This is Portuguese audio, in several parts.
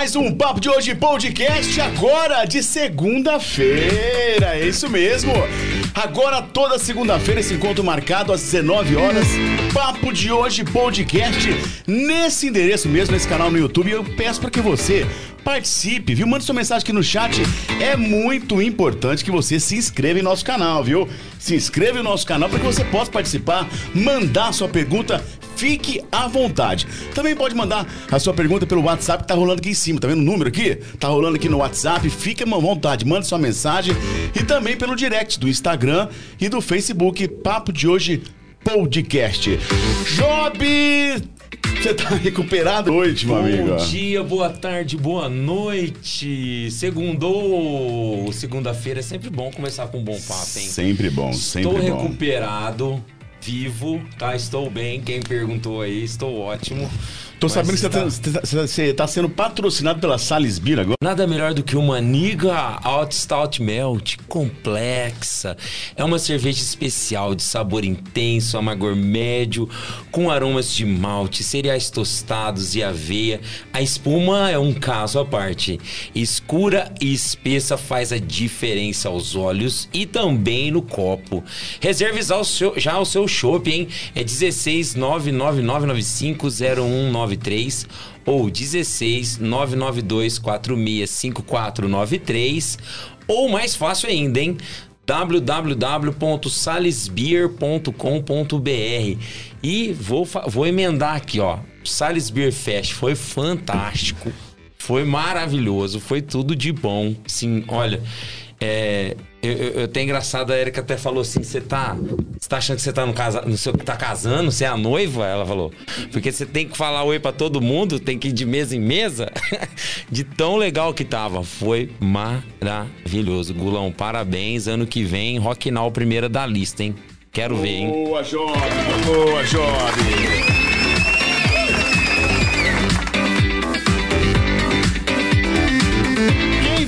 Mais um Papo de Hoje Podcast, agora de segunda-feira, é isso mesmo. Agora toda segunda-feira esse encontro marcado às 19 horas, Papo de Hoje Podcast, nesse endereço mesmo, nesse canal no YouTube. Eu peço para que você participe, viu? Mande sua mensagem aqui no chat. É muito importante que você se inscreva em nosso canal, viu? Se inscreva em nosso canal para que você possa participar, mandar sua pergunta Fique à vontade. Também pode mandar a sua pergunta pelo WhatsApp que tá rolando aqui em cima. Tá vendo o número aqui? Tá rolando aqui no WhatsApp. Fique à vontade. Mande sua mensagem. E também pelo direct do Instagram e do Facebook. Papo de hoje podcast. Job! Você tá recuperado hoje, meu amigo? Bom dia, boa tarde, boa noite. Segundou, segunda-feira é sempre bom começar com um bom papo, hein? Sempre bom, sempre Estou bom. recuperado vivo, tá? Estou bem. Quem perguntou aí, estou ótimo. Tô Mas sabendo que você tá, você tá sendo patrocinado pela Salisbury agora. Nada melhor do que uma Niga Alt Stout Melt complexa. É uma cerveja especial de sabor intenso, amargor médio, com aromas de malte, cereais tostados e aveia. A espuma é um caso à parte. Escura e espessa faz a diferença aos olhos e também no copo. Reserve já o seu, chopp, hein? É 16 999950199 993 ou 16 992 465493 ou mais fácil ainda, hein? www.salisbeer.com.br e vou, vou emendar aqui, ó. Salisbeer Fest foi fantástico, foi maravilhoso, foi tudo de bom. Sim, olha, é, eu, eu, eu engraçado, a Erika até falou assim: você tá, tá achando que você tá no, casa, no seu, tá casando, você é a noiva? Ela falou. Porque você tem que falar oi para todo mundo, tem que ir de mesa em mesa. de tão legal que tava. Foi maravilhoso. Gulão, parabéns. Ano que vem, Rock Now, primeira da lista, hein? Quero ver, hein? Boa, Job! Boa, Job!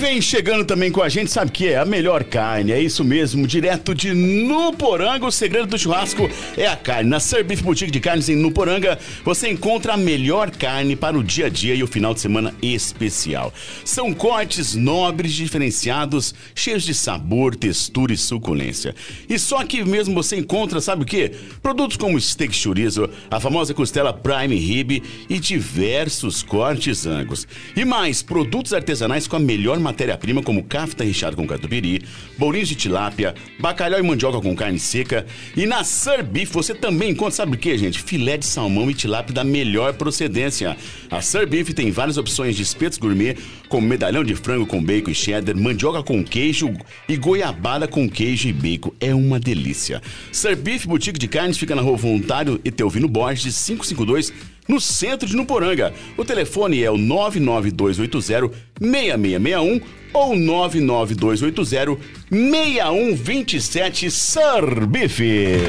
Vem chegando também com a gente, sabe que é a melhor carne, é isso mesmo, direto de Nuporanga, o segredo do churrasco é a carne. Na Sir Beef Boutique de Carnes em Nuporanga, você encontra a melhor carne para o dia a dia e o final de semana especial. São cortes nobres, diferenciados, cheios de sabor, textura e suculência. E só aqui mesmo você encontra, sabe o que? Produtos como steak chorizo, a famosa costela prime rib e diversos cortes angus. E mais, produtos artesanais com a melhor matéria-prima como cafta recheado com catupiry, bolinhos de tilápia, bacalhau e mandioca com carne seca. E na Sir Beef você também encontra, sabe o que, gente? Filé de salmão e tilápia da melhor procedência. A Sir Beef tem várias opções de espetos gourmet, como medalhão de frango com bacon e cheddar, mandioca com queijo e goiabada com queijo e bacon. É uma delícia. Sir Beef Boutique de Carnes fica na rua Voluntário Etelvino Borges, 552 no centro de Nuporanga. O telefone é o 99280-6661 ou 99280-6127 Sarbife.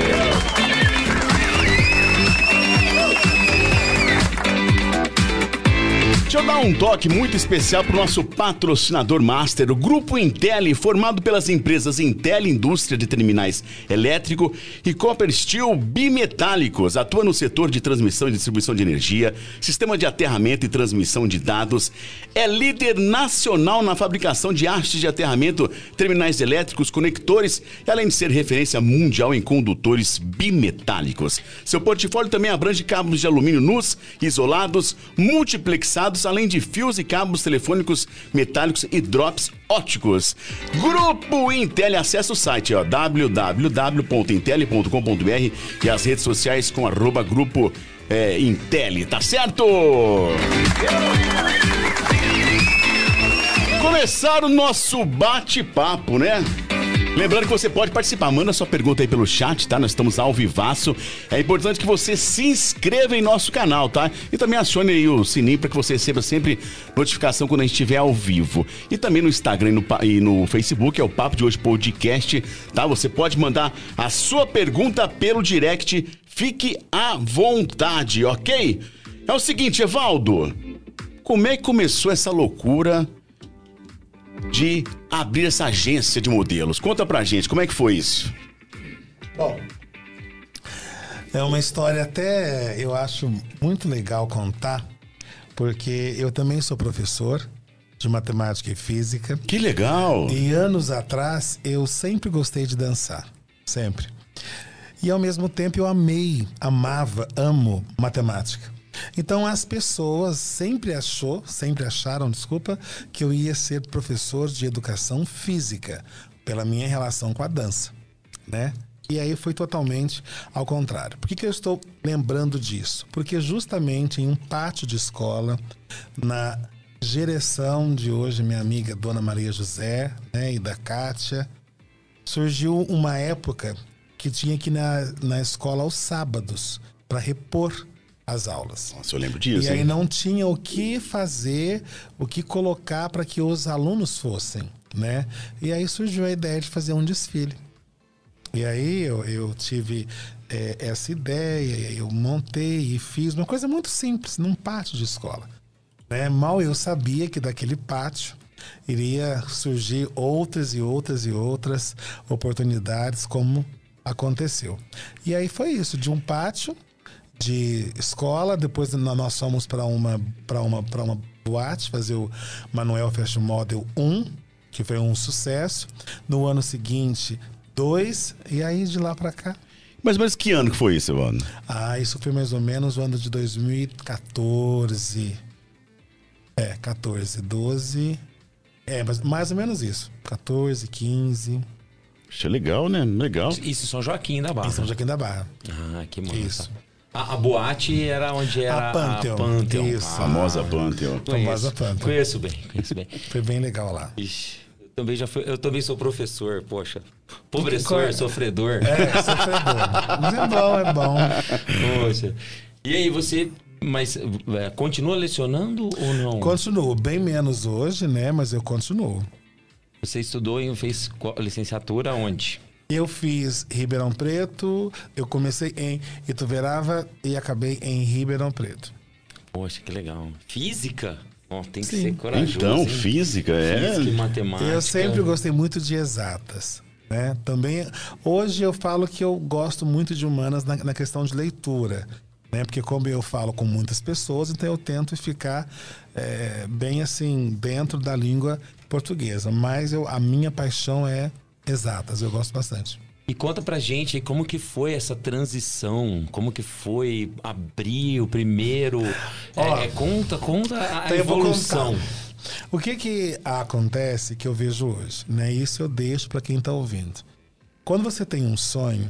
Deixa eu dar um toque muito especial para o nosso patrocinador master, o Grupo Intel, formado pelas empresas Intel Indústria de Terminais Elétrico e Copper Steel Bimetálicos. Atua no setor de transmissão e distribuição de energia, sistema de aterramento e transmissão de dados. É líder nacional na fabricação de hastes de aterramento, terminais elétricos, conectores e além de ser referência mundial em condutores bimetálicos. Seu portfólio também abrange cabos de alumínio nus, isolados, multiplexados além de fios e cabos telefônicos metálicos e drops óticos. Grupo Intel, acesse o site www.intel.com.br e as redes sociais com arroba grupo é, Intel, tá certo? Começar o nosso bate-papo, né? Lembrando que você pode participar, manda sua pergunta aí pelo chat, tá? Nós estamos ao vivaço. É importante que você se inscreva em nosso canal, tá? E também acione aí o sininho para que você receba sempre notificação quando a gente estiver ao vivo. E também no Instagram e no, e no Facebook, é o Papo de Hoje Podcast, tá? Você pode mandar a sua pergunta pelo direct. Fique à vontade, ok? É o seguinte, Evaldo. Como é que começou essa loucura de abrir essa agência de modelos. Conta pra gente, como é que foi isso? Bom, é uma história até eu acho muito legal contar, porque eu também sou professor de matemática e física. Que legal! E anos atrás eu sempre gostei de dançar, sempre. E ao mesmo tempo eu amei, amava, amo matemática. Então as pessoas sempre achou, sempre acharam, desculpa, que eu ia ser professor de educação física pela minha relação com a dança, né? E aí foi totalmente ao contrário. Por que, que eu estou lembrando disso? Porque justamente em um pátio de escola, na direção de hoje minha amiga Dona Maria José né, e da Kátia, surgiu uma época que tinha que ir na, na escola aos sábados para repor as aulas. Nossa, eu lembro disso. E aí hein? não tinha o que fazer, o que colocar para que os alunos fossem, né? E aí surgiu a ideia de fazer um desfile. E aí eu, eu tive é, essa ideia, eu montei e fiz uma coisa muito simples, num pátio de escola. Né? Mal eu sabia que daquele pátio iria surgir outras e outras e outras oportunidades, como aconteceu. E aí foi isso, de um pátio de escola, depois nós fomos para uma para uma para uma boate fazer o Manuel Fashion Model 1, que foi um sucesso. No ano seguinte, dois e aí de lá para cá. Mas, mas que ano que foi isso, Evandro? Ah, isso foi mais ou menos o ano de 2014. É, 14, 12. É, mas mais ou menos isso. 14, 15. Achei legal, né? Legal. Isso em São Joaquim da Barra. Em São Joaquim da Barra. Ah, que massa. Isso. A, a boate era onde era A Pantheon. Pantheon. Isso. Ah, Famosa Pantheon. Famosa conheço, Pantheon. conheço bem, conheço bem. Foi bem legal lá. Ixi, eu também já fui, eu também sou professor, poxa. Pobressor, sofredor. É, sofredor. Mas é bom, é bom. Poxa. E aí, você. Mas é, continua lecionando ou não? Continuo, bem menos hoje, né? Mas eu continuo. Você estudou e fez licenciatura onde? Eu fiz Ribeirão Preto, eu comecei em Ituverava e acabei em Ribeirão Preto. Poxa, que legal. Física? Ó, tem que Sim. ser corajoso. Então, hein? física, é. Física e matemática. Eu sempre gostei muito de exatas. Né? Também, hoje eu falo que eu gosto muito de humanas na, na questão de leitura. Né? Porque como eu falo com muitas pessoas, então eu tento ficar é, bem assim, dentro da língua portuguesa. Mas eu, a minha paixão é exatas, eu gosto bastante. E conta pra gente aí como que foi essa transição, como que foi abrir o primeiro. Ó, é, é, conta, conta a, Então evolução. O que que acontece que eu vejo hoje, né? Isso eu deixo para quem está ouvindo. Quando você tem um sonho,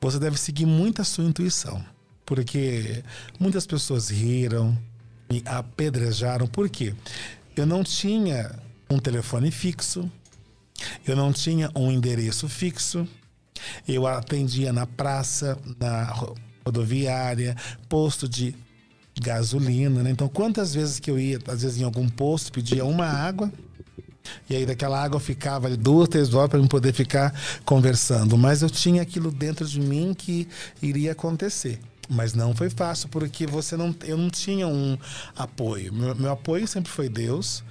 você deve seguir muito a sua intuição, porque muitas pessoas riram, me apedrejaram. Por quê? Eu não tinha um telefone fixo, eu não tinha um endereço fixo, eu atendia na praça, na ro- rodoviária, posto de gasolina, né? Então, quantas vezes que eu ia, às vezes em algum posto, pedia uma água, e aí daquela água eu ficava ali duas, três horas para eu poder ficar conversando. Mas eu tinha aquilo dentro de mim que iria acontecer. Mas não foi fácil, porque você não, eu não tinha um apoio. Meu, meu apoio sempre foi Deus,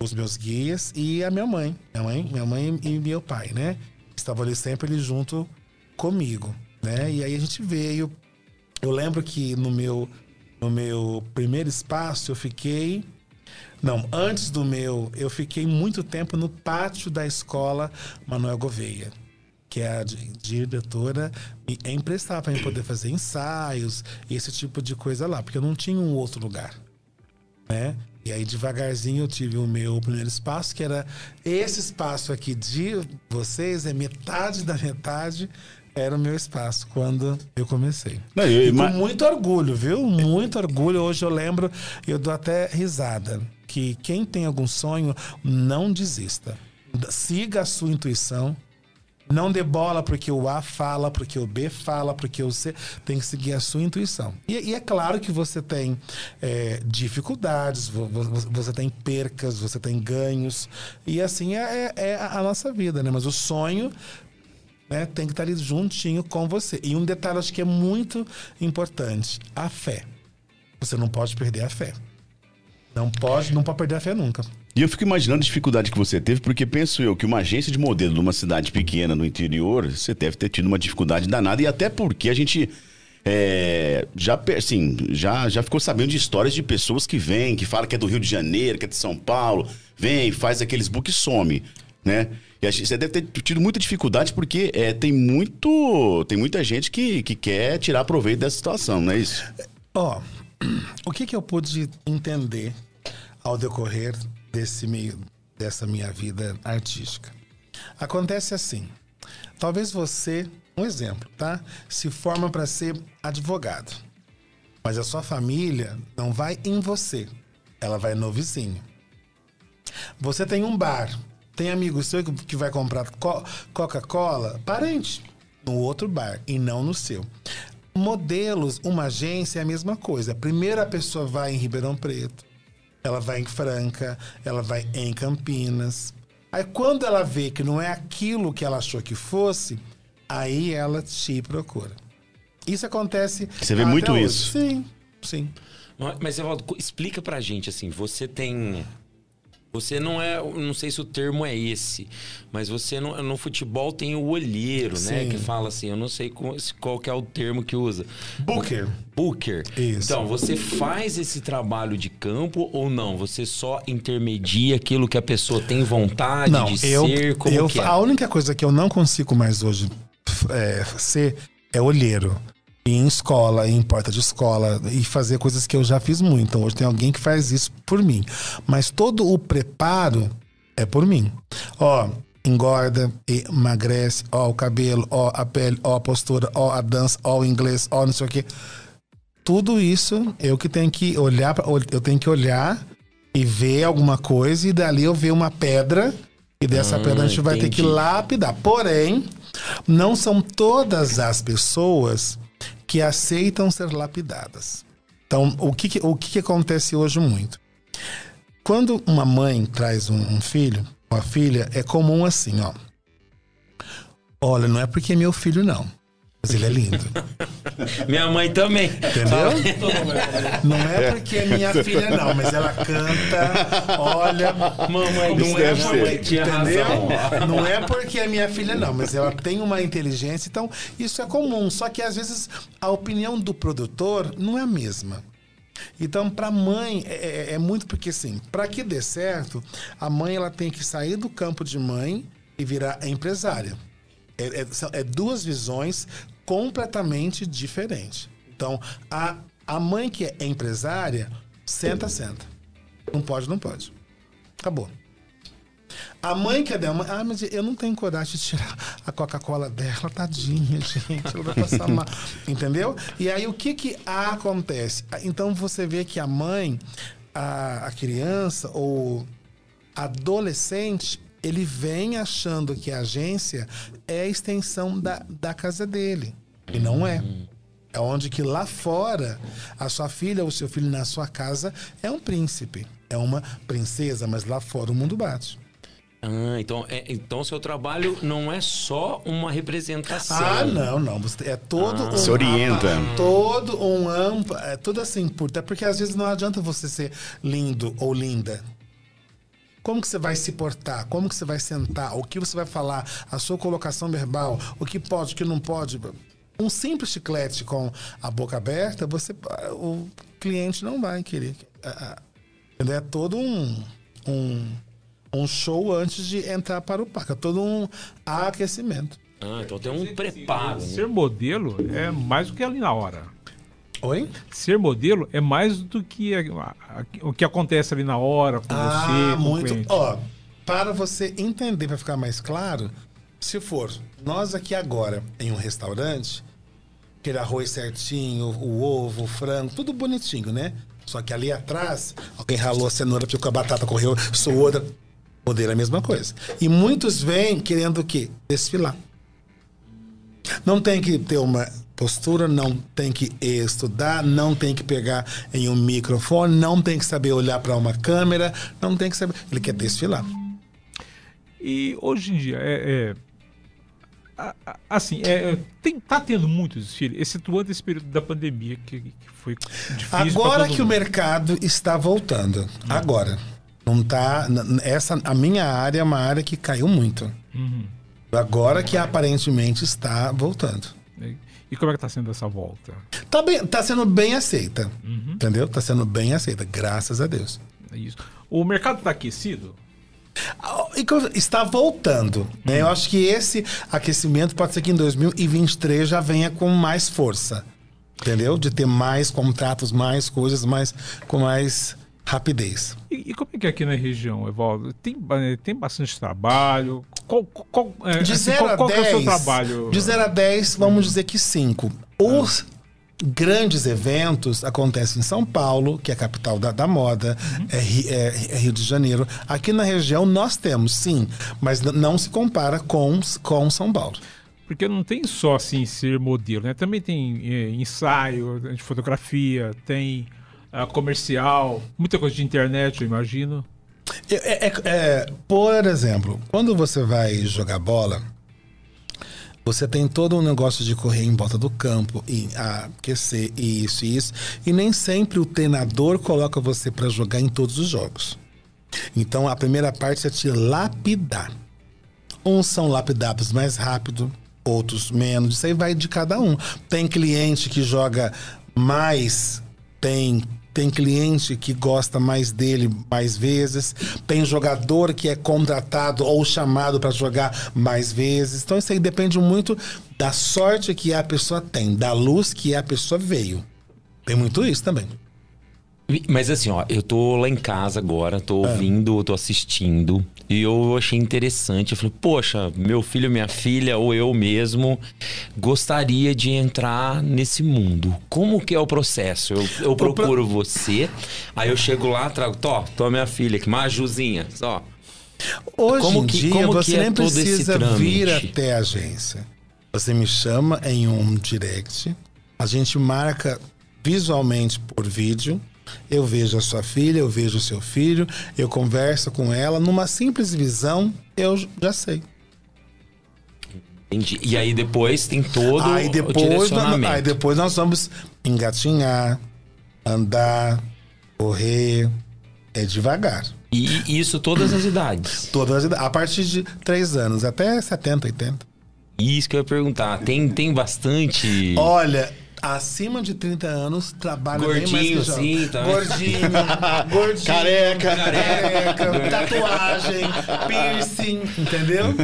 os meus guias e a minha mãe. Minha mãe, minha mãe e meu pai, né? Estavam ali sempre ali junto comigo, né? E aí a gente veio. Eu lembro que no meu, no meu primeiro espaço eu fiquei. Não, antes do meu, eu fiquei muito tempo no pátio da escola Manuel Gouveia, que é a di- diretora me emprestava para eu poder fazer ensaios, esse tipo de coisa lá, porque eu não tinha um outro lugar, né? E aí devagarzinho eu tive o meu primeiro espaço, que era esse espaço aqui de vocês, é metade da metade era o meu espaço quando eu comecei. Não, eu com ima- muito orgulho, viu? Muito orgulho. Hoje eu lembro, eu dou até risada, que quem tem algum sonho, não desista. Siga a sua intuição. Não dê bola porque o A fala, porque o B fala, porque o C. Tem que seguir a sua intuição. E, e é claro que você tem é, dificuldades, vo- vo- você tem percas, você tem ganhos. E assim é, é- é a nossa vida, né? Mas o sonho né, tem que estar ali juntinho com você. E um detalhe acho que é muito importante: a fé. Você não pode perder a fé. Não pode, não pode perder a fé nunca. E eu fico imaginando a dificuldade que você teve, porque penso eu que uma agência de modelo numa cidade pequena no interior, você deve ter tido uma dificuldade danada, e até porque a gente é, já, assim, já, já ficou sabendo de histórias de pessoas que vêm, que falam que é do Rio de Janeiro, que é de São Paulo, vem, faz aqueles book some, né? E você deve ter tido muita dificuldade porque é, tem muito tem muita gente que, que quer tirar proveito dessa situação, não é isso? Ó, o que, que eu pude entender ao decorrer desse meio dessa minha vida artística? Acontece assim. Talvez você, um exemplo, tá? Se forma para ser advogado. Mas a sua família não vai em você, ela vai no vizinho. Você tem um bar, tem amigo seu que vai comprar Coca-Cola, parente, no outro bar e não no seu. Modelos, uma agência é a mesma coisa. Primeiro a pessoa vai em Ribeirão Preto, ela vai em Franca, ela vai em Campinas. Aí quando ela vê que não é aquilo que ela achou que fosse, aí ela te procura. Isso acontece. Você vê muito hoje. isso. Sim, sim. Mas, Evaldo, explica pra gente, assim, você tem você não é, não sei se o termo é esse, mas você no, no futebol tem o olheiro, Sim. né? Que fala assim, eu não sei qual, qual é o termo que usa. Booker. Booker. Isso. Então, você faz esse trabalho de campo ou não? Você só intermedia aquilo que a pessoa tem vontade não, de eu, ser? Como eu, que é? A única coisa que eu não consigo mais hoje é, ser é olheiro ir em escola, ir em porta de escola e fazer coisas que eu já fiz muito. Então hoje tem alguém que faz isso por mim. Mas todo o preparo é por mim. Ó, engorda, emagrece, ó o cabelo, ó a pele, ó a postura, ó a dança, ó o inglês, ó não sei o quê. Tudo isso eu que tenho que olhar, pra, eu tenho que olhar e ver alguma coisa e dali eu ver uma pedra e dessa hum, pedra a gente vai ter que lapidar. Porém, não são todas as pessoas que aceitam ser lapidadas. Então, o que, o que acontece hoje muito? Quando uma mãe traz um, um filho, uma filha, é comum assim, ó. Olha, não é porque é meu filho, não. Mas ele é lindo. minha mãe também. Entendeu? não é porque é minha filha, não, mas ela canta. Olha, mamãe, não é mamãe, entendeu? Razão. Não é porque é minha filha, não, mas ela tem uma inteligência. Então, isso é comum. Só que às vezes a opinião do produtor não é a mesma. Então, para a mãe, é, é, é, muito porque, assim, para que dê certo, a mãe ela tem que sair do campo de mãe e virar empresária. É, é, é, duas visões completamente diferente. Então, a, a mãe que é empresária, senta, senta. Não pode, não pode. Acabou. A mãe que é dela, ah, mas eu não tenho coragem de tirar a Coca-Cola dela, tadinha, gente, ela vai passar mal. Entendeu? E aí o que que acontece? Então você vê que a mãe, a, a criança ou adolescente, ele vem achando que a agência é a extensão da, da casa dele. E não é. É onde que lá fora a sua filha ou seu filho na sua casa é um príncipe, é uma princesa, mas lá fora o mundo bate. Ah, então, é, então seu trabalho não é só uma representação. Ah, não, não. É todo ah, um. Se orienta. Todo um amplo. É tudo assim, até porque às vezes não adianta você ser lindo ou linda. Como que você vai se portar? Como que você vai sentar? O que você vai falar? A sua colocação verbal? O que pode, o que não pode? Um simples chiclete com a boca aberta, você, o cliente não vai querer. É todo um, um, um show antes de entrar para o parque. É todo um aquecimento. Ah, então tem um preparo. Né? Ser modelo é mais do que ali na hora. Oi? Ser modelo é mais do que a, a, o que acontece ali na hora com ah, você, com muito. Ó, para você entender, para ficar mais claro, se for nós aqui agora em um restaurante, aquele arroz certinho, o ovo, o frango, tudo bonitinho, né? Só que ali atrás, alguém ralou a cenoura, porque a batata correu, suou. Modelo é a mesma coisa. E muitos vêm querendo o quê? Desfilar. Não tem que ter uma postura, não tem que estudar, não tem que pegar em um microfone, não tem que saber olhar para uma câmera, não tem que saber. Ele quer desfilar. E hoje em dia, é, é assim, é, tem, tá tendo muitos desfiles, excetuando esse período da pandemia que, que foi difícil. Agora que mundo. o mercado está voltando, uhum. agora. Não tá. Essa, a minha área é uma área que caiu muito. Uhum. Agora que aparentemente está voltando. É. E como é que tá sendo essa volta? Tá, bem, tá sendo bem aceita. Entendeu? Tá sendo bem aceita, graças a Deus. É isso. O mercado tá aquecido? Ah, Está voltando. né? Eu acho que esse aquecimento pode ser que em 2023 já venha com mais força. Entendeu? De ter mais contratos, mais coisas, mais, com mais rapidez. E, e como é que é aqui na região, Evaldo? Tem, eh, tem bastante trabalho? Qual, qual, é, De assim, 0 qual, a qual que é o seu 10. trabalho? De 0 a 10, vamos dizer que 5. Os grandes eventos acontecem em São Paulo, que é a capital da, da moda, é, é- é Rio de Janeiro. Aqui na região nós temos, sim, mas não se compara com, com São Paulo. Porque não tem só assim ser modelo, né? Também tem eh, ensaio de fotografia, tem ah, comercial, muita coisa de internet, eu imagino. É- é- é- por exemplo, quando você vai jogar bola, você tem todo um negócio de correr em volta do campo e aquecer e isso e isso, e nem sempre o treinador coloca você para jogar em todos os jogos. Então a primeira parte é te lapidar. Uns são lapidados mais rápido, outros menos. Isso aí vai de cada um. Tem cliente que joga mais, tem tem cliente que gosta mais dele mais vezes, tem jogador que é contratado ou chamado para jogar mais vezes. Então isso aí depende muito da sorte que a pessoa tem, da luz que a pessoa veio. Tem muito isso também. Mas assim, ó, eu tô lá em casa agora, tô É. ouvindo, tô assistindo. E eu achei interessante. Eu falei, poxa, meu filho, minha filha, ou eu mesmo, gostaria de entrar nesse mundo. Como que é o processo? Eu, eu procuro você, aí eu chego lá, trago, tô, tô a minha filha aqui, Majuzinha, só. Hoje Como em que- dia como você que é nem precisa vir até a agência. Você me chama em um direct, a gente marca visualmente por vídeo. Eu vejo a sua filha, eu vejo o seu filho, eu converso com ela. Numa simples visão, eu já sei. Entendi. E aí depois tem todo aí, o depois, nós- direcionamento. aí depois nós vamos engatinhar, andar, correr. É devagar. E isso todas as idades. Todas as idades. A partir de 3 anos, até 70, 80. Isso que eu ia perguntar. Tem, tem bastante. Olha, acima de 30 anos trabalha bem mais Gordinho, que jovem. sim, tá. Gordinho, gordinho, Careca. careca, tatuagem, piercing, entendeu?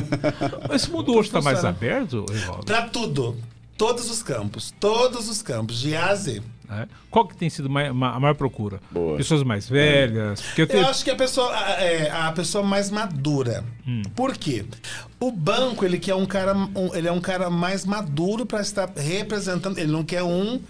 Mas esse mundo hoje está mais aberto, Evaldo? Pra tudo. Todos os campos, todos os campos, de A a Z. né? Qual que tem sido a maior procura? Boa. Pessoas mais velhas? Porque eu Eu acho que a pessoa a- é a pessoa mais madura. Por quê? O banco, ele quer um cara, um- ele é um cara mais maduro para estar representando. Ele não quer um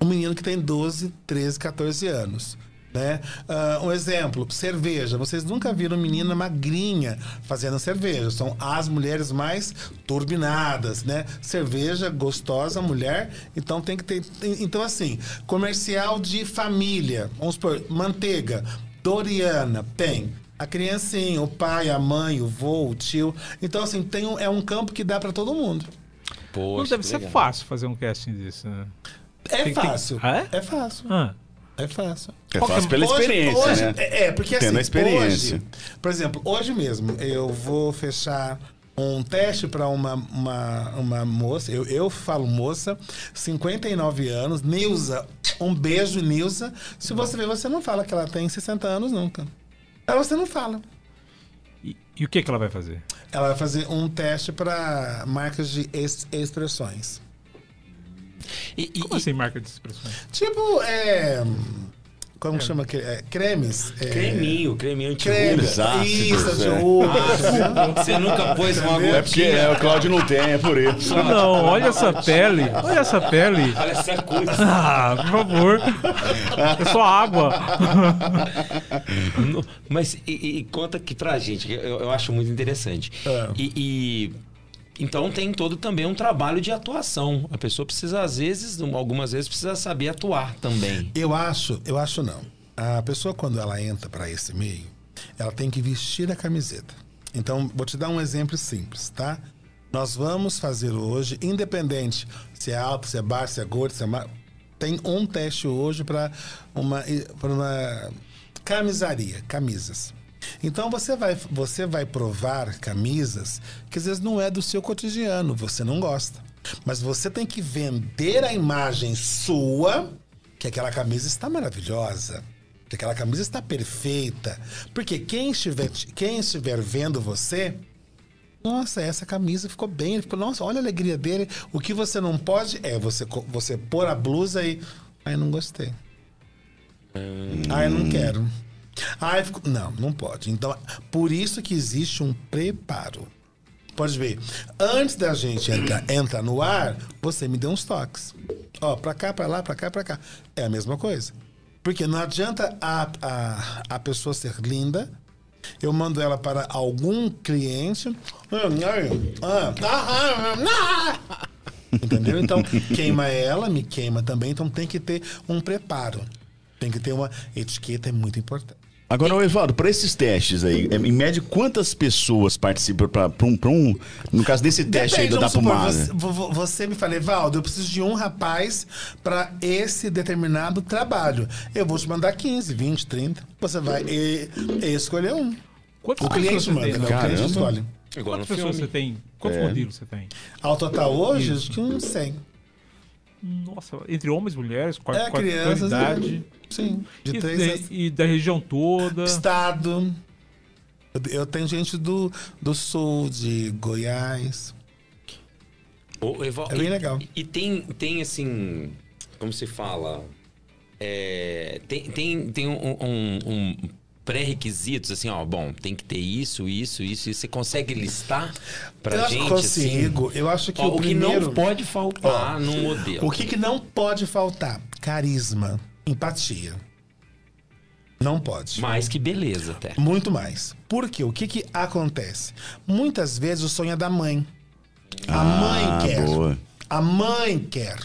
um menino que tem 12, 13, 14 anos. Né? Ah, um exemplo, cerveja. Vocês nunca viram menina magrinha fazendo cerveja. São as mulheres mais turbinadas, né? Cerveja gostosa, mulher. Então tem que ter. Então, assim, comercial de família. Vamos supor, manteiga. Doriana, tem. A criancinha, o pai, a mãe, o vô, o tio. Então, assim, tem um- é um campo que dá para todo mundo. Não Poxa, deve que ser legal. fácil fazer um casting desse, né? É Tem- tem- fácil. Ah, é? É fácil. Ah, É fácil. É fácil pela Hoje- experiência, hoje- né? É, é, porque Tendo assim, a experiência. hoje, por exemplo, hoje mesmo eu vou fechar um teste para uma, uma, uma moça, eu, eu falo moça, 59 anos, Nilza, um beijo, Nilza. Se você ver, você não fala que ela tem 60 anos nunca. Aí você não fala. e, e o que, que ela vai fazer? Ela vai fazer um teste para marcas de ex- expressões. E, e- Como assim marca de expressões? Tipo, é. Como que chama? aquele- É, cremes. É, Creminho, creminho Creme. ácidos, Isso, de é. uva. Você nunca pôs uma gotinha. É porque é, o Cláudio não tem, é por isso. Não, olha essa pele. Olha essa pele. Olha essa coisa. Ah, por favor. É só água. Mas e, e conta aqui pra gente, que eu, eu acho muito interessante. É. E, e- então tem todo também um trabalho de atuação. A pessoa precisa, às vezes, algumas vezes, precisa saber atuar também. Eu acho, eu acho não. A pessoa, quando ela entra para esse meio, ela tem que vestir a camiseta. Então, vou te dar um exemplo simples, tá? Nós vamos fazer hoje, independente se é alto, se é baixo, se é gordo, se é magro, tem um teste hoje para uma, pra uma camisaria, camisas. Então você vai, você vai provar camisas que às vezes não é do seu cotidiano, você não gosta. Mas você tem que vender a imagem sua que aquela camisa está maravilhosa. Que aquela camisa está perfeita. Porque quem estiver, quem estiver vendo você. Nossa, essa camisa ficou bem. Ele ficou, nossa, olha a alegria dele. O que você não pode é você, você pôr a blusa e. Ai, não gostei. Ai, não quero. Ai, ficou... Não, não pode. Então, por isso que existe um preparo. Pode ver. Antes da gente entrar, no ar, você me deu uns toques. Ó, pra cá, pra lá, pra cá, pra cá. É a mesma coisa. Porque não adianta a, a, a pessoa ser linda. Eu mando ela para algum cliente. Ah, ah, ah, ah. Entendeu? Então, queima ela, me queima também. Então, tem que ter um preparo. Tem que ter uma etiqueta, é muito importante. Agora, Evaldo, para esses testes aí, é, em média, quantas pessoas participam para um, um. No caso desse teste aí do da pomada? Você, vo- vo- você me fala, Evaldo, eu preciso de um rapaz para esse determinado trabalho. Eu vou te mandar 15, 20, 30. Você vai e, e escolher um. Quantas O cliente pessoas você manda, tem? né? O cliente escolhe. Igual Quantas pessoas filme. você tem? Quantos É. modelos você tem? Ao total hoje, acho que uns 100. Nossa, entre homens e mulheres, qual, É, qual, crianças, idade? Sim, de E, 3 da- e da região toda. Estado. Eu, tenho gente do, do sul, de Goiás. Eval- É bem e- legal. E, tem, tem assim, como se fala? É, tem tem, tem um, um- um pré-requisitos, assim, ó, bom, tem que ter isso, isso, isso, e você consegue listar pra eu acho gente, que consigo. assim? Eu acho que Ó, o, o que primeiro... não pode faltar Ó, num modelo. O que, que não pode faltar? Carisma, empatia. Não pode. Mais que beleza, até. Muito mais. Porque o que, que acontece? Muitas vezes o sonho é da mãe. A Ah, mãe quer. boa. A mãe quer.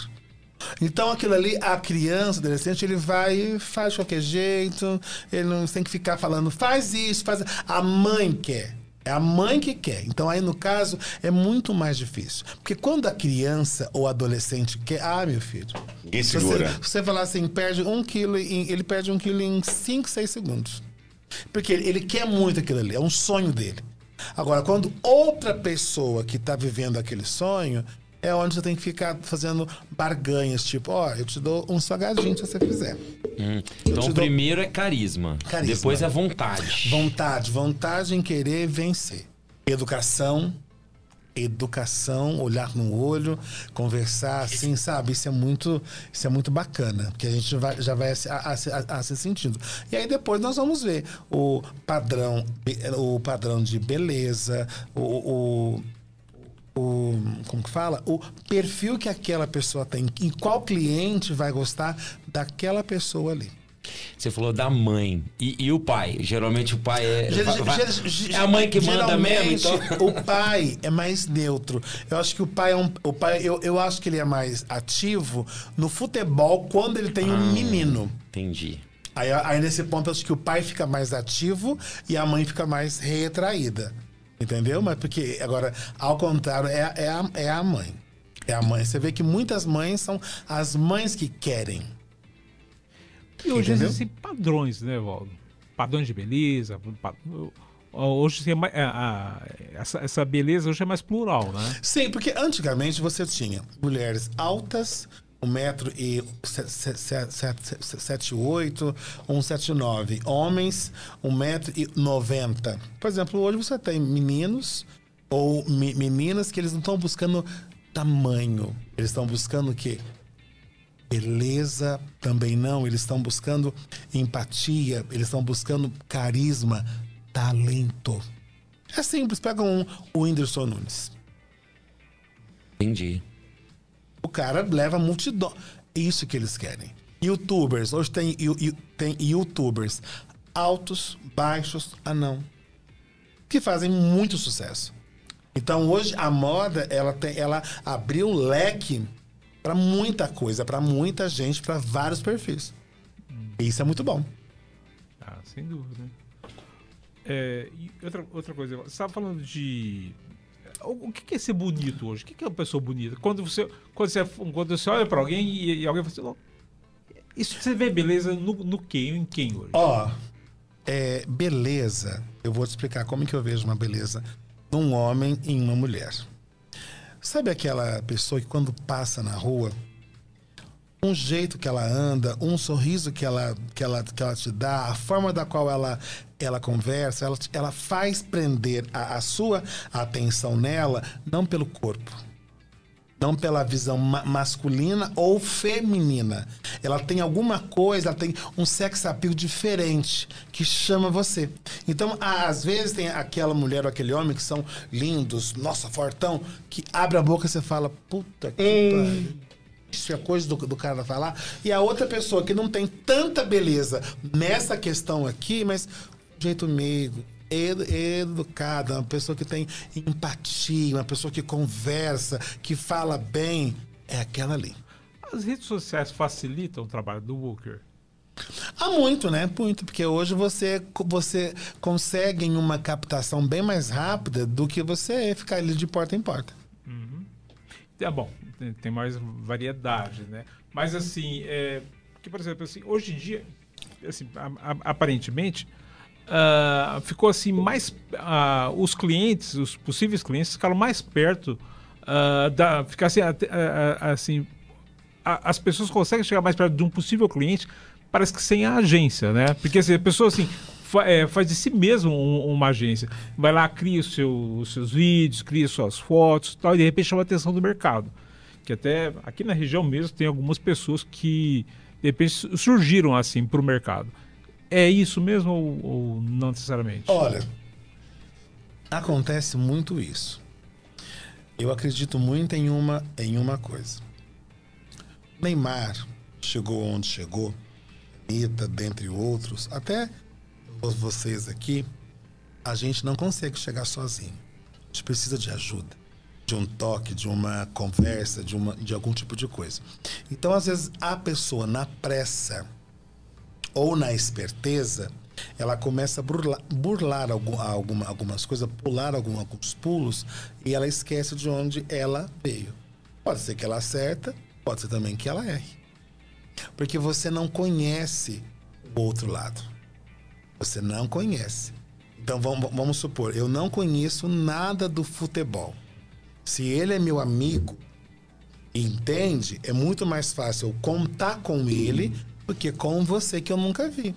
Então aquilo ali, a criança, adolescente, ele vai e faz de qualquer jeito. Ele não tem que ficar falando, faz isso, faz. A mãe quer. É a mãe que quer. Então aí no caso é muito mais difícil. Porque quando a criança ou adolescente quer, ah, meu filho. Se segura. Você, você falar assim, perde um quilo, em, ele perde um quilo em 5, 6 segundos. Porque ele, ele quer muito aquilo ali, é um sonho dele. Agora, quando outra pessoa que está vivendo aquele sonho, é onde você tem que ficar fazendo barganhas, tipo, ó, eu te dou um salgadinho se você fizer. Hum. Então, te o dou- primeiro é carisma. Carisma. Depois é vontade. Vontade, vontade em querer vencer. Educação, educação, olhar no olho, conversar assim, sabe? Isso é muito, isso é muito bacana, porque a gente vai, já vai a, a, a se sentindo. E aí depois nós vamos ver o padrão, o padrão de beleza, o, o o como que fala o perfil que aquela pessoa tem e qual cliente vai gostar daquela pessoa ali Você falou da mãe. E, e o pai? Geralmente o pai é. Ger- vai- é a mãe que manda mesmo, então. O pai é mais neutro. Eu acho que o pai é um. O pai, eu, eu acho que ele é mais ativo no futebol quando ele tem Ah. um menino. Entendi. Aí, aí nesse ponto, eu acho que o pai fica mais ativo e a mãe fica mais retraída. Entendeu? Mas porque, agora, ao contrário, é, a- é, a, é a mãe. É a mãe. Você vê que muitas mães são as mães que querem. E hoje Entendeu? existem padrões, né, Valdo? Padrões de beleza. Hoje tem mais- é, a- essa, essa beleza hoje é mais plural, né? Sim, porque antigamente você tinha mulheres altas, 1 metro e 78, 179. Homens, 1 metro e 90. Por exemplo, hoje você tem meninos ou me- meninas que eles não estão buscando tamanho. Eles estão buscando o quê? Beleza também não. Eles estão buscando empatia. Eles estão buscando carisma, talento. É simples. Pega um, o Whindersson Nunes. Entendi. O cara leva multidão. É Isso que eles querem. Youtubers. Hoje tem, tem youtubers altos, baixos, anão. Que fazem muito sucesso. Então hoje a moda ela, tem, ela abriu leque para muita coisa, para muita gente, para vários perfis. Isso é muito bom. Ah, sem dúvida. É, outra, outra coisa, você estava falando de. O, o que é ser bonito hoje? O que que é uma pessoa bonita? Quando você, quando você, quando você olha para alguém e, e alguém fala assim, "Ó, isso você vê beleza no, no quê? Em quem hoje? Ó, é, beleza. Eu vou te explicar como que eu vejo uma beleza num homem e em uma mulher. Sabe aquela pessoa que quando passa na rua, um jeito que ela anda, um sorriso que ela, que ela, que ela te dá, a forma da qual ela, ela conversa, ela, ela faz prender a, a sua atenção nela, não pelo corpo, não pela visão ma masculina ou feminina. Ela tem alguma coisa, ela tem um sex appeal diferente que chama você. Então, às vezes tem aquela mulher ou aquele homem que são lindos, nossa, fortão, que abre a boca e você fala, puta que pariu isso é coisa do, do cara falar. E a outra pessoa que não tem tanta beleza nessa questão aqui, mas jeito meigo, edu, educada, uma pessoa que tem empatia, uma pessoa que conversa, que fala bem, é aquela ali. As redes sociais facilitam o trabalho do Booker? Há muito, né? Muito, porque hoje você, você consegue uma captação bem mais rápida do que você ficar ali de porta em porta. Uhum. É bom, tem mais variedade, né? Mas assim, é, que por exemplo, assim, hoje em dia, assim, a, a, aparentemente, uh, ficou assim mais, uh, os clientes, os possíveis clientes ficaram mais perto uh, da, ficar assim, assim, as pessoas conseguem chegar mais perto de um possível cliente, parece que sem a agência, né? Porque assim, a pessoa assim é, faz de si mesmo um, uma agência. Vai lá, cria seu, os seus vídeos, cria suas fotos tal, e de repente chama a atenção do mercado que até aqui na região mesmo tem algumas pessoas que de repente surgiram assim para o mercado. É isso mesmo ou, ou, não necessariamente? Olha, acontece muito isso. Eu acredito muito em uma, em uma coisa. Neymar chegou onde chegou, Anitta, dentre outros, até vocês aqui, a gente não consegue chegar sozinho. A gente precisa de ajuda de um toque, de uma conversa, de, uma, de algum tipo de coisa. Então, às vezes, a pessoa na pressa ou na esperteza, ela começa a burlar, burlar algum, alguma, algumas coisas, pular algum, alguns pulos e ela esquece de onde ela veio. Pode ser que ela acerta, pode ser também que ela erre. Porque você não conhece o outro lado. Você não conhece. Então vamos, vamos supor, eu não conheço nada do futebol. Se ele é meu amigo, entende, é muito mais fácil eu contar com ele do que com você que eu nunca vi.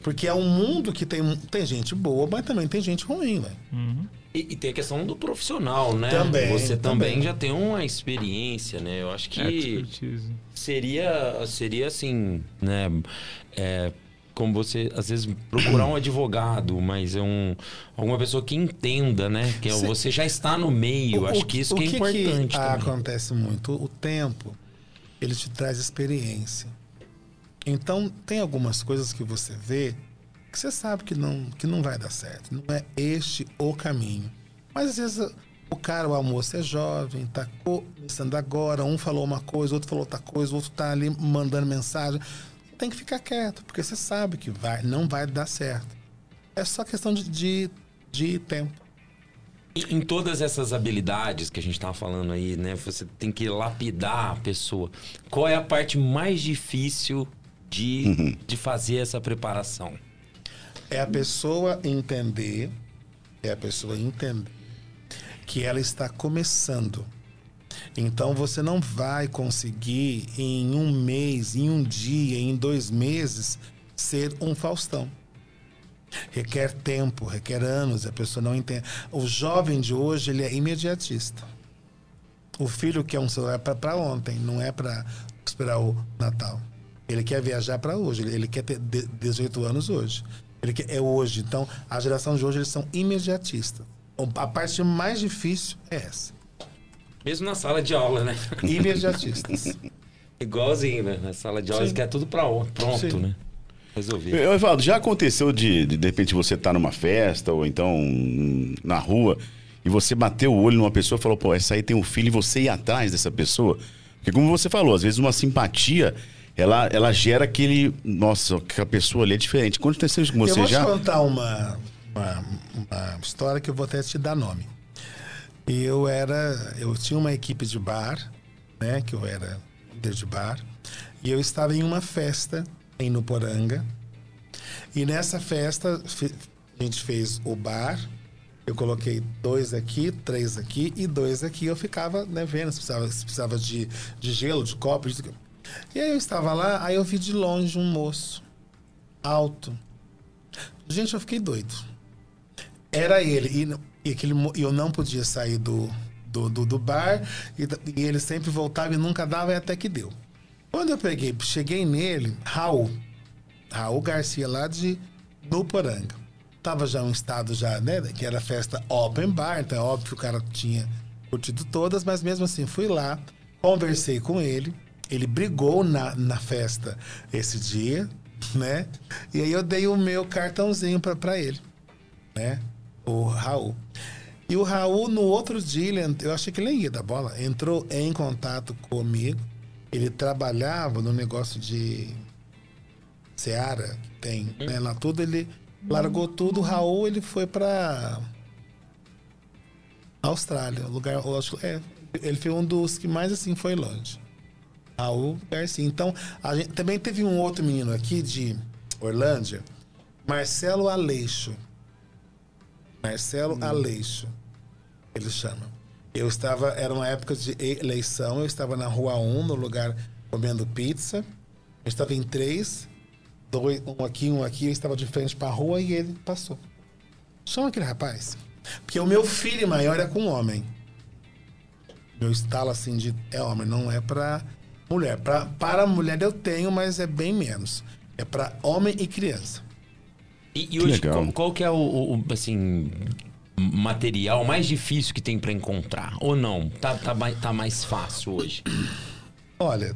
Porque é um mundo que tem, tem gente boa, mas também tem gente ruim, velho. Uhum. E, e, tem a questão do profissional, né? Também. Você também, também, já tem uma experiência, né? Eu acho que seria, seria assim, né? É, como você, às vezes, procurar um advogado, mas é um, alguma pessoa que entenda, né? Que é, você já está no meio. O, Acho que isso que, que é importante. Que acontece muito. O tempo, ele te traz experiência. Então, tem algumas coisas que você vê que você sabe que não, que não vai dar certo. Não é este o caminho. Mas às vezes o cara, o almoço é jovem, tá começando agora, um falou uma coisa, outro falou outra coisa, o outro tá ali mandando mensagem tem que ficar quieto, porque você sabe que vai, não vai dar certo. É só questão de, de, de tempo. Em todas essas habilidades que a gente estava falando aí, né? Você tem que lapidar a pessoa. Qual é a parte mais difícil de, uhum. de fazer essa preparação? É a pessoa entender, é a pessoa entender que ela está começando então você não vai conseguir em um mês, em um dia, em dois meses ser um Faustão. Requer tempo, requer anos, a pessoa não entende. O jovem de hoje ele é imediatista. O filho quer um celular para ontem, não é para esperar o Natal. Ele quer viajar para hoje, ele quer ter 18 anos hoje. Ele quer, é hoje. Então, a geração de hoje eles são imediatistas. A parte mais difícil é essa. Mesmo na sala de aula, né? Imediatistas. Igualzinho, né? Na sala de aula, Sim. quer tudo pra, pronto, Sim. né? Resolvido. Evaldo, já aconteceu de, de, de repente, você estar tá numa festa ou então na rua e você bateu o olho numa pessoa e falou, pô, essa aí tem um filho e você ir atrás dessa pessoa? Porque como você falou, às vezes uma simpatia, ela, ela gera aquele, nossa, que a pessoa ali é diferente. Aconteceu isso com você já? Eu vou te contar uma, uma, uma história que eu vou até te dar nome. E eu era, eu tinha uma equipe de bar, né, que eu era líder de bar, e eu estava em uma festa em Nuporanga. E nessa festa a gente fez o bar, Eu coloquei dois aqui, três aqui e dois aqui. Eu ficava né, vendo se precisava, se precisava de, de gelo, de copo. De... E aí eu estava lá, aí eu vi de longe um moço, alto. Gente, eu fiquei doido. Era ele. E, e aquele, eu não podia sair do, do, do, do bar. E, e, ele sempre voltava e nunca dava, e até que deu. Quando eu peguei, cheguei nele, Raul. Raul Garcia, lá de Nuporanga tava já um estado já, né? Que era festa open bar, então é óbvio que o cara tinha curtido todas, mas mesmo assim fui lá, conversei com ele, ele brigou na, na festa esse dia, né? E aí eu dei o meu cartãozinho para ele, né? O Raul. E o Raul, no outro dia, eu achei que ele ia da bola, entrou em contato comigo. Ele trabalhava no negócio de Seara, que tem, né? Lá tudo ele Largou tudo, o Raul ele foi para Austrália, lugar, é, ele foi um dos que mais assim foi longe. Raul Garcia. Então, a gente também teve um outro menino aqui de Orlândia, Marcelo Aleixo. Marcelo hum. Aleixo, ele chama. Eu estava, era uma época de eleição, eu estava na Rua 1, no lugar comendo pizza. Eu estava em três, dois, um aqui, um aqui, eu estava de frente para a rua e ele passou. Chama aquele rapaz. Porque o meu filho maior é com homem. Meu estalo assim de é homem, não é para mulher. Pra, para mulher eu tenho, mas é bem menos. É para homem e criança. E, e hoje, qual, qual, que é o, o, assim, material mais difícil que tem para encontrar? Ou não? Tá, tá, tá mais fácil hoje? Olha,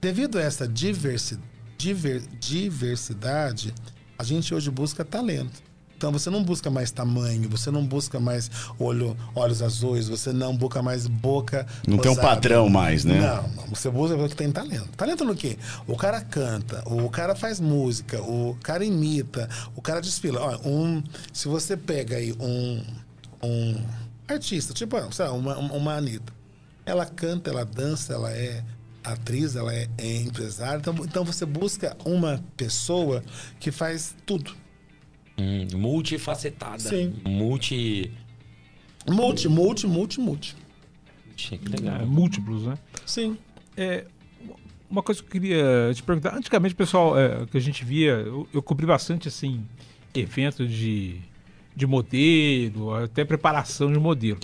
devido a essa diversidade, diver, diversidade, a gente hoje busca talento. Então você não busca mais tamanho, você não busca mais olho, olhos azuis, você não busca mais boca. Não rosada. tem um padrão mais, né? Não. Você busca porque tem talento. Talento no quê? O cara canta, o cara faz música, o cara imita, o cara desfila. Olha, um, se você pega aí um, um artista, tipo, sei lá, uma, uma Anitta. Ela canta, ela dança, ela é atriz, ela é, é empresária. Então, então você busca uma pessoa que faz tudo. Hum, multifacetada. Sim. Multi. Multi, multi, multi, multi. Que legal. É, múltiplos, né? Sim. É, uma coisa que eu queria te perguntar. Antigamente, pessoal, é, que a gente via, eu, eu cobri bastante assim, evento de, de modelo, até preparação de modelo.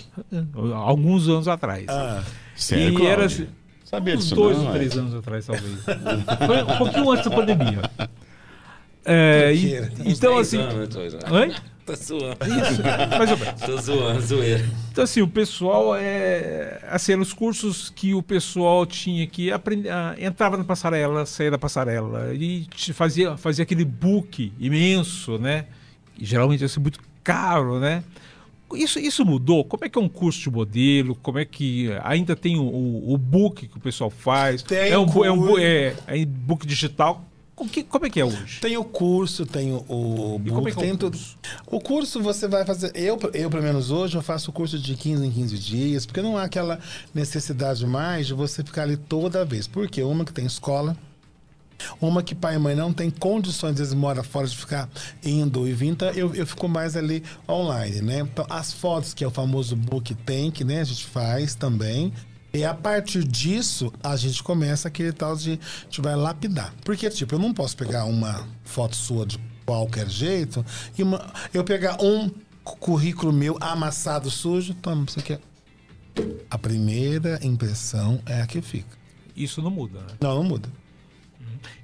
Alguns anos atrás. Ah, sério? E era assim, Sabia Uns disso dois não, ou é? três anos atrás, talvez. Foi um pouquinho antes da pandemia. É, e- Mentira. então, Dez assim. anos. Oi? Tá zoando. Mais ou menos. Tô zoando, zoeira. Então, assim, o pessoal é. Assim, eram os cursos que o pessoal tinha que aprender. ah, entrava na passarela, saía da passarela. E fazia, fazia aquele book imenso, né? E geralmente ia ser muito caro, né? Isso, isso mudou? Como é que é um curso de modelo? Como é que ainda tem o, o, o book que o pessoal faz? Tem é um, é um é, é book digital? Que- como é que é hoje? Tem o curso, tem o, o E como book, é que é tem o tudo. curso? O curso você vai fazer. Eu, eu, pelo menos hoje, eu faço o curso de 15 em 15 dias, porque não há aquela necessidade mais de você ficar ali toda vez. Porque uma que tem escola, uma que pai e mãe não tem condições, às vezes mora fora de ficar indo e vindo, então eu, eu fico mais ali online, né? Então, as fotos, que é o famoso book tank, né? A gente faz também. E a partir disso, a gente começa aquele tal de. A gente vai lapidar. Porque, tipo, eu não posso pegar uma foto sua de qualquer jeito e uma- eu pegar um cu- currículo meu amassado sujo. Toma, isso aqui é. A primeira impressão é a que fica. Isso não muda, né? Não, não muda.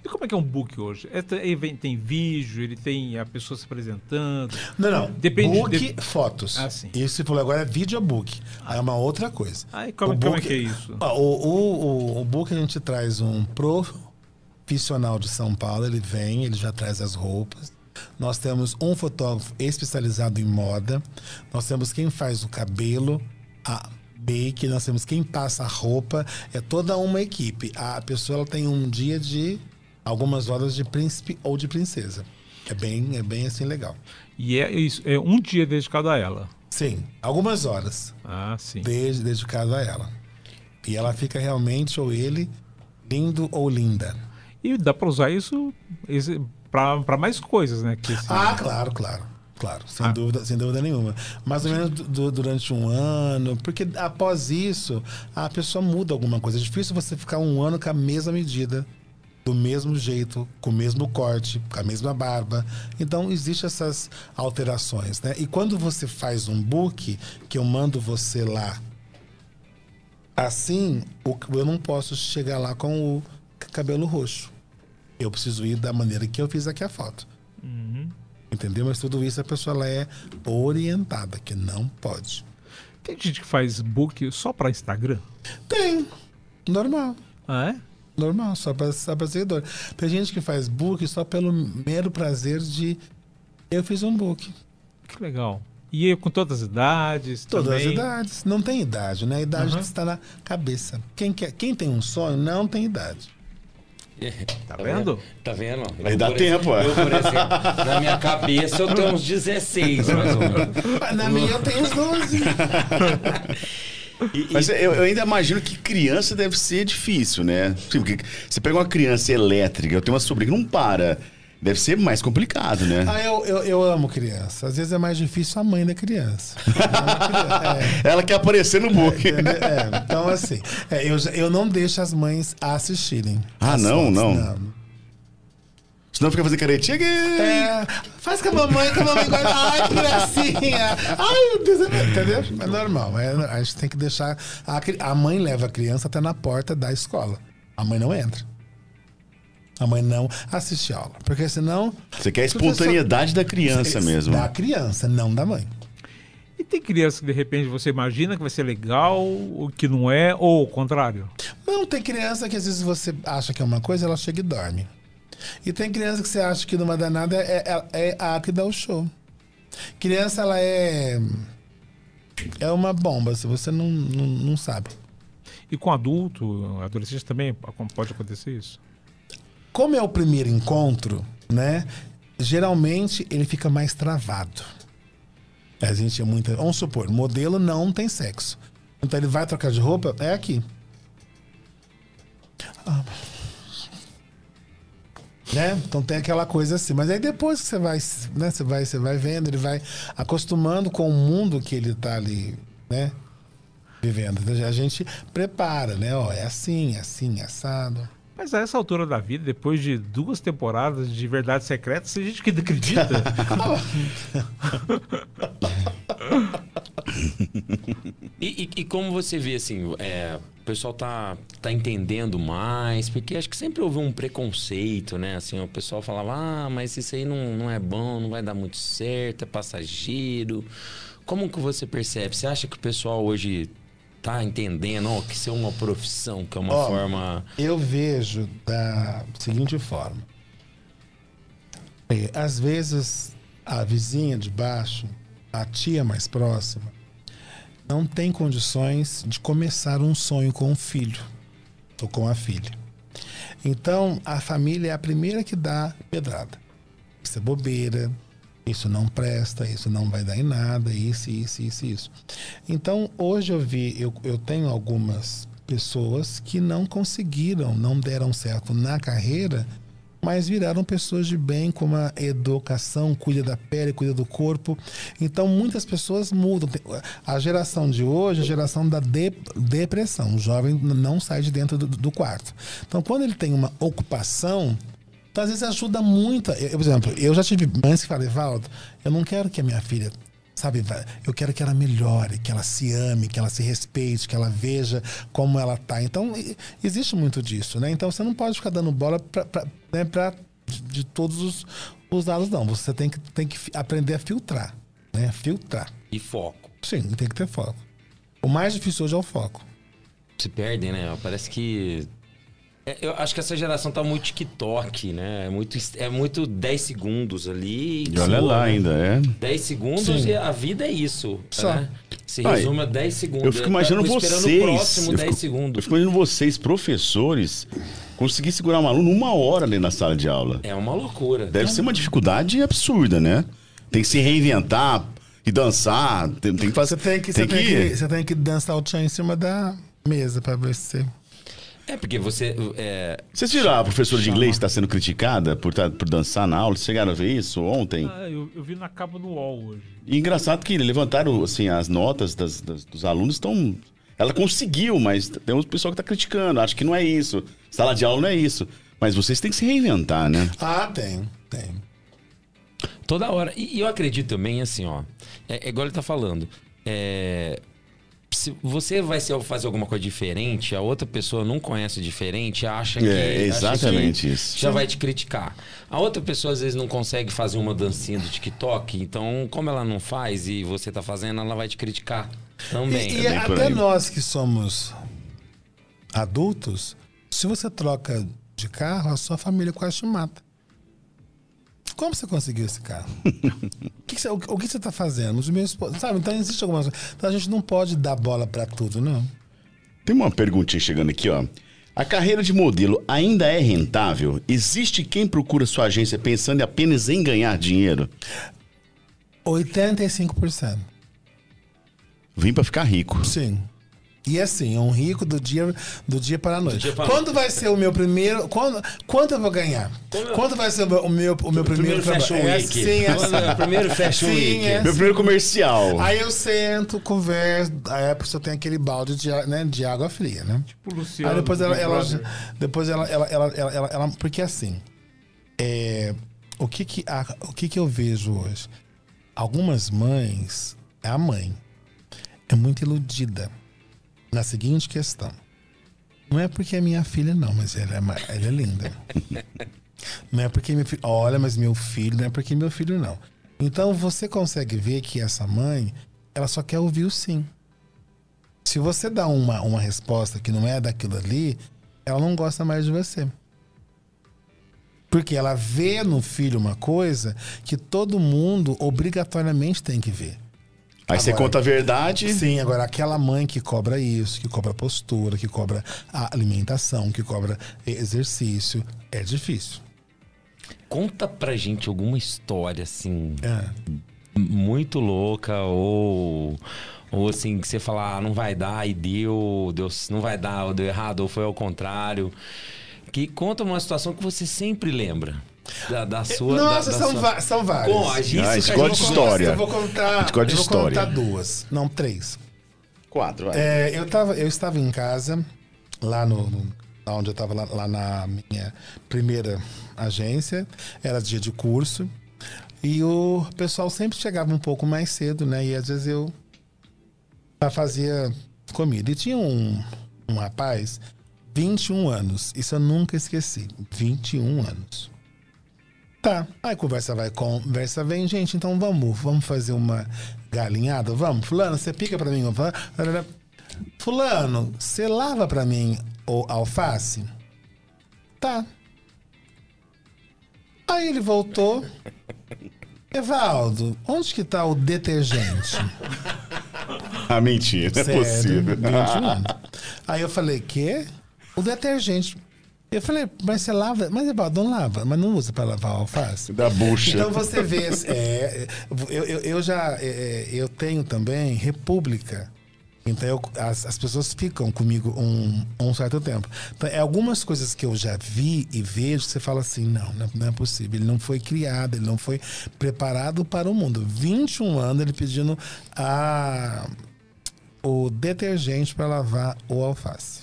E como é que é um book hoje? É, tem, ele tem vídeo, ele tem a pessoa se apresentando. Não, não. Depende- book, de- fotos. Ah, sim. Isso você falou agora é videobook. Aí é uma outra coisa. Aí como, O como é book- que é isso? O, o, o, o book a gente traz um profissional de São Paulo, ele vem, ele já traz as roupas. Nós temos um fotógrafo especializado em moda. Nós temos quem faz o cabelo, a make, nós temos quem passa a roupa. É toda uma equipe. A pessoa ela tem um dia de algumas horas de príncipe ou de princesa. É bem, é bem assim legal. E é isso, é um dia dedicado a ela. Sim, algumas horas Ah, sim. desde dedicado a ela. E ela fica realmente, ou ele, lindo ou linda. E dá pra usar isso para mais coisas, né? Que, assim, Ah, claro, claro. Claro, sem, Ah. dúvida, sem dúvida nenhuma. Mais ou menos du- du- durante um ano, porque após isso, a pessoa muda alguma coisa. É difícil você ficar um ano com a mesma medida, do mesmo jeito, com o mesmo corte, com a mesma barba. Então, existem essas alterações, né? E quando você faz um book, que eu mando você lá assim, o- eu não posso chegar lá com o cabelo roxo. Eu preciso ir da maneira que eu fiz aqui a foto. Entendeu? Mas tudo isso a pessoa ela é orientada, que não pode. Tem gente que faz book só pra Instagram? Tem. Normal. Ah, é? Normal, só para seguidor. Tem gente que faz book só pelo mero prazer de eu fiz um book. Que legal. E com todas as idades? Todas também? as idades. Não tem idade, né? A idade Aham. está na cabeça. Quem, quer, quem tem um sonho não tem idade. Tá vendo? Tá vendo? Aí dá por tempo, exemplo, é. Eu, por exemplo, na minha cabeça eu tenho uns 16, mais ou menos. Na minha eu tenho os 12. E- e- Mas eu, eu ainda imagino que criança deve ser difícil, né? Porque você pega uma criança elétrica, eu tenho uma sobrinha que não para. Deve ser mais complicado, né? Ah, eu, eu, eu amo criança. Às vezes é mais difícil a mãe da criança. É, Ela quer aparecer no book. entendeu? É, então, assim, é, eu, eu não deixo as mães assistirem. Ah, as não, fotos, não. Senão fica fazendo caretinha. É, faz com a mamãe, com a mamãe guarda. Ai, que gracinha. Ai, meu Deus. é- Entendeu? É normal. É, a gente tem que deixar. A, a mãe leva a criança até na porta da escola. A mãe não entra. A mãe não assiste aula. Porque senão. Você quer a espontaneidade da criança mesmo. Da criança, não da mãe. E tem criança que de repente você imagina que vai ser legal, o que não é, ou o contrário? Não, tem criança que às vezes você acha que é uma coisa, ela chega e dorme. E tem criança que você acha que não vai dar nada, é, é, é a que dá o show. Criança, ela é. É uma bomba, se você não, não, não sabe. E com adulto, adolescente também pode acontecer isso? Como é o primeiro encontro, né? Geralmente ele fica mais travado. A gente é muito. Vamos supor, modelo não tem sexo. Então ele vai trocar de roupa, é aqui. Ah. Né? Então tem aquela coisa assim. Mas aí depois que você vai, né? Você vai, você vai vendo, ele vai acostumando com o mundo que ele tá ali, né? Vivendo. Então, a gente prepara, né? Ó, é assim, é assim, é assado. Mas a essa altura da vida, depois de duas temporadas de Verdade Secreta, tem gente que acredita. E, e- e como você vê, assim, é, o pessoal tá, tá entendendo mais, porque acho que sempre houve um preconceito, né? Assim, o pessoal falava, ah, mas isso aí não, não é bom, não vai dar muito certo, é passageiro. Como que você percebe? Você acha que o pessoal hoje tá entendendo ó, que isso é uma profissão, que é uma Ó, forma... Eu vejo da seguinte forma. É, Às vezes, a vizinha de baixo, a tia mais próxima, não tem condições de começar um sonho com o filho ou com a filha. Então, a família é a primeira que dá pedrada. Isso é bobeira, isso não presta, isso não vai dar em nada, isso, isso, isso, isso. Então, hoje eu vi, eu, eu tenho algumas pessoas que não conseguiram, não deram certo na carreira, mas viraram pessoas de bem, com uma educação, cuida da pele, cuida do corpo. Então, muitas pessoas mudam. A geração de hoje é a geração da de- depressão. O jovem não sai de dentro do, do quarto. Então, quando ele tem uma ocupação, então, às vezes ajuda muito. Eu, por exemplo, eu já tive mães que falam, Evaldo, eu não quero que a minha filha, sabe, eu quero que ela melhore, que ela se ame, que ela se respeite, que ela veja como ela tá. Então, existe muito disso, né? Então, você não pode ficar dando bola pra, pra, né, pra- de, todos os, os lados, não. Você tem que, tem que aprender a filtrar, né? Filtrar. E foco. Sim, tem que ter foco. O mais difícil hoje é o foco. Se perdem, né? Parece que. É, Eu acho que essa geração tá muito TikTok, né? É muito, é muito 10 segundos ali. E olha lá ainda, é. 10 segundos Sim. e a vida é isso. Só. Né? Se resume a 10 segundos. Eu fico imaginando esperando vocês. o próximo eu 10 fico- segundos. Eu fico imaginando vocês, professores, conseguir segurar um aluno uma hora ali na sala de aula. É uma loucura. Deve ser uma dificuldade absurda, né? Tem que se reinventar e dançar. Tem, tem que fazer. Você tem que, você tem que, você tem que dançar o tchan em cima da mesa pra ver se você. É porque você. É, Vocês viram a professora de inglês que está sendo criticada por, tá- por dançar na aula? Vocês chegaram a ver isso ontem? Ah, eu, eu vi na capa no UOL hoje. E engraçado que levantaram, assim, as notas das- das- dos alunos estão... Ela conseguiu, mas tem um pessoal que está criticando. Acho que não é isso. Sala de aula não é isso. Mas vocês têm que se reinventar, né? Ah, tem, tem. Toda hora. E, e eu acredito também, assim, ó. É, é igual ele tá falando. É, se você vai ser- fazer alguma coisa diferente, a outra pessoa não conhece diferente, acha que. É, acha exatamente que isso. Já vai te criticar. A outra pessoa, às vezes, não consegue fazer uma dancinha do TikTok, então, como ela não faz e você tá fazendo, ela vai te criticar também. E, e por até nós que somos adultos, se você troca de carro, a sua família quase te mata. Como você conseguiu esse carro? o, que que você, o, o que você está fazendo? Os meus, sabe? Então existe algumas coisas. Então a gente não pode dar bola para tudo, não. Tem uma perguntinha chegando aqui, ó. A carreira de modelo ainda é rentável? Existe quem procura sua agência pensando apenas em ganhar dinheiro? 85%. Vim pra ficar rico. Sim. E assim, é um rico do dia, do dia para a noite. dia para quando vai ser o meu primeiro. Quando, quanto eu vou ganhar? Quando vai ser o meu, o meu, primeiro, Primeiro Fashion? É Week. assim, é é assim. primeiro Fashion Sim, Week. é Meu primeiro comercial. Aí eu sento, converso, aí a pessoa tem aquele balde de, né, de água fria, né? Tipo o Luciano. Aí depois ela, ela- depois ela, ela, ela, ela, ela- ela- porque assim, é, o que que, a- o que que eu vejo hoje? Algumas mães, é a mãe, é muito iludida na seguinte questão. Não é porque é minha filha, não, mas ela é, ela é linda. Não é porque meu filho. Olha, mas meu filho, não é porque meu filho, não. Então você consegue ver que essa mãe, ela só quer ouvir o sim. Se você dá uma, uma resposta que não é daquilo ali, ela não gosta mais de você. Porque ela vê no filho uma coisa que todo mundo obrigatoriamente tem que ver. Aí você Agora- conta a verdade. Sim, agora aquela mãe que cobra isso, que cobra postura, que cobra a alimentação, que cobra exercício, é difícil. Conta pra gente alguma história, assim, É. muito louca ou ou assim que você fala ah, não vai dar e deu, deu não vai dar ou deu errado ou foi ao contrário que conta uma situação que você sempre lembra da, da sua Nossa, da, da são, sua... va- são várias. Bom, a gente, Ah, história. Eu vou contar, eu vou história. contar duas, não três. Quatro, vai. É, eu, tava, eu estava em casa, lá no. no- lá onde eu estava, lá, lá na minha primeira agência, era dia de curso. E o pessoal sempre chegava um pouco mais cedo, né? E às vezes eu fazia comida. E tinha um, um rapaz, 21 anos. Isso eu nunca esqueci. 21 anos. Tá. Aí conversa vai, conversa vem, gente. Então vamos, vamos fazer uma galinhada? Vamos. Fulano, você pica pra mim. Fulano, você lava pra mim o alface? Tá. Aí ele voltou. Evaldo, onde que tá o detergente? Ah, mentira, não é Sério, possível. 21 anos. Aí eu falei, quê? O detergente. Eu falei, mas você lava? Mas Evaldo, não lava, mas não usa pra lavar o alface. Da bucha. Então você vê, é, eu, eu, eu já é, eu tenho também República. Então eu- as, as pessoas ficam comigo um, um certo tempo. Então, é algumas coisas que eu já vi e vejo, você fala assim, não, não, não é possível. Ele não foi criado, ele não foi preparado para o mundo. 21 anos ele pedindo a, o detergente para lavar o alface.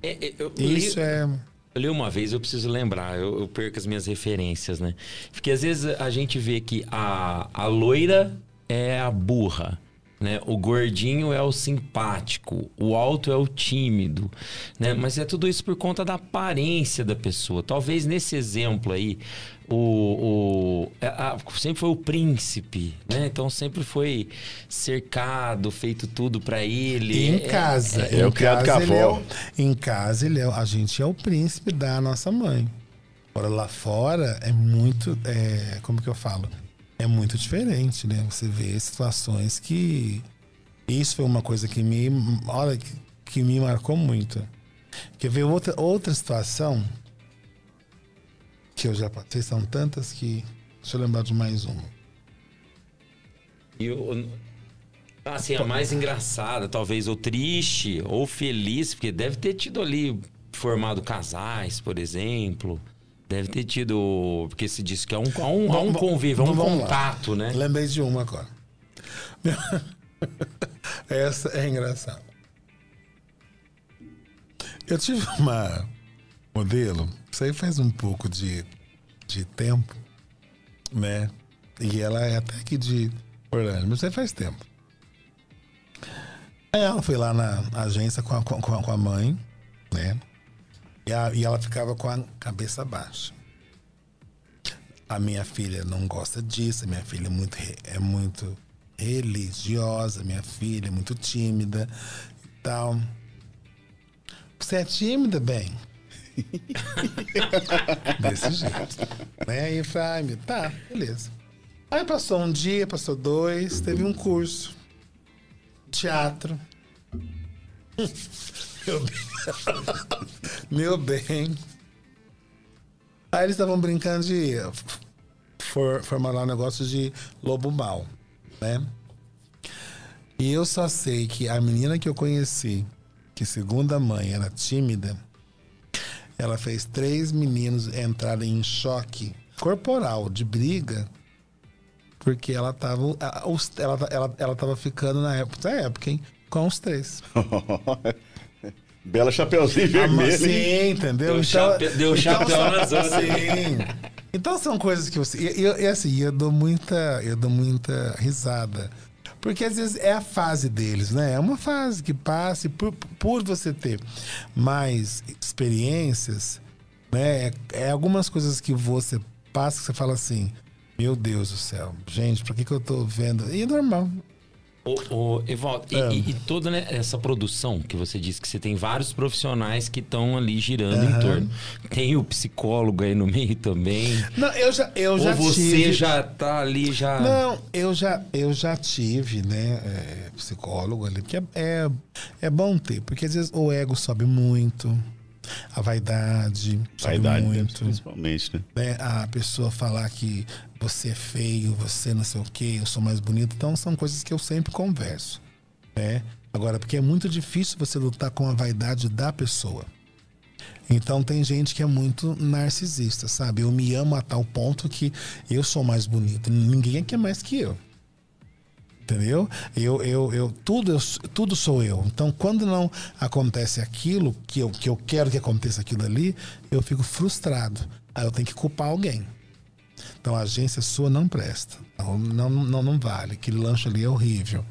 É, é, eu li- Isso é. Eu li uma vez, eu preciso lembrar, eu, eu perco as minhas referências, né? Porque às vezes a gente vê que a, a loira é a burra, né? O gordinho é o simpático, o alto é o tímido, né? Mas é tudo isso por conta da aparência da pessoa. Talvez nesse exemplo aí, o, o é, a- sempre foi o príncipe, né? Então sempre foi cercado, feito tudo pra ele. Em É- casa. é em o criado casa, com a ele é avó. em casa, ele é, a gente é o príncipe da nossa mãe. Agora, lá fora, é muito. é, como que eu falo? É muito diferente, né? Você vê situações que. Isso foi uma coisa que me. Olha, que, me marcou muito. Quer ver outra, outra situação que eu já passei? São tantas que. Deixa eu lembrar de mais uma. E o- assim, a mais engraçada, talvez, ou triste, ou feliz, porque deve ter tido ali formado casais, por exemplo. Deve ter tido. Porque se diz que é um, há um, há um convívio, é um vamos lá. contato, né? Lembrei de uma agora. Essa é engraçada. Eu tive uma modelo, isso aí faz um pouco de, de tempo, né? E ela é até aqui de Orlando, mas isso aí faz tempo. Aí ela foi lá na agência com a, com a, com a mãe, né? E, a- e ela ficava com a cabeça baixa. A minha filha não gosta disso, a minha filha é muito, é muito religiosa, minha filha é muito tímida e tal. Você é tímida, bem? Desse jeito. Né? Aí eu falei, tá, beleza. Aí passou um dia, passou dois, teve um curso. Teatro. Meu bem. Meu bem. Aí eles estavam brincando de for, formar lá um negócio de lobo mal, né? E eu só sei que a menina que eu conheci, que segundo a mãe era tímida, ela fez três meninos entrarem em choque corporal, de briga, porque ela tava, a- os- ela, ela, ela tava ficando na época, na época, hein? Com os três. Bela chapeuzinho vermelho. Sim, entendeu? Deu chape- deu chapéu são- nas outras. Sim. Então são coisas que você. E, e- e assim, eu dou muita. Eu dou muita risada. Porque às vezes é a fase deles, né? É uma fase que passa e por, por você ter mais experiências, né? É, é algumas coisas que você passa que você fala assim. Meu Deus do céu, gente, pra que, que eu tô vendo? E é normal. Ô, ô, Evaldo, e- É. e, e toda né, essa produção que você disse que você tem vários profissionais que estão ali girando em Aham. torno. Tem o psicólogo aí no meio também. Não, eu já, eu já Ou você tive... já tá ali, já. Não, eu já, eu já tive, né, é, psicólogo ali, porque é, é, é bom ter, porque às vezes o ego sobe muito, a vaidade Vaidade, muito, principalmente, né? né, a pessoa falar que você é feio, você não sei o que, eu sou mais bonito, então são coisas que eu sempre converso, né? Agora, porque é muito difícil você lutar com a vaidade da pessoa. Então tem gente que é muito narcisista, sabe? Eu me amo a tal ponto que eu sou mais bonito. Ninguém aqui é mais que eu. Entendeu? Eu, eu, eu, tudo, eu, tudo sou eu. Então, quando não acontece aquilo que eu, que eu quero que aconteça aquilo ali, eu fico frustrado. Aí eu tenho que culpar alguém. Então, a agência sua não presta. Não, não, não, não vale. Aquele lanche ali é horrível.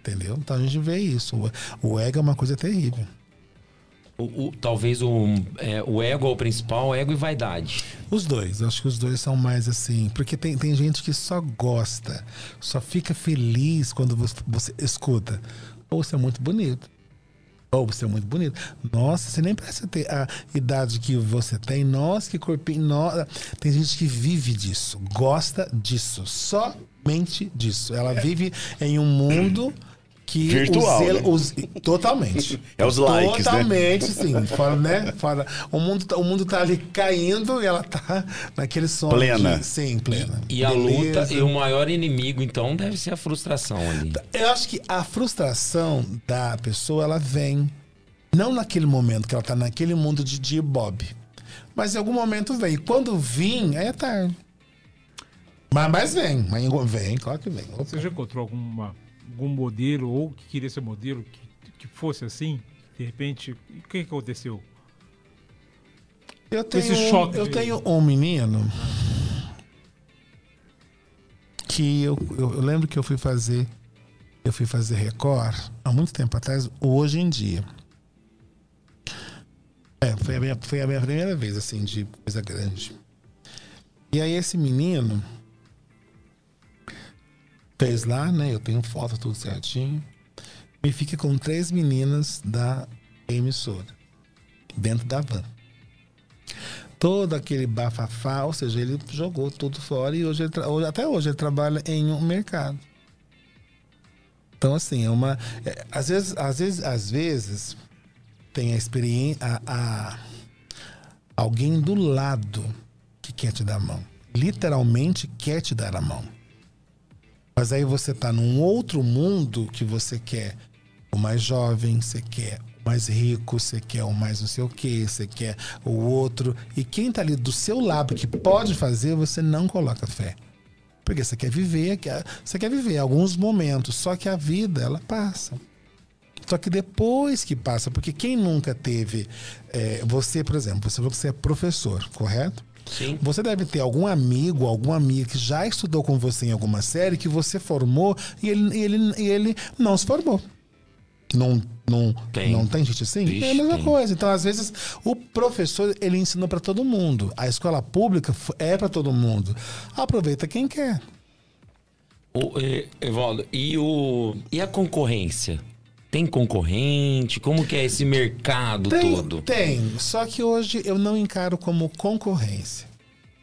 Entendeu? Então, a gente vê isso. O, o ego é uma coisa terrível. O, o- talvez o, é, o ego é o principal, ego e vaidade. Os dois, acho que os dois são mais assim. Porque tem, tem gente que só gosta, só fica feliz quando você, você escuta. Ou você é muito bonito. Ou você é muito bonito. Nossa, você nem parece ter a idade que você tem. Nossa, que corpinho. Nossa. Tem gente que vive disso, gosta disso, somente disso. Ela vive em um mundo que Virtual, os, né? os- totalmente. É os likes, né? Totalmente, sim. Fora, né? Fora, o mundo, tá- o mundo tá ali caindo e ela tá naquele sonho. Plena. de- sim, plena. E a Beleza. luta, e o maior inimigo, então, deve ser a frustração ali. Eu acho que a frustração da pessoa, ela vem não naquele momento que ela tá naquele mundo de de Bob. Mas em algum momento vem. E quando vir, aí é tarde. Mas, mas vem, mas vem, claro que vem. Opa. Você já encontrou alguma, algum modelo ou que queria ser modelo que, que fosse assim? De repente, o que que aconteceu? Eu tenho, esse choque eu de- tenho um menino que eu, eu, eu lembro que eu fui fazer eu fui fazer Record há muito tempo atrás, hoje em dia. É, foi a minha, foi a minha primeira vez, assim, de coisa grande. E aí esse menino fez lá, né? Eu tenho foto tudo certinho. E fica com três meninas da emissora, dentro da van todo aquele bafafá, ou seja, ele jogou tudo fora e hoje, ele hoje- até hoje ele trabalha em um mercado. Então assim, é uma, é, às vezes, às vezes, às vezes tem a experiência, a, a- alguém do lado que quer te dar a mão, literalmente quer te dar a mão. Mas aí você tá num outro mundo que você quer o mais jovem, você quer mais rico, você quer o mais não sei o que, você quer o outro. E quem tá ali do seu lado que pode fazer, você não coloca fé. Porque você quer viver, você quer viver alguns momentos, só que a vida, ela passa. Só que depois que passa, porque quem nunca teve. é, você, por exemplo, você falou que você é professor, correto? Sim. Você deve ter algum amigo, alguma amiga que já estudou com você em alguma série que você formou e ele, ele, ele não se formou. Não, não, Tem. não tem gente assim? Vixe, é a mesma tem. coisa. Então, às vezes, o professor ele ensinou para todo mundo. A escola pública é para todo mundo. Aproveita quem quer. O, eh, Evaldo, e, o, e a concorrência? Tem concorrente? Como que é esse mercado Tem, todo? tem. Só que hoje eu não encaro como concorrência.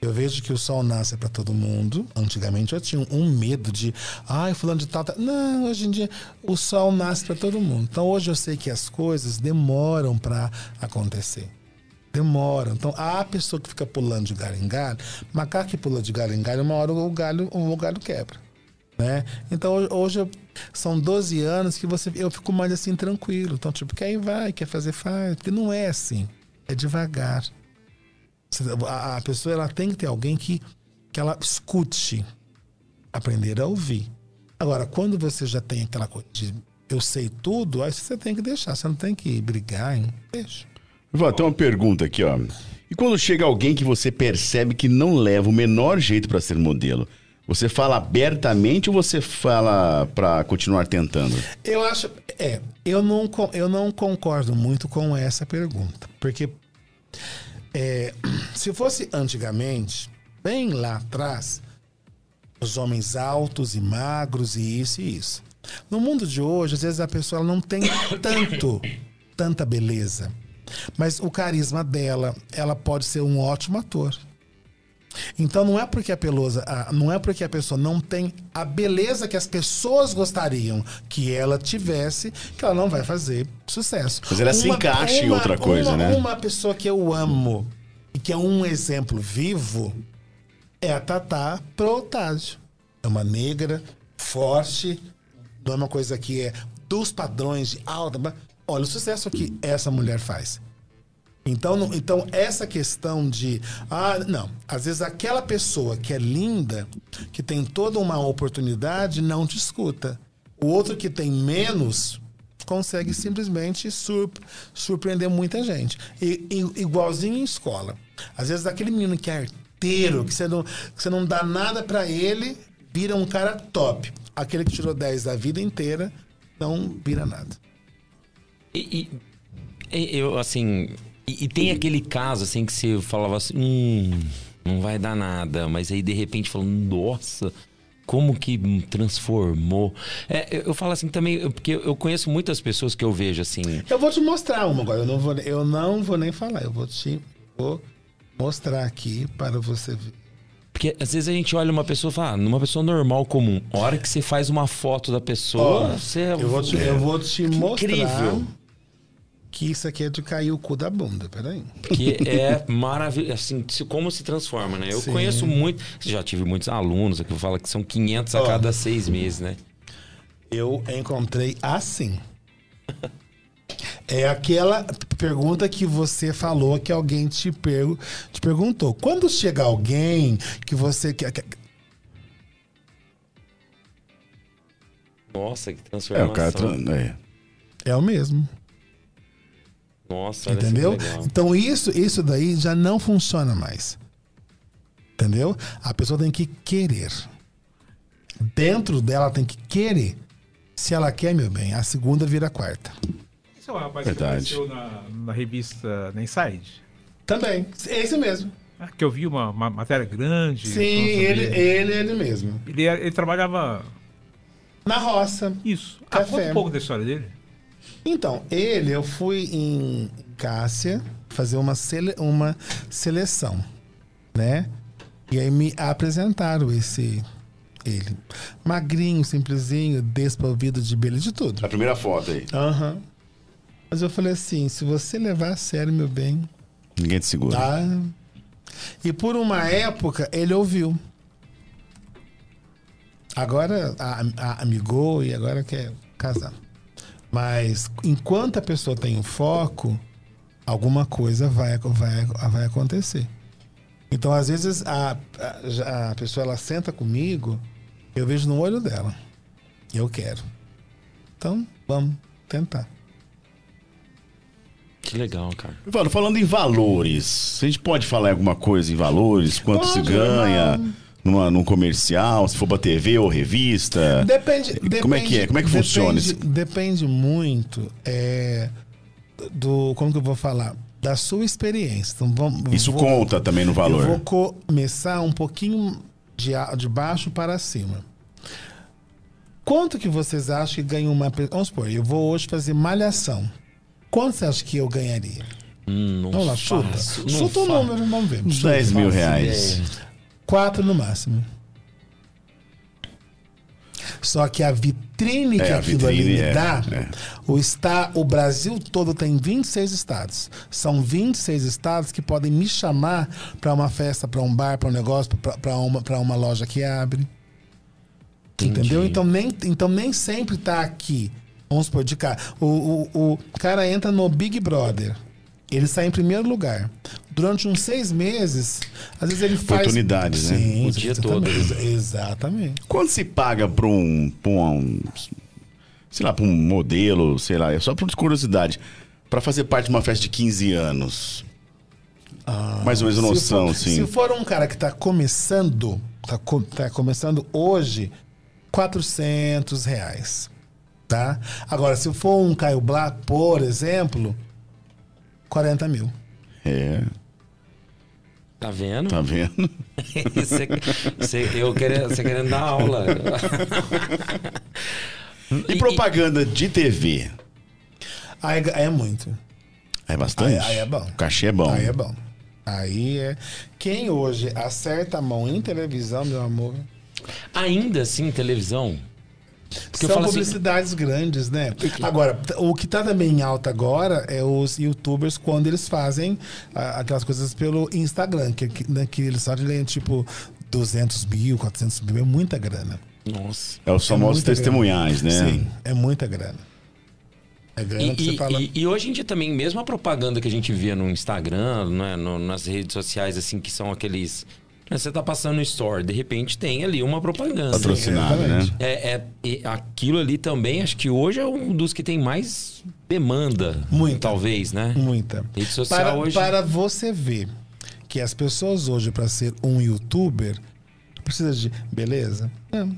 Eu vejo que o sol nasce para todo mundo. Antigamente eu tinha um medo de, ai, fulano de tal, tal. Não, hoje em dia o sol nasce para todo mundo. Então hoje eu sei que as coisas demoram para acontecer. Demoram. Então a pessoa que fica pulando de galho em galho, macaco que pula de galho em galho, uma hora o galho, o galho quebra. Né? Então hoje- hoje eu- são 12 anos que você eu fico mais assim tranquilo. Então, tipo, quer ir, vai, quer fazer, faz. Porque não é assim. É devagar. A, pessoa ela tem que ter alguém que, que ela escute. Aprender a ouvir. Agora, quando você já tem aquela coisa de eu sei tudo, aí você tem que deixar. Você não tem que brigar, hein? Deixa. Vó, tem uma pergunta aqui, ó. E quando chega alguém que você percebe que não leva o menor jeito pra ser modelo, você fala abertamente ou você fala pra continuar tentando? Eu acho. É, eu não, eu não concordo muito com essa pergunta. Porque é, se fosse antigamente, bem lá atrás, os homens altos e magros e isso e isso. No mundo de hoje, às vezes a pessoa não tem tanto, tanta beleza. Mas o carisma dela, ela pode ser um ótimo ator. Então não é porque a pelosa, não é porque a pessoa não tem a beleza que as pessoas gostariam que ela tivesse, que ela não vai fazer sucesso. Mas ela se encaixa em outra coisa, uma- né? Uma pessoa que eu amo e que é um exemplo vivo é a Tatá Protásio. É uma negra, forte, não é uma coisa que é dos padrões de alta. Olha o sucesso que essa mulher faz. Então, não- então essa questão de. Ah, não. Às vezes aquela pessoa que é linda, que tem toda uma oportunidade, não te escuta. O outro que tem menos consegue simplesmente surp- surpreender muita gente. E, e- igualzinho em escola. Às vezes aquele menino que é arteiro, que você não, que você não dá nada pra ele, vira um cara top. Aquele que tirou 10 da vida inteira, não vira nada. E- e eu, assim. E, e tem aquele caso, assim, que você falava assim, hum, não vai dar nada. Mas aí, de repente, falando, nossa, como que me transformou. É, eu, eu falo assim também, porque eu conheço muitas pessoas que eu vejo assim. Eu vou te mostrar uma agora. Eu não vou, eu não vou nem falar. Eu vou te vou mostrar aqui para você ver. Porque às vezes a gente olha uma pessoa e fala, ah, numa pessoa normal, comum. A hora que você faz uma foto da pessoa, Ó, você é. eu vou te, eu vou te mostrar incrível. Que isso aqui é de cair o cu da bunda. Peraí. Que é maravilhoso, assim, como se transforma, né? Eu Sim. conheço muito, já tive muitos alunos aqui que falam que são 500 a cada seis meses, né? Eu encontrei assim. É aquela pergunta que você falou que alguém te, pergu- te perguntou. Quando chega alguém que você quer. quer- Nossa, que É, transformação. o cara. tra- é. É o mesmo. Nossa, Entendeu? Então isso, isso daí já não funciona mais. Entendeu? A pessoa tem que querer. Dentro dela tem que querer. Se ela quer, meu bem, a segunda vira a quarta. Esse é um rapaz Verdade. que apareceu na, na revista na Inside. Também. É esse mesmo. Ah, Que eu vi uma, uma matéria grande. Sim, ele, ele, ele mesmo. Ele, ele trabalhava Na roça. isso. Ah, Café. conta um pouco da história dele. Então, ele, eu fui em Cássia fazer uma, sele, uma seleção, né? E aí me apresentaram esse ele. Magrinho, simplesinho, desprovido de beleza, de tudo. A primeira foto aí. Aham. Mas eu falei assim, se você levar a sério, meu bem, Ninguém te segura. tá? E por uma época ele ouviu. Agora a, a- amigou e agora quer casar. Mas enquanto a pessoa tem o foco, alguma coisa vai, vai, vai acontecer. Então, às vezes, a, a, a pessoa ela senta comigo, eu vejo no olho dela. Eu quero. Então, vamos tentar. Que legal, cara. Ivaldo, falando em valores, a gente pode falar alguma coisa em valores? Quanto se Pode, ganha não. Numa, num comercial, se for pra TV ou revista? Depende, Como é que é? Como é que depende- funciona isso? Depende muito é, do. Como que eu vou falar? Da sua experiência. Então, vamos, Isso vou- conta também no Eu valor. vou começar um pouquinho de, de baixo para cima. Quanto que vocês acham que ganha uma. Vamos supor, eu vou hoje fazer malhação. Quanto você acha que eu ganharia? Hum, não Vamos lá, chuta. faço, Chuta o número, vamos ver. Uns 10 mil reais. ideia. Quatro no máximo. Só que a vitrine É, que a aquilo ali vitrine me é, dá, é. o, está, o Brasil todo tem 26 estados. São 26 estados que podem me chamar para uma festa, para um bar, para um negócio, para uma, pra uma loja que abre. Entendi. Entendeu? Então nem, então nem sempre tá aqui. Vamos supor, de cá. O, o, o cara entra no Big Brother. Ele sai em primeiro lugar. Durante uns seis meses, às vezes ele faz. Oportunidades, né? Sim, O dia todo. exatamente, exa- Exatamente. Quanto se paga pra um, pra um. Sei lá, pra um modelo, sei lá, é só por curiosidade. Pra fazer parte de uma festa de 15 anos. Mais ou menos noção, for, assim. Se for um cara que tá começando, tá, co- tá começando hoje, 400 reais. Tá? Agora, se for um Caio Blá, por exemplo, 40 mil. É, Tá vendo? tá vendo? Você, você- eu querendo, você querendo dar aula. E propaganda de TV? Aí é muito. É bastante? Aí- aí é bom. O cachê é bom. Aí é bom. Aí é. Quem hoje acerta a mão em televisão, meu amor. Ainda assim, televisão. Porque eu são assim- publicidades grandes, né? Agora, o que tá também em alta agora é os youtubers quando eles fazem ah, aquelas coisas pelo Instagram, que, que, né, que eles fazem tipo 200 mil, 400 mil, é muita grana. Nossa. É os famosos muita testemunhais, né? Sim, é muita grana. É grana E, que você e- fala. e- e hoje em dia também, mesmo a propaganda que a gente via no Instagram, né, no- nas redes sociais, assim, que são aqueles. Você tá passando no store, de repente tem ali uma propaganda. Patrocinado, né? É, é- aquilo ali também, acho que hoje é um dos que tem mais demanda. Muita. Talvez, né? Muita. Rede social para, hoje. para você ver que as pessoas hoje, para ser um youtuber, precisa de beleza? Não.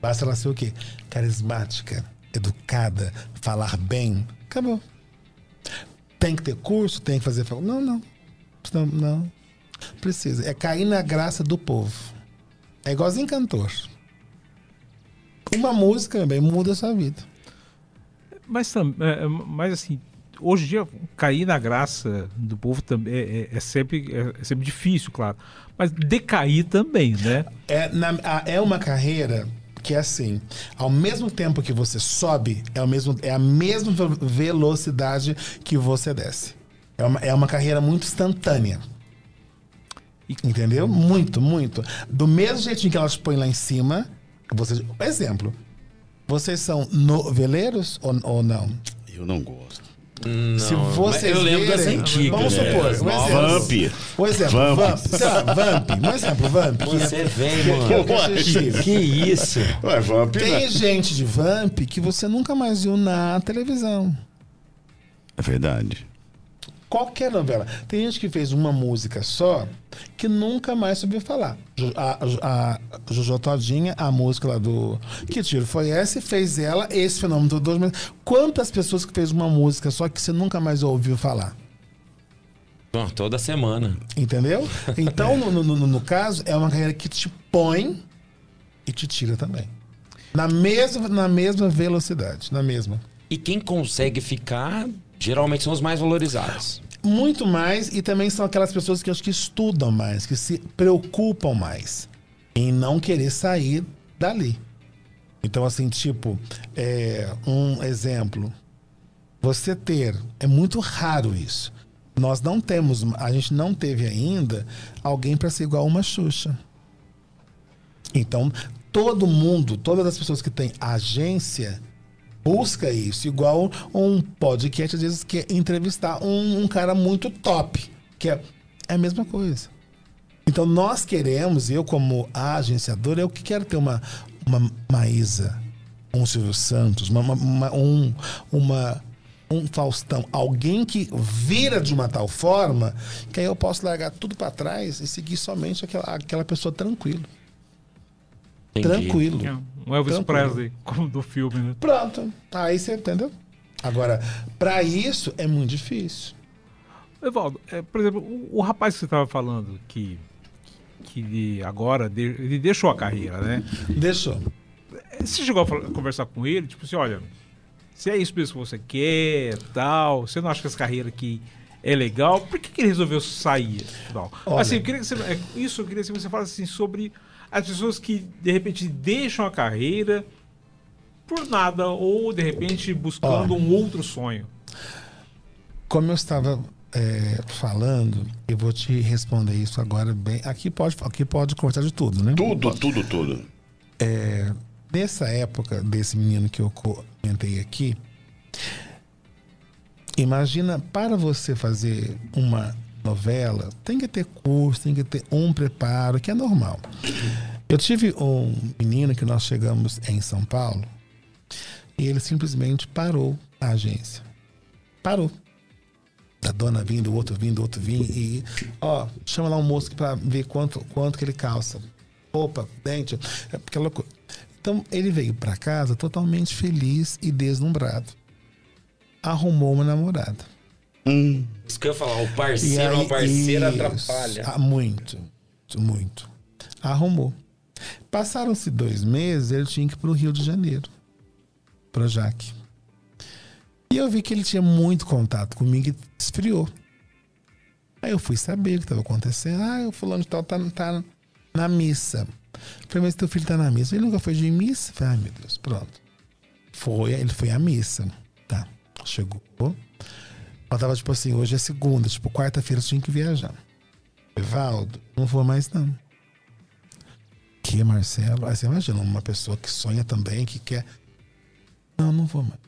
Basta ela ser o quê? Carismática, educada, falar bem. Acabou. Tem que ter curso, tem que fazer. Não, não. Não, não. Precisa. É cair na graça do povo. É igualzinho cantor. Uma música, bem, muda a sua vida. Mas, é, é, mas assim, hoje em dia, cair na graça do povo também é, é- sempre, é, é sempre difícil, claro. Mas decair também, né? É, na- é uma carreira que é assim, ao mesmo tempo que você sobe, é, o mesmo, é a mesma ve- velocidade que você desce. É uma, é uma carreira muito instantânea. Entendeu? Muito, muito. Do mesmo jeitinho que elas põem lá em cima, você, exemplo, vocês são noveleiros ou, ou não? Eu não gosto. Não, Se vocês eu lembro das verem, antigas. vamos né? supor, As um exemplo. Vamp. O exemplo, Vamp. Vamp. Lá, Vamp. Um exemplo, Vamp. que- Você vem, que- mano. que assistir. Que isso? Ué, Vamp, Tem né? gente de Vamp que você nunca mais viu na televisão. É verdade. Qualquer novela. Tem gente que fez uma música só que nunca mais soube falar. A, a, Jojo Todinha, a música lá do. Que tiro foi esse? Fez ela, esse fenômeno do dois. Quantas pessoas que fez uma música só que você nunca mais ouviu falar? Bom, toda semana. Entendeu? Então, no, no- no- no caso, é uma carreira que te põe e te tira também. Na mesma, na mesma velocidade. Na mesma. E quem consegue ficar, geralmente são os mais valorizados. Muito mais, e também são aquelas pessoas que acho que estudam mais, que se preocupam mais em não querer sair dali. Então, assim, tipo, é, um exemplo. Você ter, é muito raro isso. Nós não temos, a gente não teve ainda alguém para ser igual uma Xuxa. Então, todo mundo, todas as pessoas que têm agência, busca isso. Igual um podcast, às vezes, quer entrevistar um, um cara muito top. Que é, é a mesma coisa. Então nós queremos, eu como agenciador, eu que quero ter uma, uma Maísa, um Silvio Santos, uma, uma, um, uma, um Faustão, alguém que vira de uma tal forma que aí eu posso largar tudo para trás e seguir somente aquela, aquela pessoa tranquilo. Entendi. Tranquilo. É, Um Elvis Tranquilo. Presley, como do filme, né? Pronto. Aí você entendeu? Agora, para isso é muito difícil. Evaldo, é, por exemplo, o, o rapaz que você estava falando que, que ele agora de- ele deixou a carreira, né? Deixou. Você chegou a falar- a conversar com ele, tipo assim, olha, se é isso mesmo que você quer, tal, você não acha que essa carreira aqui é legal, por que, que ele resolveu sair? Tal? Olha. Assim, eu queria que você, é, isso eu queria que você falasse assim, sobre as pessoas que de repente deixam a carreira por nada, ou de repente buscando um outro sonho. Como eu estava é, falando, eu vou te responder isso agora bem. Aqui pode, aqui pode cortar de tudo, né? Tudo, tudo, tudo. Nessa época desse menino que eu comentei aqui, imagina para você fazer uma novela, tem que ter curso, tem que ter um preparo, que é normal. Eu tive um menino que nós chegamos em São Paulo e ele simplesmente parou a agência. Parou. A dona vindo, o outro vindo, o outro vindo e ó, chama lá um moço para ver quanto quanto que ele calça. Roupa, dente, é aquela coisa. Então ele veio para casa totalmente feliz e deslumbrado. Arrumou uma namorada. Isso que eu ia falar, o parceiro ou a parceira isso. atrapalha. Ah, muito, muito. Arrumou. Passaram-se dois meses, ele tinha que ir para o Rio de Janeiro, para Jaque. E eu vi que ele tinha muito contato comigo e esfriou. Aí eu fui saber o que estava acontecendo. Ah, o fulano de tal tá, tá na missa. Falei, mas teu filho tá na missa. Ele nunca foi de missa? Falei, ai meu Deus, pronto. Foi, ele foi à missa. Tá, chegou. Ela tava tipo assim, hoje é segunda, tipo, quarta-feira eu tinha que viajar. Evaldo, não vou mais não. Que, Marcelo? Aí você imagina, uma pessoa que sonha também, que quer. Não, não vou mais.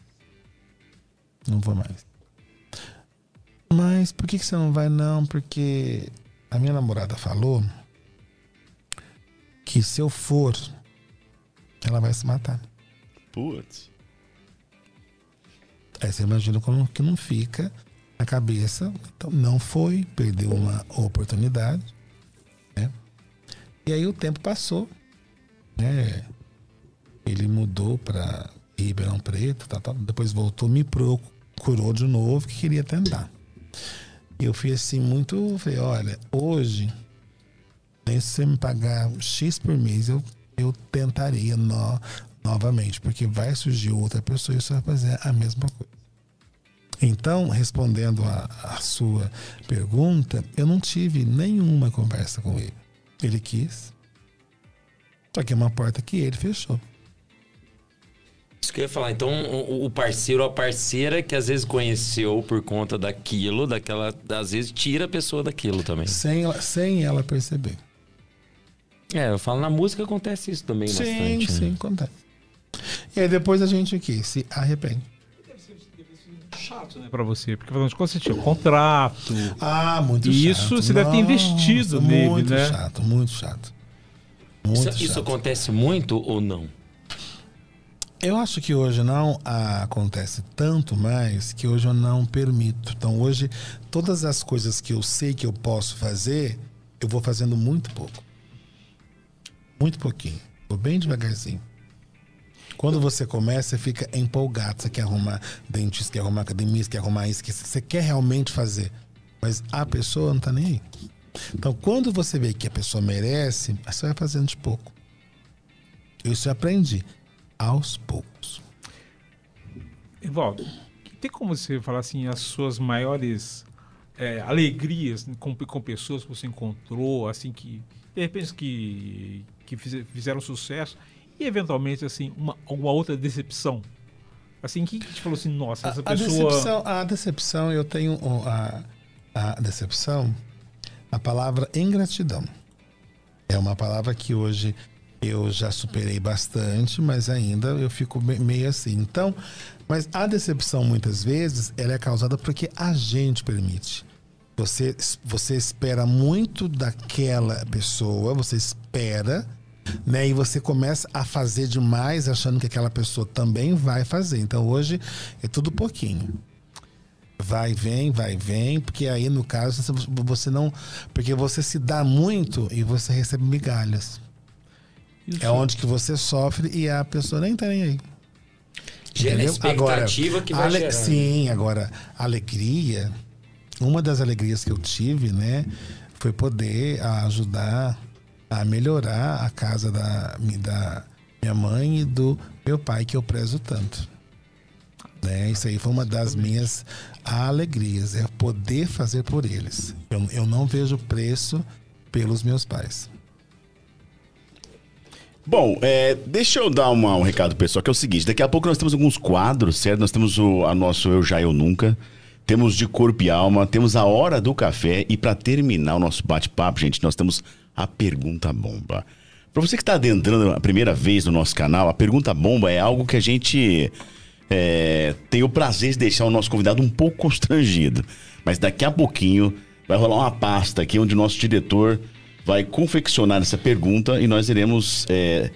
Não vou mais. Mas por que, que você não vai não? Porque a minha namorada falou que se eu for, ela vai se matar. Putz. Aí você imagina como que não fica na cabeça. Então não foi, perdeu uma oportunidade. Né? E aí o tempo passou. Né? Ele mudou para Ribeirão Preto, tá, tá, depois voltou, me procurou de novo, que queria tentar. E eu fui assim, muito. Falei, olha, hoje, nem se você me pagar X por mês, eu, eu tentaria no, novamente, porque vai surgir outra pessoa e você vai fazer a mesma coisa. Então, respondendo a, a sua pergunta, eu não tive nenhuma conversa com ele. Ele quis. Só que é uma porta que ele fechou. Isso que eu ia falar. Então, o parceiro ou a parceira que às vezes conheceu por conta daquilo, daquela. Às vezes tira a pessoa daquilo também. Sem, ela- sem ela perceber. É, eu falo, na música acontece isso também sim, bastante. sim, né? acontece. E aí depois a gente aqui se arrepende. Chato, né, pra você, porque afinal de contas você tinha um contrato. Ah, muito E chato. isso você deve ter investido nele, muito né? chato, muito chato. Muito Isso, isso chato. acontece muito ou não? Eu acho que hoje não ah, acontece tanto mais que hoje eu não permito. Então hoje todas as coisas que eu sei que eu posso fazer, eu vou fazendo muito pouco. Muito pouquinho. Vou bem devagarzinho. Quando você começa, você fica empolgado. Você quer arrumar dentista, quer arrumar academia, você quer arrumar isso, que você quer realmente fazer. Mas a pessoa não tá nem aí. Então, quando você vê que a pessoa merece, você vai fazendo de pouco. Isso eu aprendi aos poucos. Evaldo, tem como você falar assim as suas maiores é, alegrias com, com pessoas que você encontrou, assim que de repente que, que fize- fizeram sucesso e eventualmente assim uma, alguma outra decepção? Assim que te falou assim, nossa, essa A, a pessoa decepção, a decepção, eu tenho a, a decepção, a palavra ingratidão. É uma palavra que hoje Eu já superei bastante, mas ainda eu fico me- meio assim. Então, mas a decepção muitas vezes ela é causada porque a gente permite. Você, você espera muito daquela pessoa, você espera, né? E você começa a fazer demais achando que aquela pessoa também vai fazer. Então hoje é tudo pouquinho. Vai, vem, vai, vem, porque aí no caso você- não. Porque você se dá muito e você recebe migalhas. Isso. É onde que você sofre e a pessoa nem tá nem aí. Gera Entendeu? expectativa que vai ale-. Sim, agora, alegria. Uma das alegrias que eu tive, né, foi poder ajudar a melhorar a casa da, da minha mãe e do meu pai, que eu prezo tanto. Né? Isso aí foi uma das minhas alegrias, é poder fazer por eles. Eu, eu não vejo preço pelos meus pais. Bom, é, deixa eu dar uma- um recado pessoal, que é o seguinte: daqui a pouco nós temos alguns quadros, certo? Nós temos o a nosso Eu Já Eu Nunca, temos de corpo e alma, temos a hora do café e para terminar o nosso bate-papo, gente, nós temos a pergunta bomba. Para você que está adentrando a primeira vez no nosso canal, a pergunta bomba é algo que a gente é, tem o prazer de deixar o nosso convidado um pouco constrangido. Mas daqui a pouquinho vai rolar uma pasta aqui onde o nosso diretor vai confeccionar essa pergunta e nós iremos é,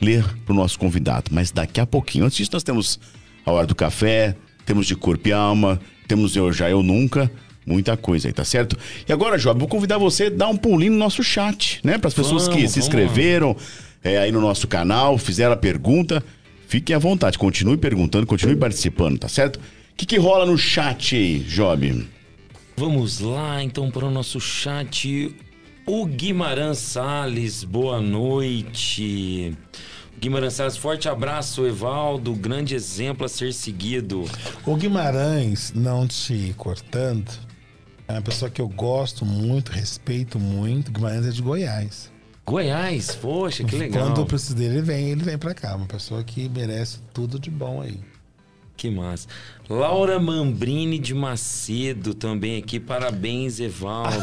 ler para o nosso convidado. Mas daqui a pouquinho. Antes disso, nós temos a hora do café, temos de corpo e alma, temos eu já, eu nunca. Muita coisa aí, tá certo? E agora, Job, vou convidar você a dar um pulinho no nosso chat, né? Para as pessoas que Vamos, se vamos. inscreveram é, aí no nosso canal, fizeram a pergunta. Fiquem à vontade, continue perguntando, continue participando, tá certo? O que, que rola no chat aí, Job? Vamos lá, então, para o nosso chat. O Guimarães Salles, boa noite. Guimarães Salles, forte abraço, Evaldo. Grande exemplo a ser seguido. O Guimarães, não te cortando, é uma pessoa que eu gosto muito, respeito muito. Guimarães é de Goiás. Goiás, poxa, que legal. Quando eu preciso dele, ele vem, ele vem pra cá. Uma pessoa que merece tudo de bom aí. Que massa. Laura Mambrini de Macedo também aqui. Parabéns, Evaldo.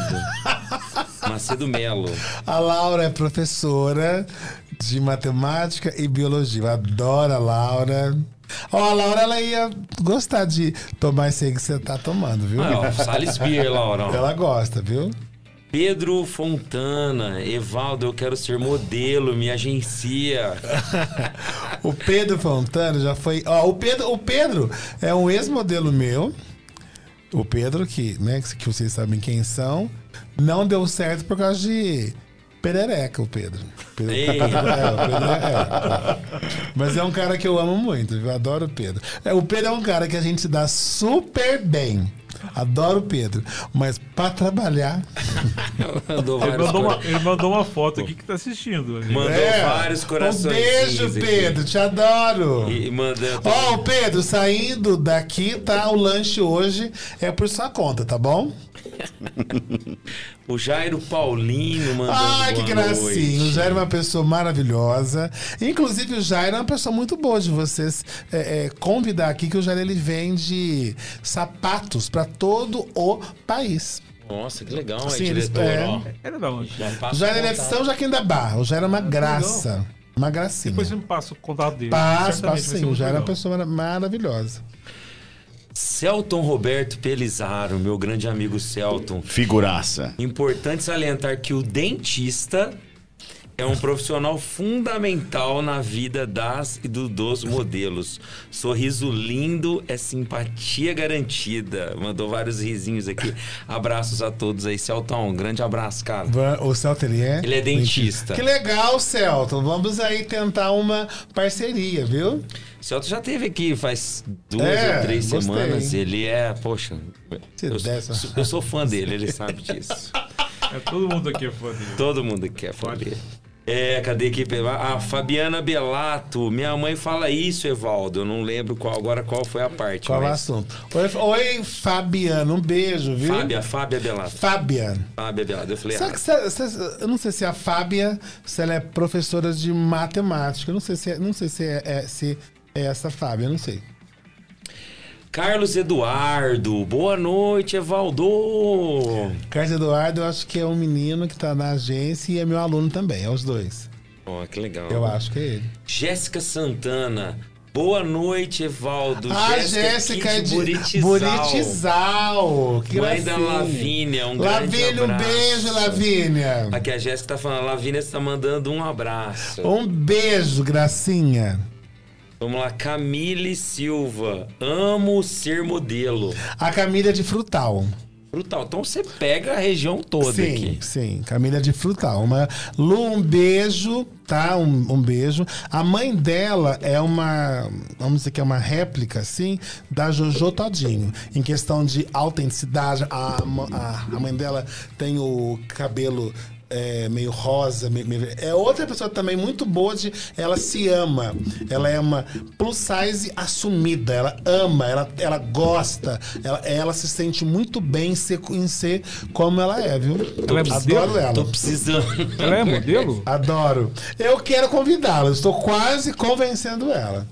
Macedo Melo. A Laura é professora de matemática e biologia. Eu adoro a Laura. Ó, a Laura, ela ia gostar de tomar isso aí que você tá tomando, viu? Ah, ó, Salles Beer, Laura. ó. Ela gosta, viu? Pedro Fontana. Evaldo, eu quero ser modelo, me agencia. O Pedro Fontana já foi. Ó, o Pedro, o Pedro é um ex-modelo meu. O Pedro, que, né, que vocês sabem quem são, não deu certo por causa de perereca, o Pedro. Pedro é, o Pedro é- é. Mas é um cara que eu amo muito, eu adoro o Pedro. É, o Pedro é um cara que a gente se dá super bem. Adoro o Pedro. Mas pra trabalhar. Mandou Ele mandou, uma, ele mandou uma foto aqui que tá assistindo. ali. Mandou É, vários Um corações. beijo, Pedro. Te adoro. E, e mandando. Ó, o Pedro, saindo daqui, tá? O lanche hoje é por sua conta, tá bom? O Jairo Paulino mandando. Ai, que gracinha. O noite. Jairo é uma pessoa maravilhosa. Inclusive, o Jairo é uma pessoa muito boa de vocês é, é, convidar aqui, que o Jairo ele vende sapatos para todo o país. Nossa, que legal, Sim, é, eles- diretor. é. Ó. Era da onde? Já O passa Jairo ele é de contato. São Joaquim da Barra. O Jairo é uma graça. Uma gracinha. Depois você me passa o contato dele. Passo ser sim. Muito Jairo é uma legal. pessoa mara- maravilhosa. Celton Roberto Pelizaro, meu grande amigo Celton. Figuraça. Importante salientar que o dentista é um profissional fundamental na vida das e do- dos modelos. Sorriso lindo é simpatia garantida. Mandou vários risinhos aqui. Abraços a todos aí. Celton, um grande abraço, cara. O Celton, ele é? Ele é dentista. Que legal, Celton. Vamos aí tentar uma parceria, viu? Celton já teve aqui faz duas É, ou três gostei. semanas. Ele é, poxa. Se Eu, dessa. eu sou fã dele, ele sabe disso. É, todo mundo aqui é fã dele. Todo mundo quer fã dele. É, cadê aqui? A Fabiana Belato. Minha mãe fala isso, Evaldo. Eu não lembro qual, agora qual foi a parte. Qual é o mas- assunto? Oi, oi, Fabiano. Um beijo, viu? Fábia, Fábia Belato. Fábia. Fábia Belato. Eu falei, ah, que cê- cê- eu não sei se a Fábia, se ela é professora de matemática. Eu não sei se é, não sei se é, é- se é essa Fábia, eu não sei. Carlos Eduardo. Boa noite, Evaldo. Carlos Eduardo, eu acho que é um menino que tá na agência e é meu aluno também, é os dois. Ó, que legal. Eu acho que é ele. Jéssica Santana. Boa noite, Evaldo. A Jéssica aqui de Buritizal. Buritizal. Que Mãe da. Lavínia, um grande Lavínia, um abraço. beijo, Lavínia. Aqui a Jéssica tá falando, Lavínia está mandando um abraço. Um beijo, gracinha. Vamos lá, Camille Silva. Amo ser modelo. A Camila de Frutal. Brutal. Então você pega a região toda sim, aqui. sim. Camila de Frutal. Uma... Lu, um beijo, tá? Um, um beijo. A mãe dela é uma, vamos dizer que é uma réplica, assim, da Jojo Todinho. Em questão de autenticidade, a, a, a mãe dela tem o cabelo é, meio rosa. meio- meio- É outra pessoa também muito boa de. Ela se ama. Ela é uma plus size assumida. Ela ama, ela, ela gosta. Ela, ela se sente muito bem em ser, em ser como ela é, viu? Ela é modelo? Adoro ela. Tô precisando. Ela é modelo? Adoro. Eu quero convidá-la. Estou quase convencendo ela.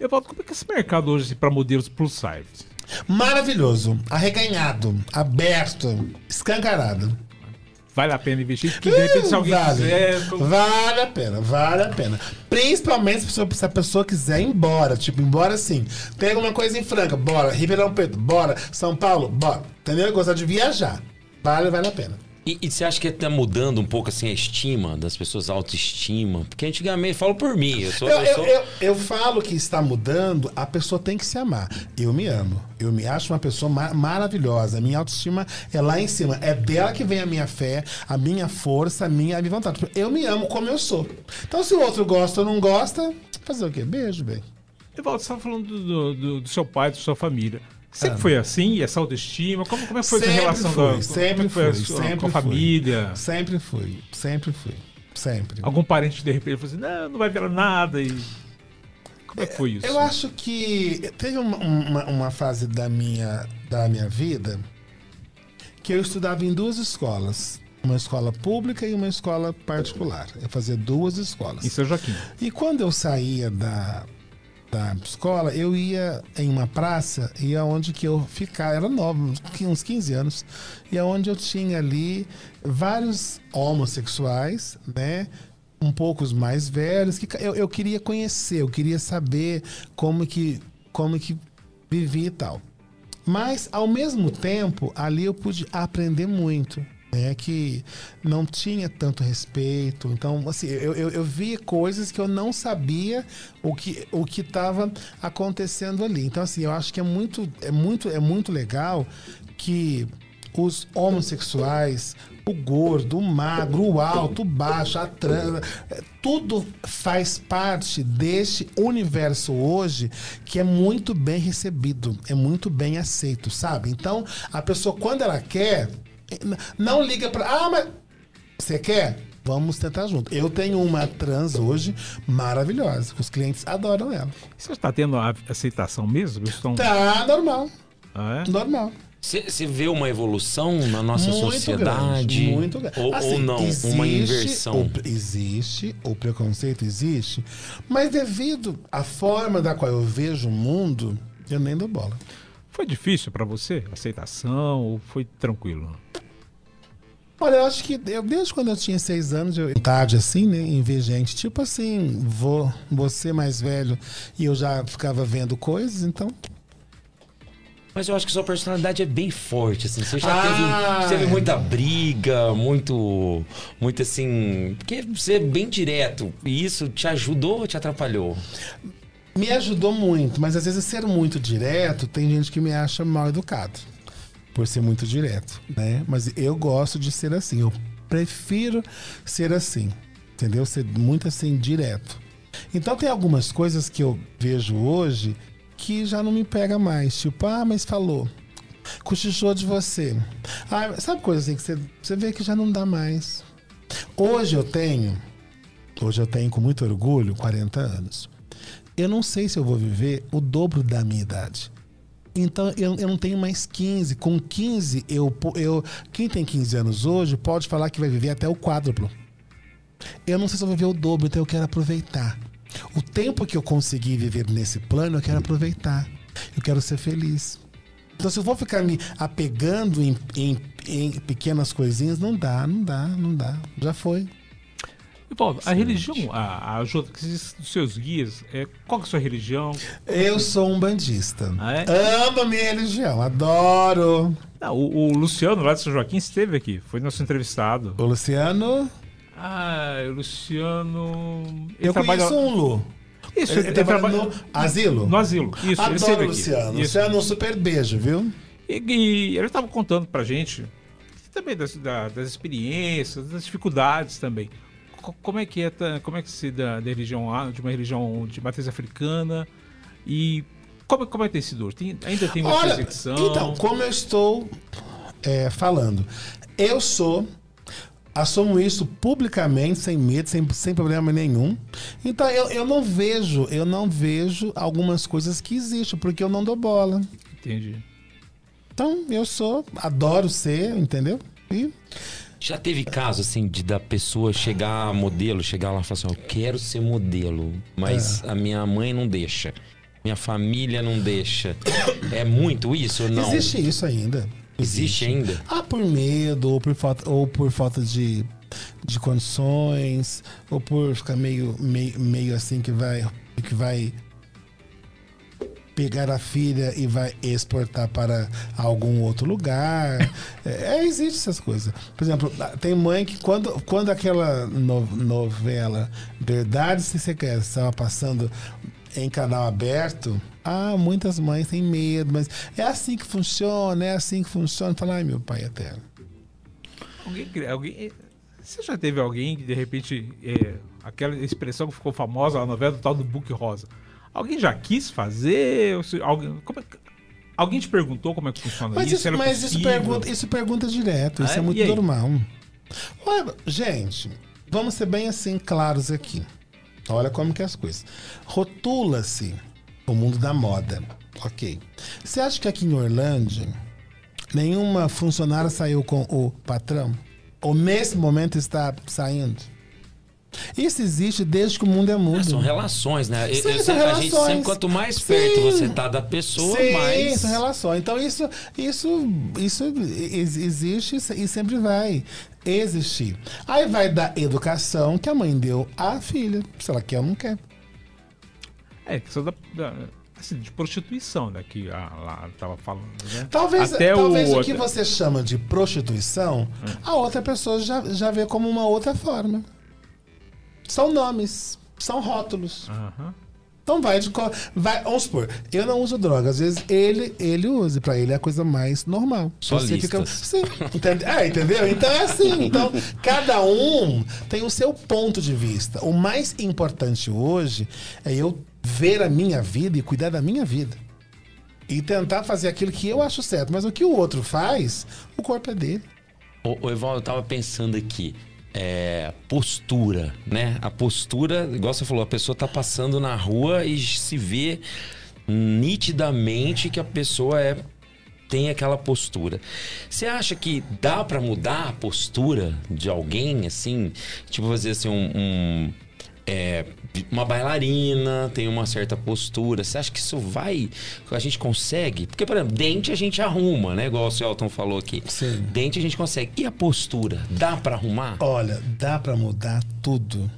Eu falo, como é que é esse mercado hoje para modelos plus size? Maravilhoso. Arreganhado. Aberto. Escancarado. Vale a pena investir? Porque de repente se alguém vale. quiser... Vale a pena, vale a pena. Principalmente se a pessoa, se a pessoa quiser ir embora. Tipo, embora assim. Pega uma coisa em Franca, bora. Ribeirão Preto, bora. São Paulo, bora. Entendeu? Gostar de viajar. Vale, vale a pena. E, e você acha que tá mudando um pouco assim a estima das pessoas, a autoestima? Porque antigamente, falo por mim, eu sou. Eu, eu eu, sou- eu, eu falo que está mudando, a pessoa tem que se amar. Eu me amo. Eu me acho uma pessoa ma- maravilhosa. A minha autoestima é lá em cima. É dela que vem a minha fé, a minha força, a minha, a minha vontade. Eu me amo como eu sou. Então, se o outro gosta ou não gosta, fazer o quê? Beijo, bem. Evaldo, você estava falando do, do- do seu pai, da sua família. Sempre foi assim? Essa autoestima? Como, como é que foi Sempre essa relação fui, da, sempre é que foi a sua- sempre com a fui. família? Sempre fui. Sempre fui. Sempre. Algum parente de repente falou assim, não, não vai virar nada. E... Como é que foi isso? Eu acho que teve uma, uma, uma fase da minha, da minha vida que eu estudava em duas escolas. Uma escola pública e uma escola particular. Eu fazia duas escolas. Em São Joaquim. E quando eu saía da, da escola, eu ia em uma praça e aonde que eu ficava, era novo, uns 15 anos, e aonde eu tinha ali vários homossexuais, né? Um pouco mais velhos, que eu, eu queria conhecer, eu queria saber como que, como que vivia e tal. Mas, ao mesmo tempo, ali eu pude aprender muito. Né, que não tinha tanto respeito. Então, assim, eu, eu, eu via coisas que eu não sabia o que o que estava acontecendo ali. Então, assim, eu acho que é muito, é muito, é muito legal que os homossexuais, o gordo, o magro, o alto, o baixo, a trans, é, tudo faz parte deste universo hoje que é muito bem recebido, é muito bem aceito, sabe? Então, a pessoa quando ela quer, não liga para, ah, mas você quer? Vamos tentar junto. Eu tenho uma trans hoje maravilhosa, os clientes adoram ela. Você está tendo a aceitação mesmo? Estão... Tá normal, Ah, é? normal. Você vê uma evolução na nossa muito sociedade? grande, muito grande. Ou, Assim, ou não, uma inversão? o- existe, o preconceito existe, mas devido à forma da qual eu vejo o mundo, eu nem dou bola. Foi difícil para você? Aceitação ou foi tranquilo? Olha, eu acho que eu, desde quando eu tinha seis anos, eu tarde assim, né, em ver gente, tipo assim, vou, você mais velho, e eu já ficava vendo coisas, então Mas eu acho que sua personalidade é bem forte, assim. Você já Ah, teve, você teve é. muita briga, muito. Muito assim. Porque você é bem direto. E isso te ajudou ou te atrapalhou? Me ajudou muito, mas às vezes ser muito direto, tem gente que me acha mal educado por ser muito direto, né? Mas eu gosto de ser assim, eu prefiro ser assim, entendeu? Ser muito assim direto. Então tem algumas coisas que eu vejo hoje que já não me pega mais, tipo, ah, mas falou, cochichou de você. Ah, sabe coisa assim que você, você vê que já não dá mais. Hoje eu tenho, hoje eu tenho com muito orgulho 40 anos eu não sei se eu vou viver o dobro da minha idade. Então eu, eu não tenho mais 15. Com 15, eu, eu. Quem tem 15 anos hoje pode falar que vai viver até o quádruplo. Eu não sei se eu vou viver o dobro, então eu quero aproveitar. O tempo que eu conseguir viver nesse plano, eu quero aproveitar. Eu quero ser feliz. Então, se eu vou ficar me apegando em, em, em pequenas coisinhas, não dá, não dá, não dá. Já foi. E Paulo, a religião, a, a ajuda que existe dos seus guias, é, qual que é a sua religião? Eu sou um bandista. Ah, é? Amo a minha religião, adoro. Não, o, o Luciano lá de São Joaquim esteve aqui, foi nosso entrevistado. O Luciano, Ah, o Luciano. Ele eu trabalha. conheço um Lu. Isso, Ele, ele, ele trabalha trabalha no asilo. no asilo. Isso, ele Adoro esteve o. Luciano. Isso. Luciano, um super beijo, viu? E, e ele estava contando pra gente também das, da- das experiências, das dificuldades também. Co- Como é que é, como é que se dá da religião de uma religião de matriz africana e como, como é que tem sido? Tem- ainda tem uma Olha, perseguição? então, como eu estou é, falando, eu sou, assumo isso publicamente, sem medo, sem, sem problema nenhum. Então, eu, eu não vejo, eu não vejo algumas coisas que existem, porque eu não dou bola. Entendi. Então, eu sou, adoro ser, entendeu? E Já teve caso, assim, de da pessoa chegar modelo, chegar lá e falar assim, eu quero ser modelo, mas a minha mãe não deixa. Minha família não deixa. É muito isso ou não? existe isso ainda. Existe ainda? Ah, por medo, ou por falta, ou por falta de, de condições, ou por ficar meio, meio, meio assim que vai, que vai pegar a filha e vai exportar para algum outro lugar. É, é, existe essas coisas. Por exemplo, tem mãe que quando, quando aquela no- novela Verdade Se Quer estava passando em canal aberto, ah, muitas mães têm medo, mas é assim que funciona, é assim que funciona. Fala, ai meu pai eterno. Alguém, alguém, você já teve alguém que de repente é, aquela expressão que ficou famosa na novela do tal do Book Rosa? Alguém já quis fazer? Alguém, é alguém te perguntou como é que funciona Mas isso? mas isso, pergunta, isso pergunta direto, isso Ah, é muito normal. Olha, gente, vamos ser bem assim claros aqui. Olha como que é as coisas. Rotula-se o mundo da moda. Ok. Você acha que aqui em Orlândia nenhuma funcionária saiu com o patrão? Ou nesse momento está saindo? Isso existe desde que o mundo é mundo. É, são relações, né? Sim, eu são a gente relações. sempre, quanto mais Sim. perto você tá da pessoa, Sim, mais. são relações. Então isso, isso, isso ex- existe e sempre vai existir. Aí vai da educação que a mãe deu à filha, se ela quer ou não quer. É, questão da, da- assim, de prostituição, né? Que a, lá tava falando, né? Talvez, Até talvez o, o, que você chama de prostituição, a outra pessoa já, já vê como uma outra forma. São nomes, são rótulos. Aham. Então vai de co- vai, vamos supor, eu não uso droga, às vezes ele ele usa, pra ele é a coisa mais normal. Só Você fica, sim, entende? É, entendeu? Então é assim, então cada um tem o seu ponto de vista. O mais importante hoje é eu ver a minha vida e cuidar da minha vida. E tentar fazer aquilo que eu acho certo, mas o que o outro faz, o corpo é dele. Ô, ô Evaldo, eu tava pensando aqui. É, postura, né? A postura, igual você falou, a pessoa tá passando na rua e se vê nitidamente que a pessoa é tem aquela postura. Você acha que dá pra mudar a postura de alguém, assim? Tipo, fazer assim, um, um, é, uma bailarina tem uma certa postura. Você acha que isso vai. A gente consegue? Porque, por exemplo, dente a gente arruma, né? Igual o Celton falou aqui. Sim. Dente a gente consegue. E a postura? Dá pra arrumar? Olha, dá pra mudar tudo,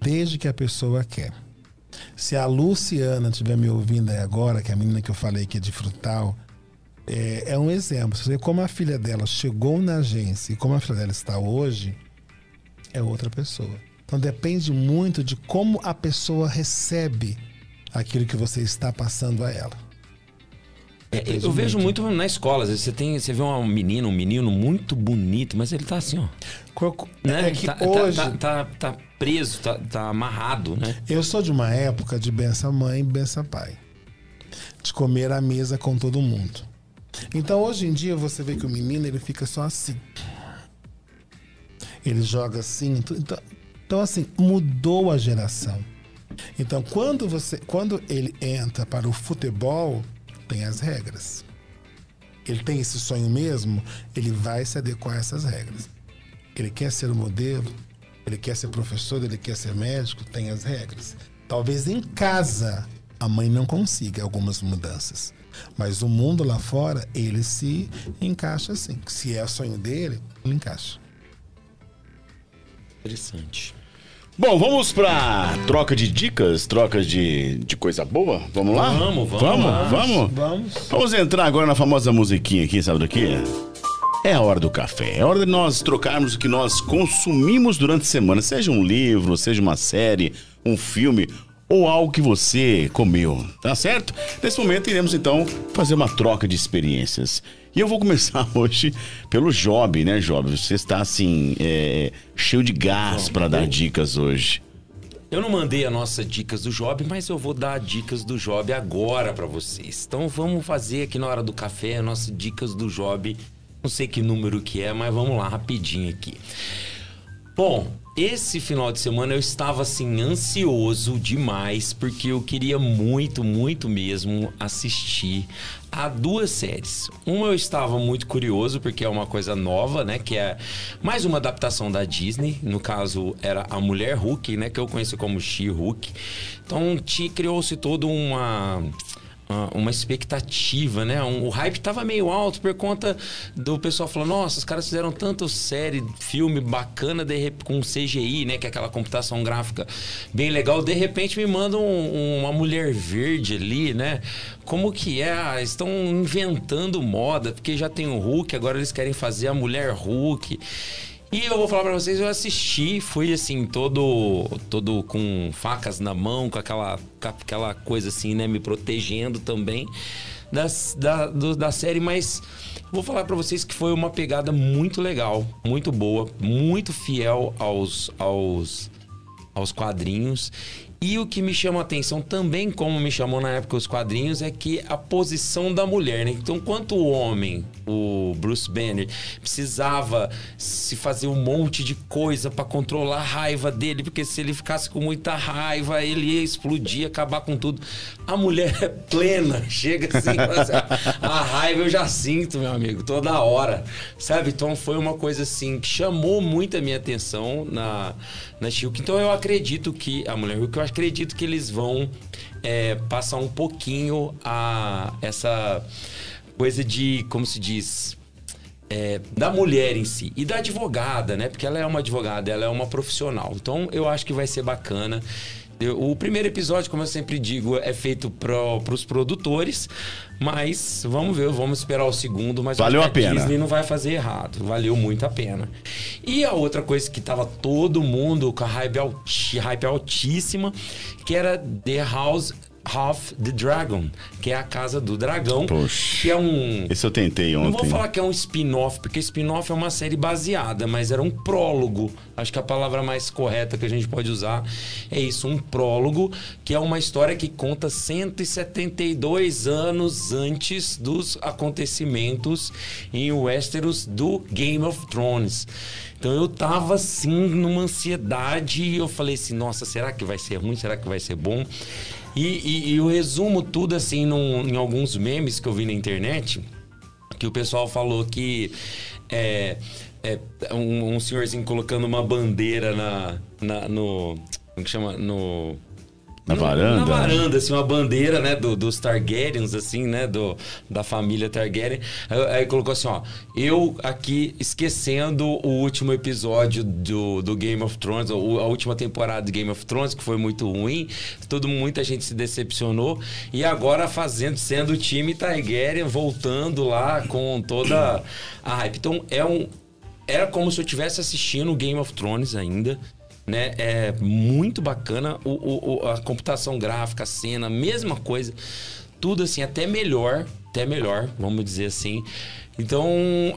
desde que a pessoa quer. Se a Luciana estiver me ouvindo aí agora, que é a menina que eu falei que é de frutal, é, é um exemplo. Você vê como a filha dela chegou na agência e como a filha dela está hoje, é outra pessoa. Então depende muito de como a pessoa recebe aquilo que você está passando a ela. É, eu vejo muito na escola. Às vezes você, tem, você vê uma menina, um menino muito bonito, mas ele tá assim, ó. Croco- Né? É que tá, tá- hoje. tá, tá- tá preso, tá, tá amarrado, né? Eu sou de uma época de benção mãe e benção pai. De comer à mesa com todo mundo. Então hoje em dia você vê que o menino ele fica só assim. Ele joga assim. Então, então assim, mudou a geração. Então quando você. Quando ele entra para o futebol, tem as regras. Ele tem esse sonho mesmo, ele vai se adequar a essas regras. Ele quer ser modelo, ele quer ser professor, ele quer ser médico, tem as regras. Talvez em casa a mãe não consiga algumas mudanças. Mas o mundo lá fora, ele se encaixa assim. Se é o sonho dele, ele encaixa. Interessante. Bom, vamos pra troca de dicas, trocas de, de coisa boa? Vamos lá? Vamos, vamos, Vamos, vamos. Vamos. Vamos entrar agora na famosa musiquinha aqui, sabe do que? É a hora do café. É hora de nós trocarmos o que nós consumimos durante a semana, seja um livro, seja uma série, um filme ou algo que você comeu, tá certo? Nesse momento iremos então fazer uma troca de experiências. E eu vou começar hoje pelo Job, né, Job? Você está assim, é, cheio de gás para dar dicas hoje. Eu não mandei as nossas dicas do Job, mas eu vou dar dicas do Job agora pra vocês. Então vamos fazer aqui na hora do café as nossas dicas do Job. Não sei que número que é, mas vamos lá rapidinho aqui. Bom, esse final de semana eu estava assim ansioso demais porque eu queria muito, muito mesmo assistir a duas séries. Uma eu estava muito curioso porque é uma coisa nova, né, que é mais uma adaptação da Disney, no caso era a Mulher Hulk, né, que eu conheço como She-Hulk. Então, criou-se toda uma uma- expectativa, né? Um- o hype tava meio alto por conta do pessoal falando, nossa, os caras fizeram tanto série, filme bacana de com CGI, né? Que é aquela computação gráfica bem legal. De repente me mandam um- uma mulher verde ali, né? Como que é? Ah, Estão inventando moda, porque já tem o Hulk, agora eles querem fazer a mulher Hulk. E eu vou falar pra vocês, eu assisti, fui assim, todo todo com facas na mão, com aquela, com aquela coisa assim, né, me protegendo também das, da, do- da série, mas vou falar pra vocês que foi uma pegada muito legal, muito boa, muito fiel aos, aos, aos quadrinhos. E o que me chama a atenção também, como me chamou na época os quadrinhos, é que a posição da mulher, né? Então, enquanto o homem, o Bruce Banner, precisava se fazer um monte de coisa pra controlar a raiva dele, porque se ele ficasse com muita raiva, ele ia explodir, acabar com tudo. A mulher é plena, chega assim, assim, a raiva eu já sinto, meu amigo, toda hora, sabe? Então, foi uma coisa assim que chamou muito a minha atenção na, na She-Hulk. Então, eu acredito que a Mulher Hulk, eu acredito que eles vão é, passar um pouquinho a essa coisa de, como se diz, é, da mulher em si e da advogada, né? Porque ela é uma advogada, ela é uma profissional. Então eu acho que vai ser bacana. Eu- O primeiro episódio, como eu sempre digo, é feito para os produtores, mas vamos ver, vamos esperar o segundo. Mas eu Valeu a pena. Disney não vai fazer errado, valeu muito a pena. E a outra coisa que tava todo mundo com a hype, alti- hype altíssima, que era The House of the Dragon, que é a Casa do Dragão, Poxa. que é um Esse eu tentei ontem. não vou falar que é um spin-off, porque spin-off é uma série baseada, mas era um prólogo. Acho que a palavra mais correta que a gente pode usar é isso, um prólogo, que é uma história que conta 172 anos antes dos acontecimentos em Westeros do Game of Thrones. Então eu tava assim numa ansiedade e eu falei assim, nossa, será que vai ser ruim? Será que vai ser bom? E, e, eu resumo tudo assim num- em alguns memes que eu vi na internet que o pessoal falou que é, é um, um senhorzinho colocando uma bandeira na, na- no como que chama? No Na varanda? Na varanda, assim, uma bandeira, né, do, dos Targaryens, assim, né, do, da família Targaryen. Aí, aí colocou assim, ó, eu aqui esquecendo o último episódio do, do Game of Thrones, a última temporada de Game of Thrones, que foi muito ruim, todo, muita gente se decepcionou, e agora fazendo, sendo o time Targaryen, voltando lá com toda a hype. Então, é um... Era como se eu estivesse assistindo o Game of Thrones ainda, né? É muito bacana o, o- a computação gráfica, a cena, mesma coisa. Tudo assim, até melhor, até melhor, vamos dizer assim. Então,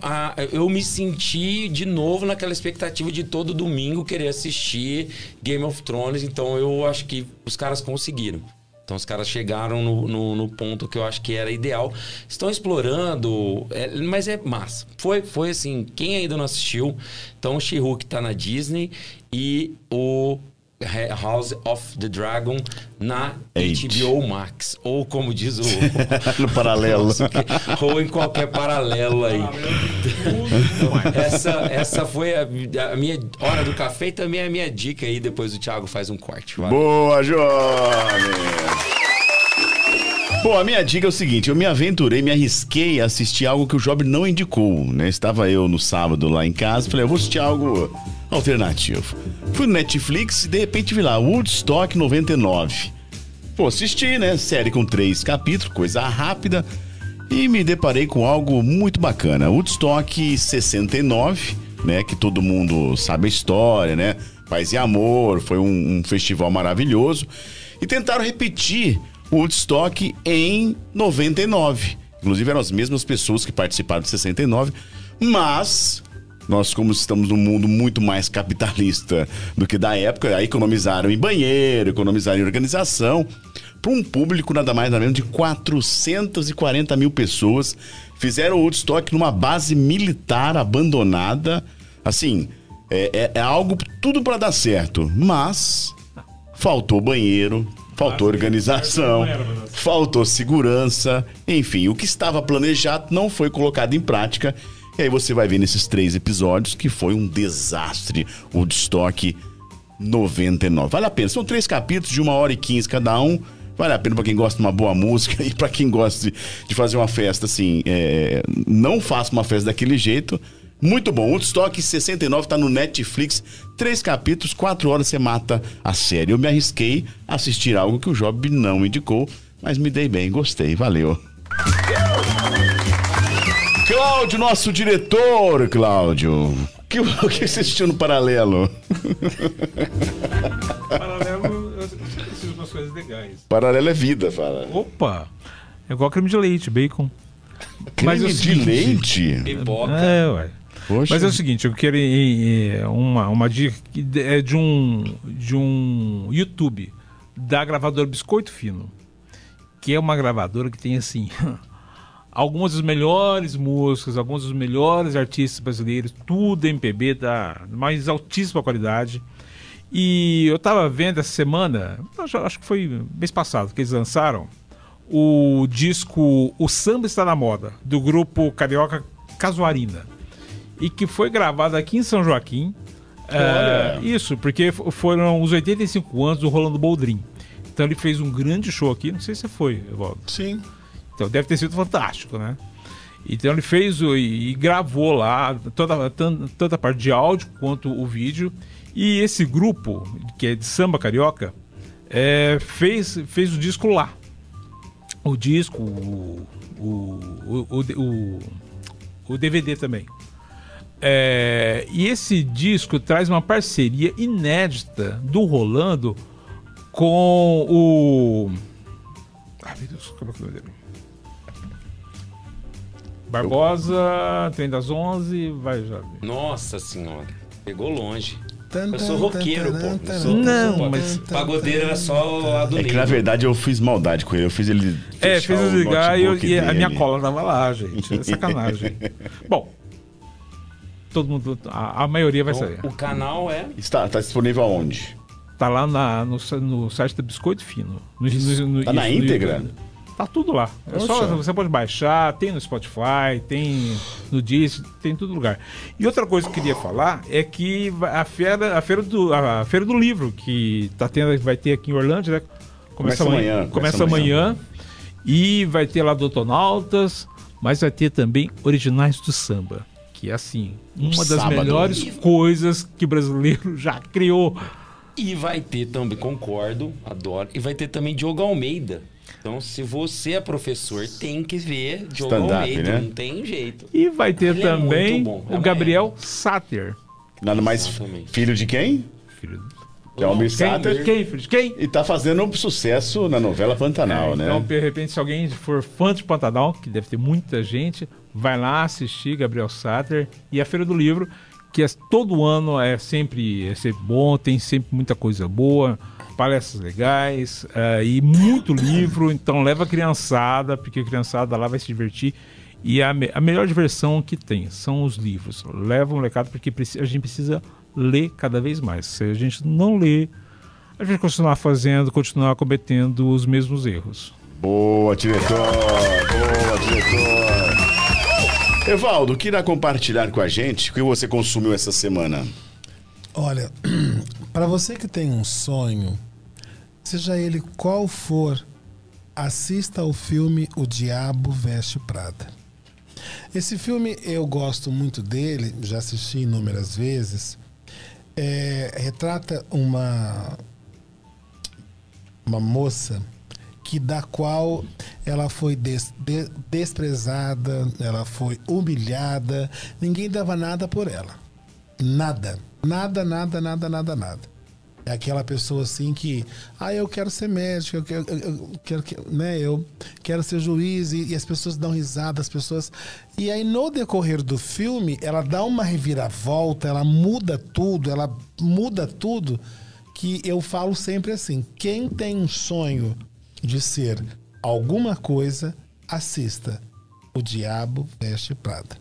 a- eu me senti de novo naquela expectativa de todo domingo querer assistir Game of Thrones. Então, eu acho que os caras conseguiram. Então os caras chegaram no, no, no ponto que eu acho que era ideal. Estão explorando, é, mas é massa. Foi, foi assim, quem ainda não assistiu, então o She-Hulk tá na Disney e o House of the Dragon na Eight. HBO Max. Ou como diz o... No paralelo. ou em qualquer paralelo aí. Essa, essa foi a, a minha hora do café e também a minha dica aí. Depois o Thiago faz um corte. Valeu. Boa, jovem! Bom, a minha dica é o seguinte: eu me aventurei, me arrisquei a assistir algo que o Job não indicou, né? Estava eu no sábado lá em casa, falei, eu vou assistir algo alternativo. Fui no Netflix e de repente vi lá, Woodstock 99. Pô, assisti, né? Série com três capítulos, coisa rápida. E me deparei com algo muito bacana. Woodstock 69, né? Que todo mundo sabe a história, né? Paz e Amor, foi um, um festival maravilhoso. E tentaram repetir Woodstock em 99. Inclusive eram as mesmas pessoas que participaram de 69, mas nós, como estamos num mundo muito mais capitalista do que da época, aí economizaram em banheiro, economizaram em organização. Para um público nada mais nada menos de 440 mil pessoas. Fizeram o Woodstock numa base militar abandonada. Assim, é, é, é algo tudo para dar certo. Mas faltou banheiro, faltou organização, faltou segurança. Enfim, o que estava planejado não foi colocado em prática. E aí você vai ver nesses três episódios que foi um desastre o Woodstock 99. Vale a pena. São três capítulos de uma hora e quinze cada um. Vale a pena para quem gosta de uma boa música e para quem gosta de, de, fazer uma festa assim. É, não faça uma festa daquele jeito. Muito bom. Woodstock 69 tá no Netflix. Três capítulos, quatro horas você mata a série. Eu me arrisquei a assistir algo que o Job não indicou, mas me dei bem, gostei. Valeu. Cláudio, nosso diretor, Cláudio. O que, o que você assistiu no paralelo? Paralelo, eu sempre preciso de umas coisas legais. Paralelo é vida, fala. Opa! É igual creme de leite, bacon. Creme o de seguinte- leite? Pipoca. É, ué. Poxa. Mas é o seguinte, eu quero uma, uma dica que é de um, de um YouTube da gravadora Biscoito Fino, que é uma gravadora que tem assim algumas das melhores músicas, alguns dos melhores artistas brasileiros, tudo MPB da mais altíssima qualidade. E eu tava vendo essa semana, acho que foi mês passado que eles lançaram o disco O Samba Está na Moda, do grupo carioca Casuarina. E que foi gravado aqui em São Joaquim. É, isso, porque foram os 85 anos do Rolando Boldrin. Então ele fez um grande show aqui, não sei se você foi, Evaldo. Sim. Então deve ter sido fantástico, né? Então ele fez o, e, e gravou lá toda, tan- tanto a parte de áudio quanto o vídeo. E esse grupo, que é de samba carioca, é, fez, fez o disco lá. O disco, o, o, o, o- o DVD também. É, e esse disco traz uma parceria inédita do Rolando com o. Ai meu Deus, como é que é o nome dele? Barbosa, Trem das 11, vai já. Nossa senhora. Pegou longe. Eu sou roqueiro, pô. Tan, sou, Não, mas- Pagodeiro era só a do É que na verdade eu fiz maldade com ele. Eu fiz ele. É, fez o desligar e, eu- e a minha cola tava lá, gente. É sacanagem. Bom, todo mundo, a, a maioria vai saber. Então, o canal é. Está, tá disponível aonde? Tá lá na- no, no site da Biscoito Fino. No- no- no- Tá na isso, no íntegra? YouTube. Tá tudo lá. É só- você pode baixar, tem no Spotify, tem no Disney, tem em todo lugar. E outra coisa que eu queria falar é que a feira, a feira do, a feira do livro que tá tendo, vai ter aqui em Orlando, né? Começa amanhã, Começa, começa amanhã. E vai ter lá Dotonautas, mas vai ter também Originais do Samba. Que é assim, uma das sábado. melhores coisas que o brasileiro já criou. E vai ter também, concordo, adoro. E vai ter também Diogo Almeida. Então, se você é professor, tem que ver Diogo Almeida. né? Não tem jeito. E vai ter Ele é também muito bom, é o Gabriel Satter. Nada mais Exatamente. filho de quem? Filho Que é o Quem? Sater. Quem, filho de quem? E tá fazendo um sucesso na novela Pantanal, né? Então, de repente, se alguém for fã de Pantanal, que deve ter muita gente, vai lá assistir Gabriel Satter e a Feira do Livro, que é, todo ano é sempre, é sempre bom, tem sempre muita coisa boa, palestras legais eh, e muito livro. Então, leva a criançada, porque a criançada lá vai se divertir. E a, me- a melhor diversão que tem são os livros. Leva um molecada, porque a gente precisa ler cada vez mais. Se a gente não lê, a gente continuar fazendo, continuar cometendo os mesmos erros. Boa, diretor! Boa, diretor! Evaldo, que irá compartilhar com a gente o que você consumiu essa semana? Olha, para você que tem um sonho, seja ele qual for, assista o filme O Diabo Veste Prada. Esse filme eu gosto muito dele, já assisti inúmeras vezes. É, retrata uma uma moça que da qual ela foi des- de- desprezada, ela foi humilhada, ninguém dava nada por ela. Nada. Nada, nada, nada, nada, nada. É aquela pessoa assim que, ah, eu quero ser médico, eu quero, eu- quero, que- né, eu quero ser juiz e, e as pessoas dão risada, as pessoas. E aí no decorrer do filme, ela dá uma reviravolta, ela muda tudo, ela muda tudo. Que eu falo sempre assim: quem tem um sonho de ser alguma coisa, assista. O Diabo Veste Prada.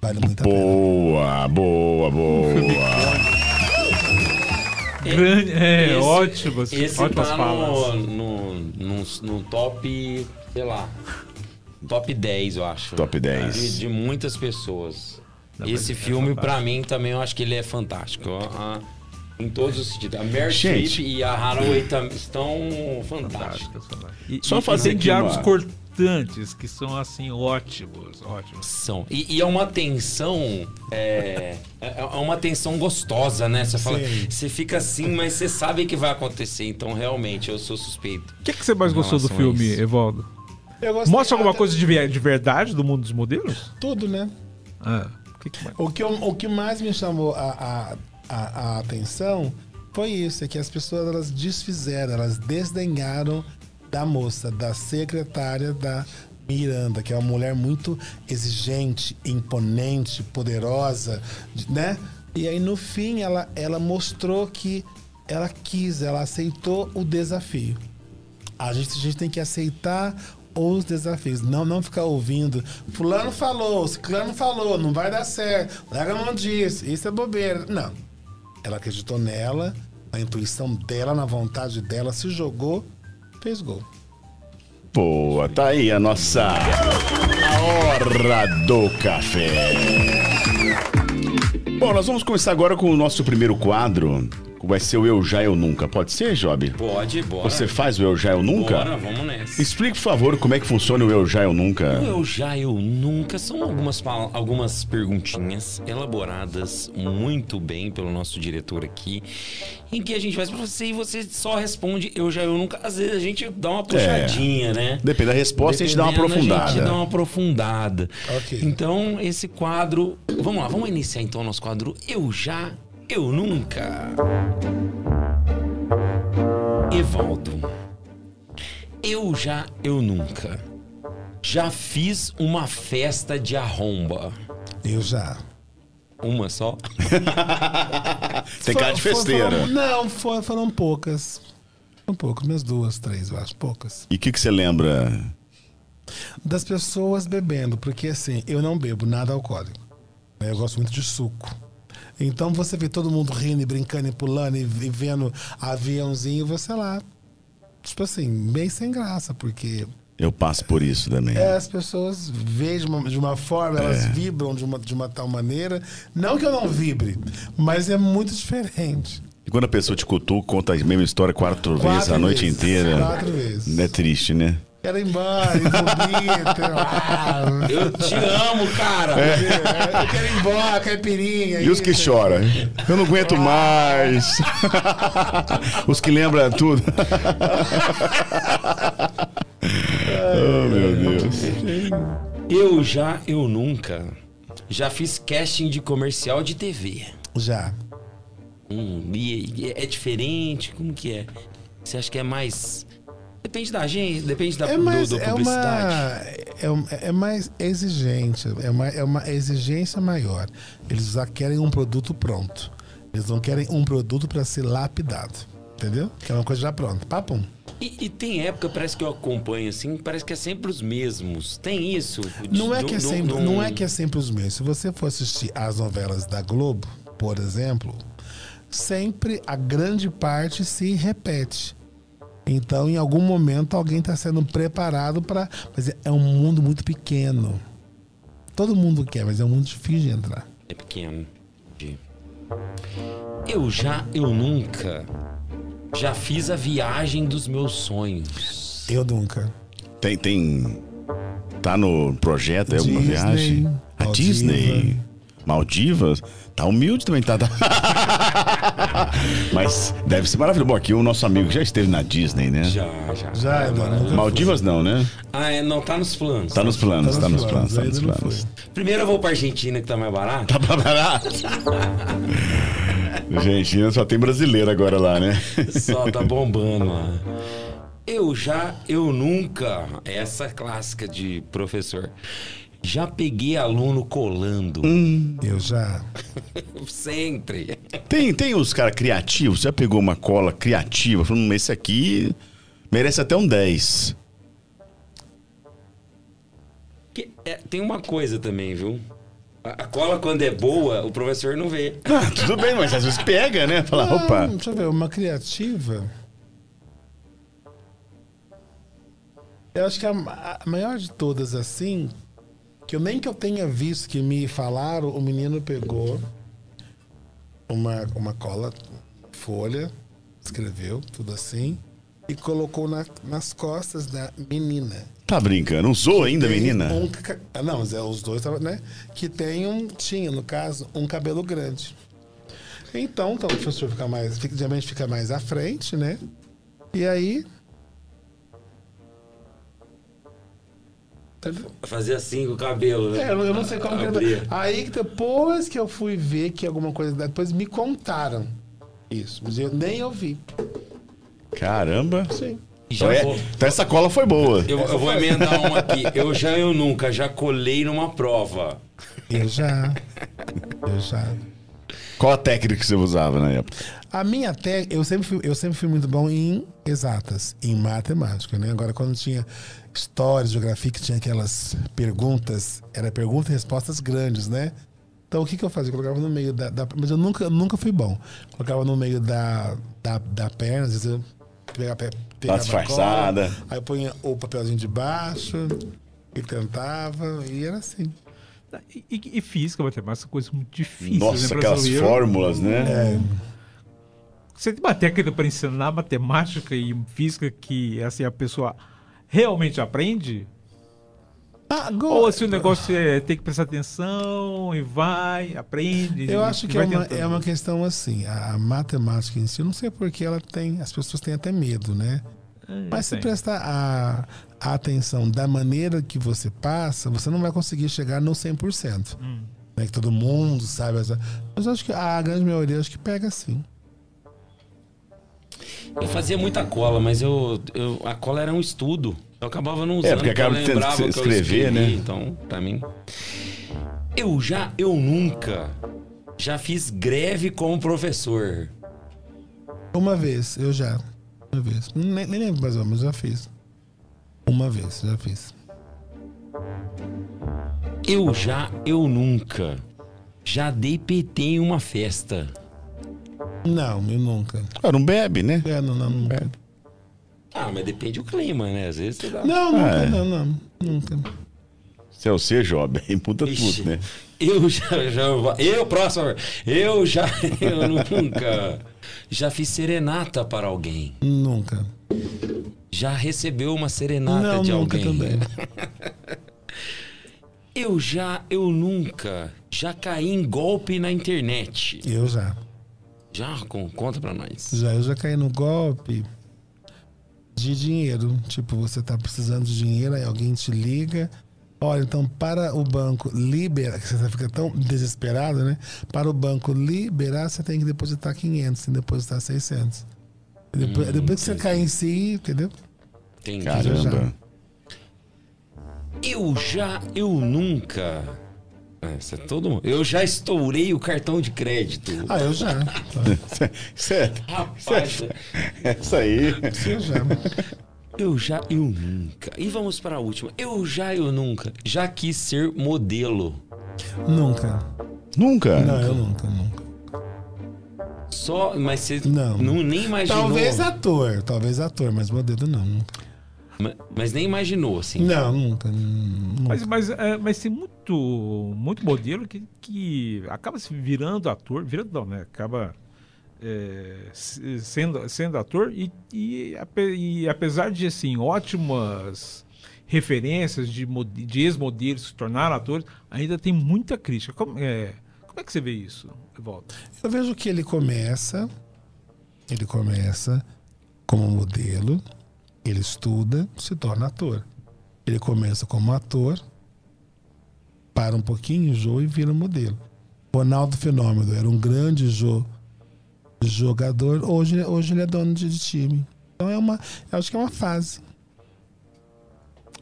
Vale muito a pena. Boa, boa, boa. Grande, é, Esse- ótimas, Esse ótimas tá falas. no, no, no, no top, sei lá, top 10, eu acho. Top 10. De, de muitas pessoas. Não, Esse é filme, pra fantástico. mim, também eu acho que ele é fantástico. A- a- em todos os sentidos. A Meryl. Streep e a Haraway tam- estão fantásticas. E, Só e- fazer e diálogos cortantes que são assim ótimos, ótimos. São. E, e é uma tensão. É, é é uma tensão gostosa, né? Você fala. Sim. Você fica assim, mas você sabe que vai acontecer. Então, realmente, eu sou suspeito. O que, que você mais gostou do filme, isso. Evaldo? Eu gostei Mostra alguma até- coisa de, de verdade do mundo dos modelos? Tudo, né? Ah, o que, que mais? O que, eu- o que mais me chamou a, a, a, a atenção foi isso, é que as pessoas elas desfizeram, elas desdenharam da moça, da secretária da Miranda, que é uma mulher muito exigente, imponente, poderosa, de- né? E aí no fim ela, ela mostrou que ela quis, ela aceitou o desafio. A gente, a gente tem que aceitar os desafios. Não, não ficar ouvindo. Fulano falou, Ciclano falou, não vai dar certo. Lega não disse, isso é bobeira. Não. Ela acreditou nela, na intuição dela, na vontade dela, se jogou, fez gol. Boa, tá aí a nossa hora do café. Bom, nós vamos começar agora com o nosso primeiro quadro. Vai ser o Eu Já Eu Nunca. Pode ser, Job? Pode, bora. Você faz o Eu Já Eu Nunca? Bora, vamos nessa. Explique, por favor, como é que funciona o Eu Já Eu Nunca. O Eu Já, Eu Nunca são algumas, algumas perguntinhas elaboradas muito bem pelo nosso diretor aqui, em que a gente faz pra você e você só responde Eu Já, Eu Nunca. Às vezes a gente dá uma puxadinha, né? Depende da resposta, a gente dá uma Dependendo, aprofundada. A gente dá uma aprofundada. Ok. Então, esse quadro... Vamos lá, vamos iniciar então o nosso quadro Eu Já, Eu Nunca. Evaldo. Eu já, eu nunca. Já fiz uma festa de arromba. Eu já. Uma só? Tem cara de Foi- festeira. foram- não, foi- foram poucas. Foram poucas, umas duas, três, eu acho, poucas. E o que, que você lembra? Das pessoas bebendo, porque assim, eu não bebo nada alcoólico. né? Eu gosto muito de suco. Então você vê todo mundo rindo e brincando e pulando e, vendo aviãozinho, você lá. Tipo assim, bem sem graça, porque Eu passo por isso também. é, as pessoas veem de uma, forma, É. elas vibram de uma, de uma tal maneira. Não que eu não vibre, mas é muito diferente. E quando a pessoa te cutuca, conta a mesma história quatro, vezes a noite vezes, inteira. Quatro vezes. É triste, né? Quero ir embora, ah, Eu te amo, cara! eu quero ir embora, caipirinha. E os que choram? Eu não aguento mais. os que lembram tudo. oh, meu Deus. Eu já, eu nunca. Já fiz casting de comercial de TV. Já. Hum, e é diferente? Como que é? Você acha que é mais. Depende da agência, depende da É do- mais, do é, uma, publicidade. é, um- é mais exigente, é uma, é uma exigência maior. Eles já querem um produto pronto. Eles não querem um produto para ser lapidado. Entendeu? Que é uma coisa já pronta. Papum. E, e tem época, parece que eu acompanho assim, parece que é sempre os mesmos. Tem isso? Não é, Do- que é do- sempre, do- não é que é sempre os mesmos. Se você for assistir as novelas da Globo, por exemplo, sempre a grande parte se repete. Então, em algum momento, alguém está sendo preparado para. Mas é- um mundo muito pequeno. Todo mundo quer, mas é um mundo difícil de entrar. É pequeno. De- Eu já, eu nunca. Já fiz a viagem dos meus sonhos. Eu nunca. Tem, tem. Tá no projeto, é alguma Disney, viagem? A Maldiva. Disney. Maldivas? Tá humilde também, tá? tá. Mas deve ser maravilhoso. Bom, aqui o nosso amigo já esteve na Disney, né? Já, já. Já, É maravilhoso. nunca Maldivas não, né? Ah, é, não, tá nos planos. Tá nos planos, tá nos planos, tá nos ainda não planos. foi. Primeiro eu vou pra Argentina, que tá mais barato. Tá pra barato. Argentina só tem brasileiro agora lá, né? Só tá bombando lá. Eu já, eu nunca, essa clássica de professor, já peguei aluno colando. Eu já. Sempre. Tem, tem os caras criativos. Você já pegou uma cola criativa? Falando, "Hum, esse aqui merece até um 10. Que- é, tem uma coisa também, viu? A, a cola, quando é boa, o professor não vê. Ah, tudo bem, mas às vezes pega, né? Fala, Ah, opa. deixa eu ver, uma criativa. Eu acho que a, a maior de todas, assim, que eu nem que eu tenha visto que me falaram, o menino pegou uma, uma cola, folha, escreveu, tudo assim, e colocou na- nas costas da menina. Tá brincando? Usou ainda, Tem menina? um ah, não, mas é, os dois, né? Que tem um, tinha, no caso, um cabelo grande. Então, então o professor fica mais, geralmente fica mais à frente, né? E aí. Fazer assim com o cabelo, né? É, eu não sei como que Abria. ele... Aí que depois que eu fui ver que alguma coisa. Depois me contaram isso. Mas eu nem ouvi. Caramba. Sim. Já Então, é- vou- então essa cola foi boa. eu, eu vou emendar uma aqui. Eu já, eu nunca, já colei numa prova. Eu já. Eu já. Qual a técnica que você usava na época? A minha técnica, eu sempre, fui, eu sempre fui muito bom em exatas, em matemática, né? Agora, quando tinha história, geografia, que tinha aquelas perguntas, era perguntas e respostas grandes, né? Então, o que, que eu fazia? Eu colocava no meio da, da- Mas eu nunca, nunca fui bom. Colocava no meio da, da, da perna, às vezes eu pegava, pe- pegava a disfarçada. cola, aí eu punha o papelzinho de baixo e tentava, e era assim. E, e- e física, matemática, coisa muito difícil. Nossa, né, aquelas fórmulas, né? Você tem uma técnica para ensinar matemática e física que assim a pessoa realmente aprende? Agora, Ou se o negócio é tem que prestar atenção e vai, aprende. Eu acho que é uma, é uma questão assim. A, a matemática em si, eu não sei porque ela tem. As pessoas têm até medo, né? É, Mas se prestar a, a atenção da maneira que você passa, você não vai conseguir chegar no 100%. Hum. Né? Que todo mundo sabe. essa- Mas eu acho que a grande maioria acho que pega sim. Eu fazia muita cola, mas eu, eu- a cola era um estudo. Eu acabava não usando. É, porque acaba que escrever, escrevi, né? Então, pra mim. Eu já, eu nunca já fiz greve como professor. Uma vez, eu já. Uma vez. Nem, nem lembro mais ou menos, já fiz. Uma vez, já fiz. Eu já, eu nunca já dei PT em uma festa. Não, eu nunca. Ah, não bebe, né? É, não, não, nunca. Ah, mas depende do clima, né? Às vezes você dá. Não, nunca, É. não, não. Nunca. Se é o C, Job, aí muda Ixi, tudo, né? Eu já, já. Eu, próximo. Eu já. Eu nunca. Já fiz serenata para alguém. Nunca. Já recebeu uma serenata não, de nunca alguém. também. Eu já, eu nunca, já caí em golpe na internet. Eu já. Já, conta pra nós. Já, eu já caí no golpe de dinheiro. Tipo, você tá precisando de dinheiro, aí alguém te liga. Olha, então para o banco liberar, que você fica tão desesperado, né? Para o banco liberar, você tem que depositar 500, tem que depositar 600. E Depois, Hum, depois que você cai em si, entendeu? Entendi. Caramba. Eu já, eu nunca. Essa é todo mundo. Eu já estourei o cartão de crédito. Ah, eu já. Isso é, Rapaz, essa aí. Eu já. Eu já, eu nunca. E vamos para a última. Eu já, eu nunca. Já quis ser modelo. Nunca. Nunca? Não, eu nunca, nunca. Só, mas você Não. não, nem imaginou. Talvez ator, talvez ator, mas modelo não. nunca. Ma- Mas nem imaginou, assim. Não, nunca. nunca. Mas, mas, é, mas tem muito, muito modelo que, que acaba se virando ator, virando não, né? Acaba é, se- sendo, sendo ator e, e, e apesar de, assim, ótimas referências de, de ex-modelos se tornaram atores, ainda tem muita crítica. Como é, como é que você vê isso, Evaldo? Eu vejo que ele começa, ele começa como modelo, ele estuda, se torna ator. Ele começa como ator, para um pouquinho, enjoa e vira modelo. Ronaldo Fenômeno era um grande jo- jogador, hoje, hoje ele é dono de, time. Então é uma, eu acho que é uma fase.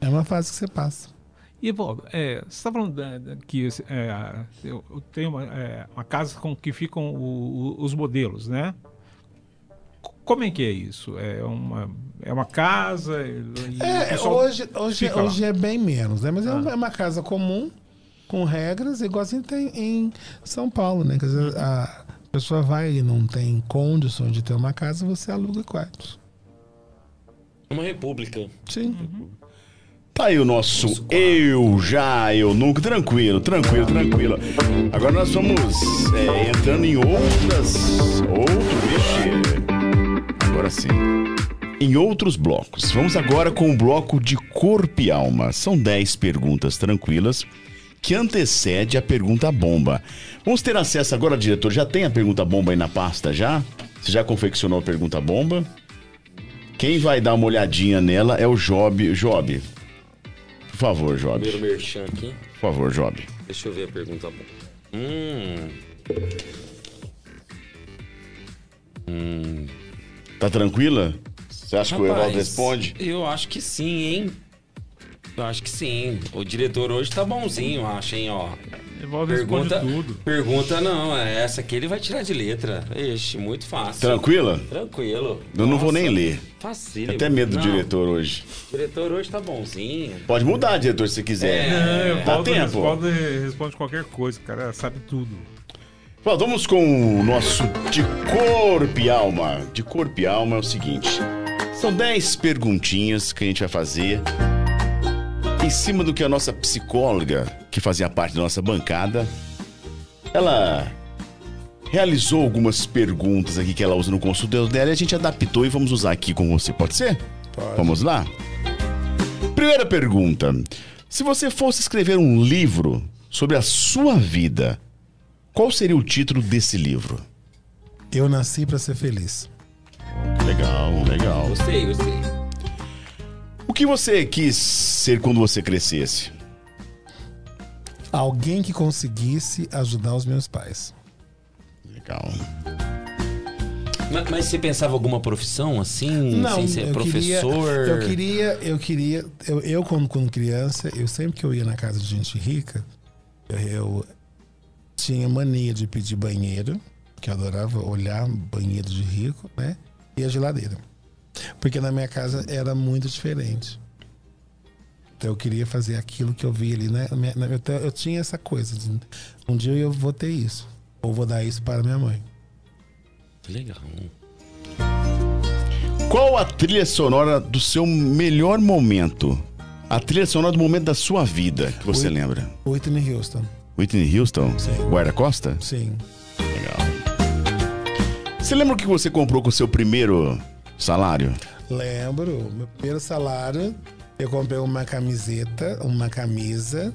É uma fase que você passa. E, Evaldo, é, você está falando da- da- que é, eu, tenho uma, é, uma casa com que ficam o- o- os modelos, né? Como é que é isso? É uma, é uma casa? É, hoje, hoje, lá? hoje é bem menos, né? Mas é Ah. uma- é uma casa comum, com regras, igual a gente tem em São Paulo, né? Quer dizer, a pessoa vai e não tem condições de ter uma casa, você aluga quartos. Uma república. Sim. Tá aí o nosso eu já, eu nunca. Tranquilo, tranquilo, tranquilo. Agora nós vamos é, entrando em outras. Outro. Vixe. Agora sim. Em outros blocos. Vamos agora com o bloco de corpo e alma. São 10 perguntas tranquilas que antecede a pergunta bomba. Vamos ter acesso agora, diretor. Já tem a pergunta bomba aí na pasta já? Você já confeccionou a pergunta bomba? Quem vai dar uma olhadinha nela é o Job. Job, por favor, Job. Primeiro merchan aqui. Por favor, Job. Deixa eu ver a pergunta boa. Hum. Tá tranquila? Você acha que o Evaldo Rapaz, responde? Eu acho que sim, hein? Eu acho que sim. O diretor hoje tá bonzinho, eu acho, hein, ó. Responde Pergunta, tudo. pergunta não, é essa aqui ele vai tirar de letra. Ixi, muito fácil. Tranquila? Tranquilo. Eu não vou Nossa, nem ler. Facílimo. Até medo do Não, diretor hoje. O diretor hoje tá bonzinho. Pode mudar, diretor, se você quiser. É, Dá Evaldo, tempo. Evaldo responde qualquer coisa, o cara sabe tudo. Bom, vamos com o nosso de corpo e alma. De corpo e alma é o seguinte: são 10 perguntinhas que a gente vai fazer em cima do que a nossa psicóloga, que fazia parte da nossa bancada, ela realizou algumas perguntas aqui que ela usa no consultório dela e a gente adaptou e vamos usar aqui com você. Pode ser? Pode. Vamos lá? Primeira pergunta: se você fosse escrever um livro sobre a sua vida, qual seria o título desse livro? Eu nasci para ser feliz. Legal, legal. Gostei, gostei. O que você quis ser quando você crescesse? Alguém que conseguisse ajudar os meus pais. Legal. Mas, mas você pensava alguma profissão assim? sem ser eu professor? Queria, eu queria, eu queria, eu, eu quando, quando criança, eu sempre que eu ia na casa de gente rica, eu, eu tinha mania de pedir banheiro, que eu adorava olhar banheiro de rico, né? E a geladeira. Porque na minha casa era muito diferente. Então eu queria fazer aquilo que eu vi ali, né? Eu tinha essa coisa. de, um dia eu vou ter isso. Ou vou dar isso para minha mãe. Legal. Qual a trilha sonora do seu melhor momento? A trilha sonora do momento da sua vida que você Oi. lembra? Whitney Houston. Whitney Houston? Sim. Guarda Costa? Sim. Legal. Você lembra o que você comprou com o seu primeiro salário? Lembro, meu primeiro salário, eu comprei uma camiseta, uma camisa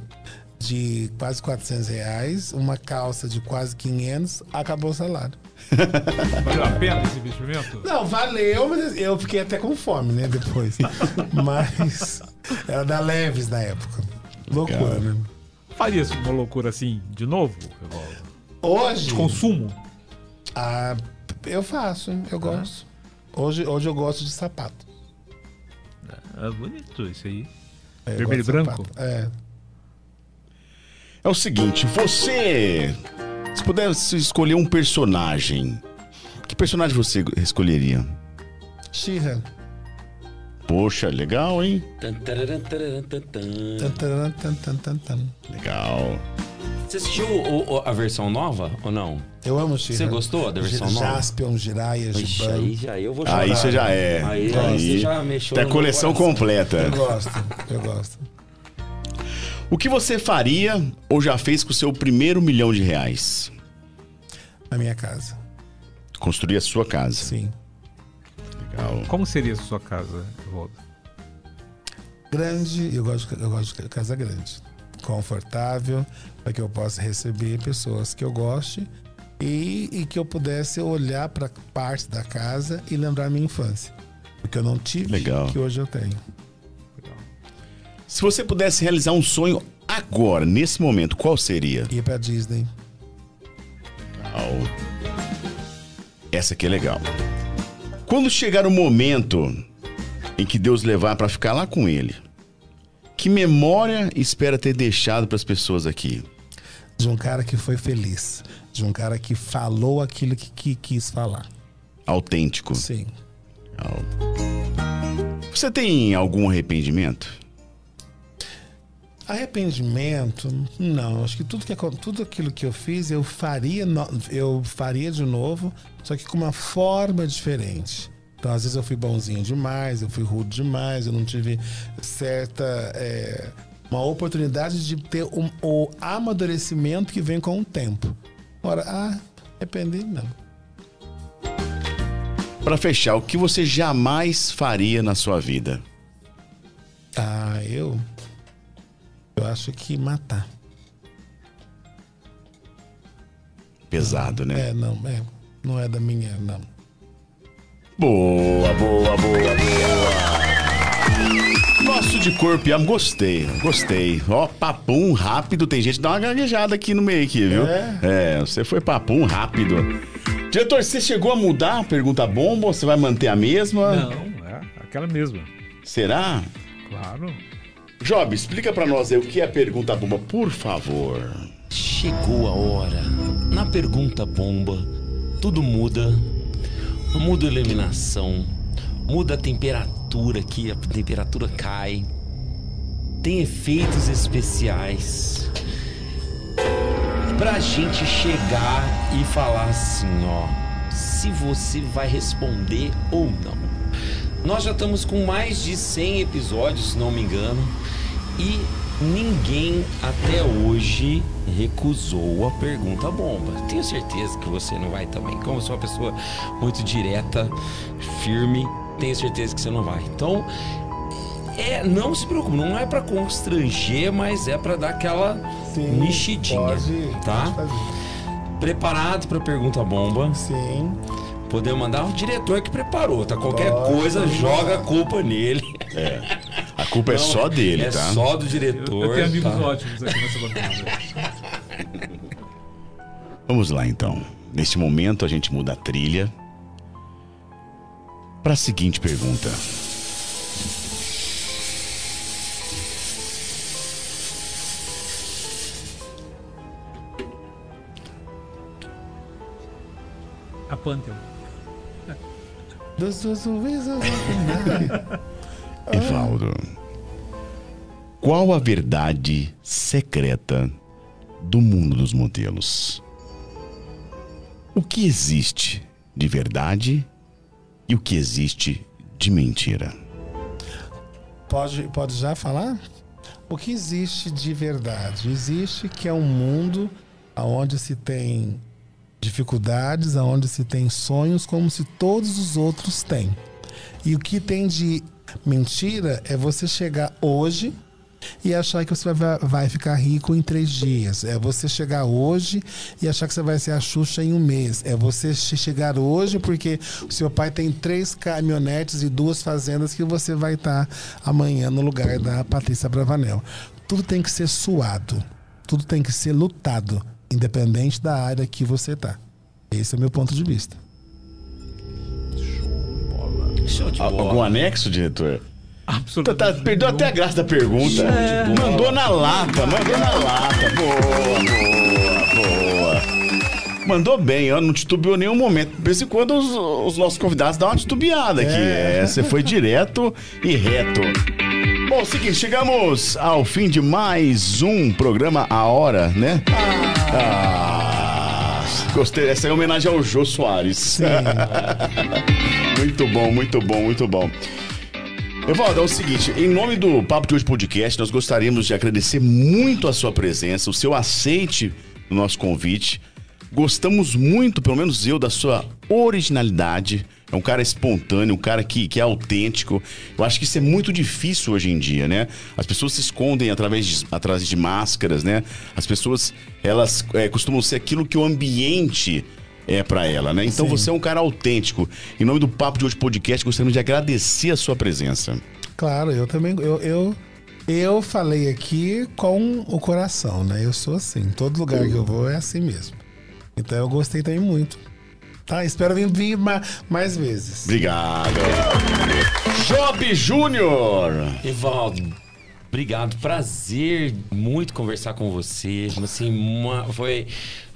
de quase 400 reais, uma calça de quase 500, acabou o salário. Valeu a pena esse investimento? Não, valeu, mas eu fiquei até com fome, né, depois. mas era da Leves na época. Loucura, né? Faria uma loucura assim de novo? Hoje, De consumo? ah, eu faço, eu gosto. Hoje, hoje eu gosto de sapato. É bonito isso aí. É, Vermelho e branco? É. É o seguinte, você. Se pudesse escolher um personagem, que personagem você escolheria? Xirra. Poxa, legal, hein? Legal. Você assistiu o- o- a versão nova ou não? Eu amo Xirra. Você gostou da versão nova? Jaspion, Jiraiya, Ixi, aí já eu vou chorar. Aí você já é. Aí, aí você já mexeu a no meu coleção completa. Eu gosto, eu gosto. O que você faria ou já fez com o seu primeiro milhão de reais? Na minha casa. Construir a sua casa. Sim. Legal. Como seria a sua casa? Grande, eu gosto, eu gosto de casa grande. Confortável, para que eu possa receber pessoas que eu goste e, e que eu pudesse olhar para parte da casa e lembrar minha infância. Porque eu não tive, Legal. que hoje eu tenho. Se você pudesse realizar um sonho agora, nesse momento, qual seria? Ir para Disney. Essa aqui é legal. Quando chegar o momento em que Deus levar para ficar lá com ele, que memória espera ter deixado para as pessoas aqui? De um cara que foi feliz. De um cara que falou aquilo que, que quis falar. Autêntico. Sim. Você tem algum arrependimento? Arrependimento, não. Acho que tudo, que, tudo aquilo que eu fiz, eu faria, eu faria de novo, só que com uma forma diferente. Então, às vezes eu fui bonzinho demais, eu fui rude demais, eu não tive certa. é, uma oportunidade de ter um- o amadurecimento que vem com o tempo. Ora, ah, arrependi, não. Para fechar, o que você jamais faria na sua vida? Ah, eu. Eu acho que matar. Pesado, né? É, não, é. Não é da minha, não. Boa, boa, boa, boa. Gosto de corpo e gostei, gostei. Ó, papum rápido, tem gente que dá uma gaguejada aqui no meio aqui, viu? É? É, você foi papum rápido. Diretor, você chegou a mudar a pergunta bomba ou você vai manter a mesma? Não, é aquela mesma. Será? Claro. Job, explica pra nós aí o que é a pergunta bomba, por favor. Chegou a hora. Na pergunta bomba, tudo muda. Muda a iluminação, muda a temperatura aqui, a temperatura cai. Tem efeitos especiais. Pra gente chegar e falar assim, ó, se você vai responder ou não. Nós já estamos com mais de 100 episódios, se não me engano, e ninguém até hoje recusou a pergunta bomba. Tenho certeza que você não vai também. Como eu sou uma pessoa muito direta, firme, tenho certeza que você não vai. Então, é, não se preocupe, não é pra constranger, mas é pra dar aquela mexidinha, Pode, tá? pode. Preparado pra pergunta bomba? Sim. Podemos mandar o diretor que preparou, tá? Qualquer Pode, coisa, pode joga a culpa nele. A culpa é só dele, é tá? só do Eu, diretor. eu tenho amigos tá? ótimos aqui nessa bancada. Vamos lá então. Neste momento a gente muda a trilha para a seguinte pergunta. A Pantheon. Sorrisos. Evaldo, qual a verdade secreta do mundo dos modelos? O que existe de verdade e o que existe de mentira? Pode, pode já falar? O que existe de verdade? Existe que é um mundo onde se tem dificuldades, onde se tem sonhos como se todos os outros têm. E o que tem de mentira é você chegar hoje e achar que você vai, vai ficar rico em três dias. É você chegar hoje e achar que você vai ser a Xuxa em um mês. É você che- chegar hoje porque o seu pai tem três caminhonetes e duas fazendas que você vai estar amanhã no lugar da Patrícia Bravanel. Tudo tem que ser suado. Tudo tem que ser lutado, independente da área que você tá. Esse é o meu ponto de vista. Show de Al- bola. Algum anexo, diretor? Tá, Absolutamente. tá, perdeu até a graça da pergunta. Mandou na lata, mandou na lata. Boa, boa, boa. Mandou bem, ó, não titubeou em nenhum momento. De vez em quando os, os nossos convidados dão uma titubeada aqui. É. É, você foi direto e reto. Bom, seguinte, chegamos ao fim de mais um programa A Hora, né? Ah, gostei. Essa é em homenagem ao Jô Soares. muito bom, muito bom, muito bom. Evaldo, é o seguinte, em nome do Papo de Hoje Podcast, nós gostaríamos de agradecer muito a sua presença, o seu aceite no nosso convite. Gostamos muito, pelo menos eu, da sua originalidade É um cara espontâneo, um cara que, que é autêntico. Eu acho que isso é muito difícil hoje em dia, né? As pessoas se escondem através de, através de máscaras, né? As pessoas, elas é, costumam ser aquilo que o ambiente é para ela, né? Então Sim. você é um cara autêntico. Em nome do Papo de Hoje Podcast, gostaria de agradecer a sua presença. Claro, eu também. Eu, eu, eu falei aqui com o coração, né? Eu sou assim. Todo lugar que eu vou é assim mesmo. Então eu gostei também muito. Tá? Espero vir, vir ma- mais vezes. Obrigado. Job Júnior. Evaldo, obrigado. Prazer muito conversar com você. Assim, uma- foi,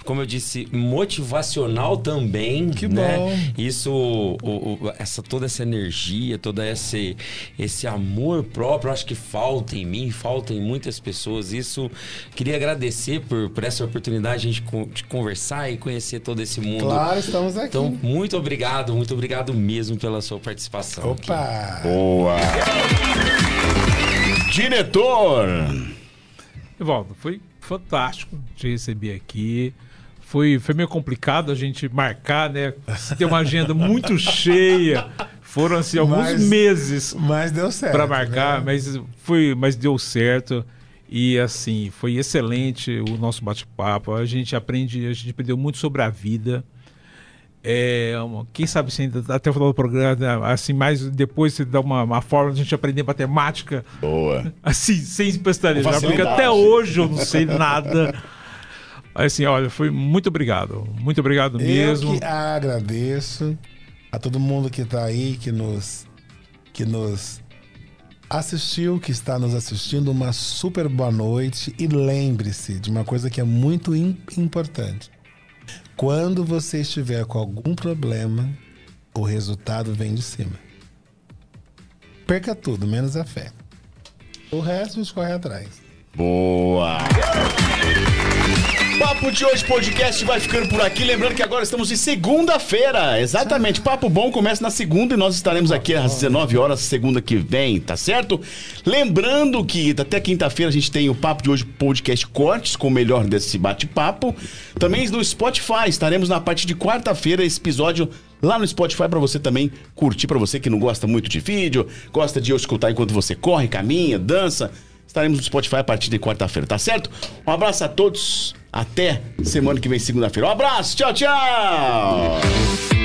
como eu disse, motivacional também. Que né? bom. Isso, o- o- essa, toda essa energia, todo esse, esse amor próprio, acho que falta em mim, falta em muitas pessoas. Isso, queria agradecer por, por essa oportunidade de a gente conversar e conhecer todo esse mundo. Claro, estamos aqui. Então, muito obrigado, muito obrigado mesmo pela sua participação. aqui. Opa! Boa. Diretor. Evaldo, foi fantástico te receber aqui. Foi, foi meio complicado a gente marcar, né? Você tem uma agenda muito cheia. Foram assim alguns Mas- meses Mas deu certo. para marcar, né? mas foi, mas deu certo. E assim, foi excelente o nosso bate-papo. A gente aprende, a gente aprendeu muito sobre a vida. É, quem sabe se ainda até o final do programa, né, assim, mais depois você dá uma, uma forma de a gente aprender matemática, Boa. assim, sem pestanejar, Com porque até hoje eu não sei nada. Assim, olha, foi muito obrigado. Muito obrigado mesmo. Eu que agradeço a todo mundo que está aí, que nos, que nos assistiu, que está nos assistindo. Uma super boa noite. E lembre-se de uma coisa que é muito im- importante. Quando você estiver com algum problema, o resultado vem de cima. Perca tudo, menos a fé. O resto a gente corre atrás. Boa. Papo de hoje podcast vai ficando por aqui. Lembrando que agora estamos em segunda-feira. Exatamente. Papo bom começa na segunda e nós estaremos aqui às 19 horas, segunda que vem, tá certo? Lembrando que até quinta-feira a gente tem o Papo de hoje podcast cortes com o melhor desse bate-papo. Também no Spotify. Estaremos na parte de quarta-feira esse episódio lá no Spotify para você também curtir para você que não gosta muito de vídeo, gosta de escutar enquanto você corre, caminha, dança. Estaremos no Spotify a partir de quarta-feira, tá certo? Um abraço a todos. Até semana que vem, segunda-feira. Um abraço. Tchau, tchau.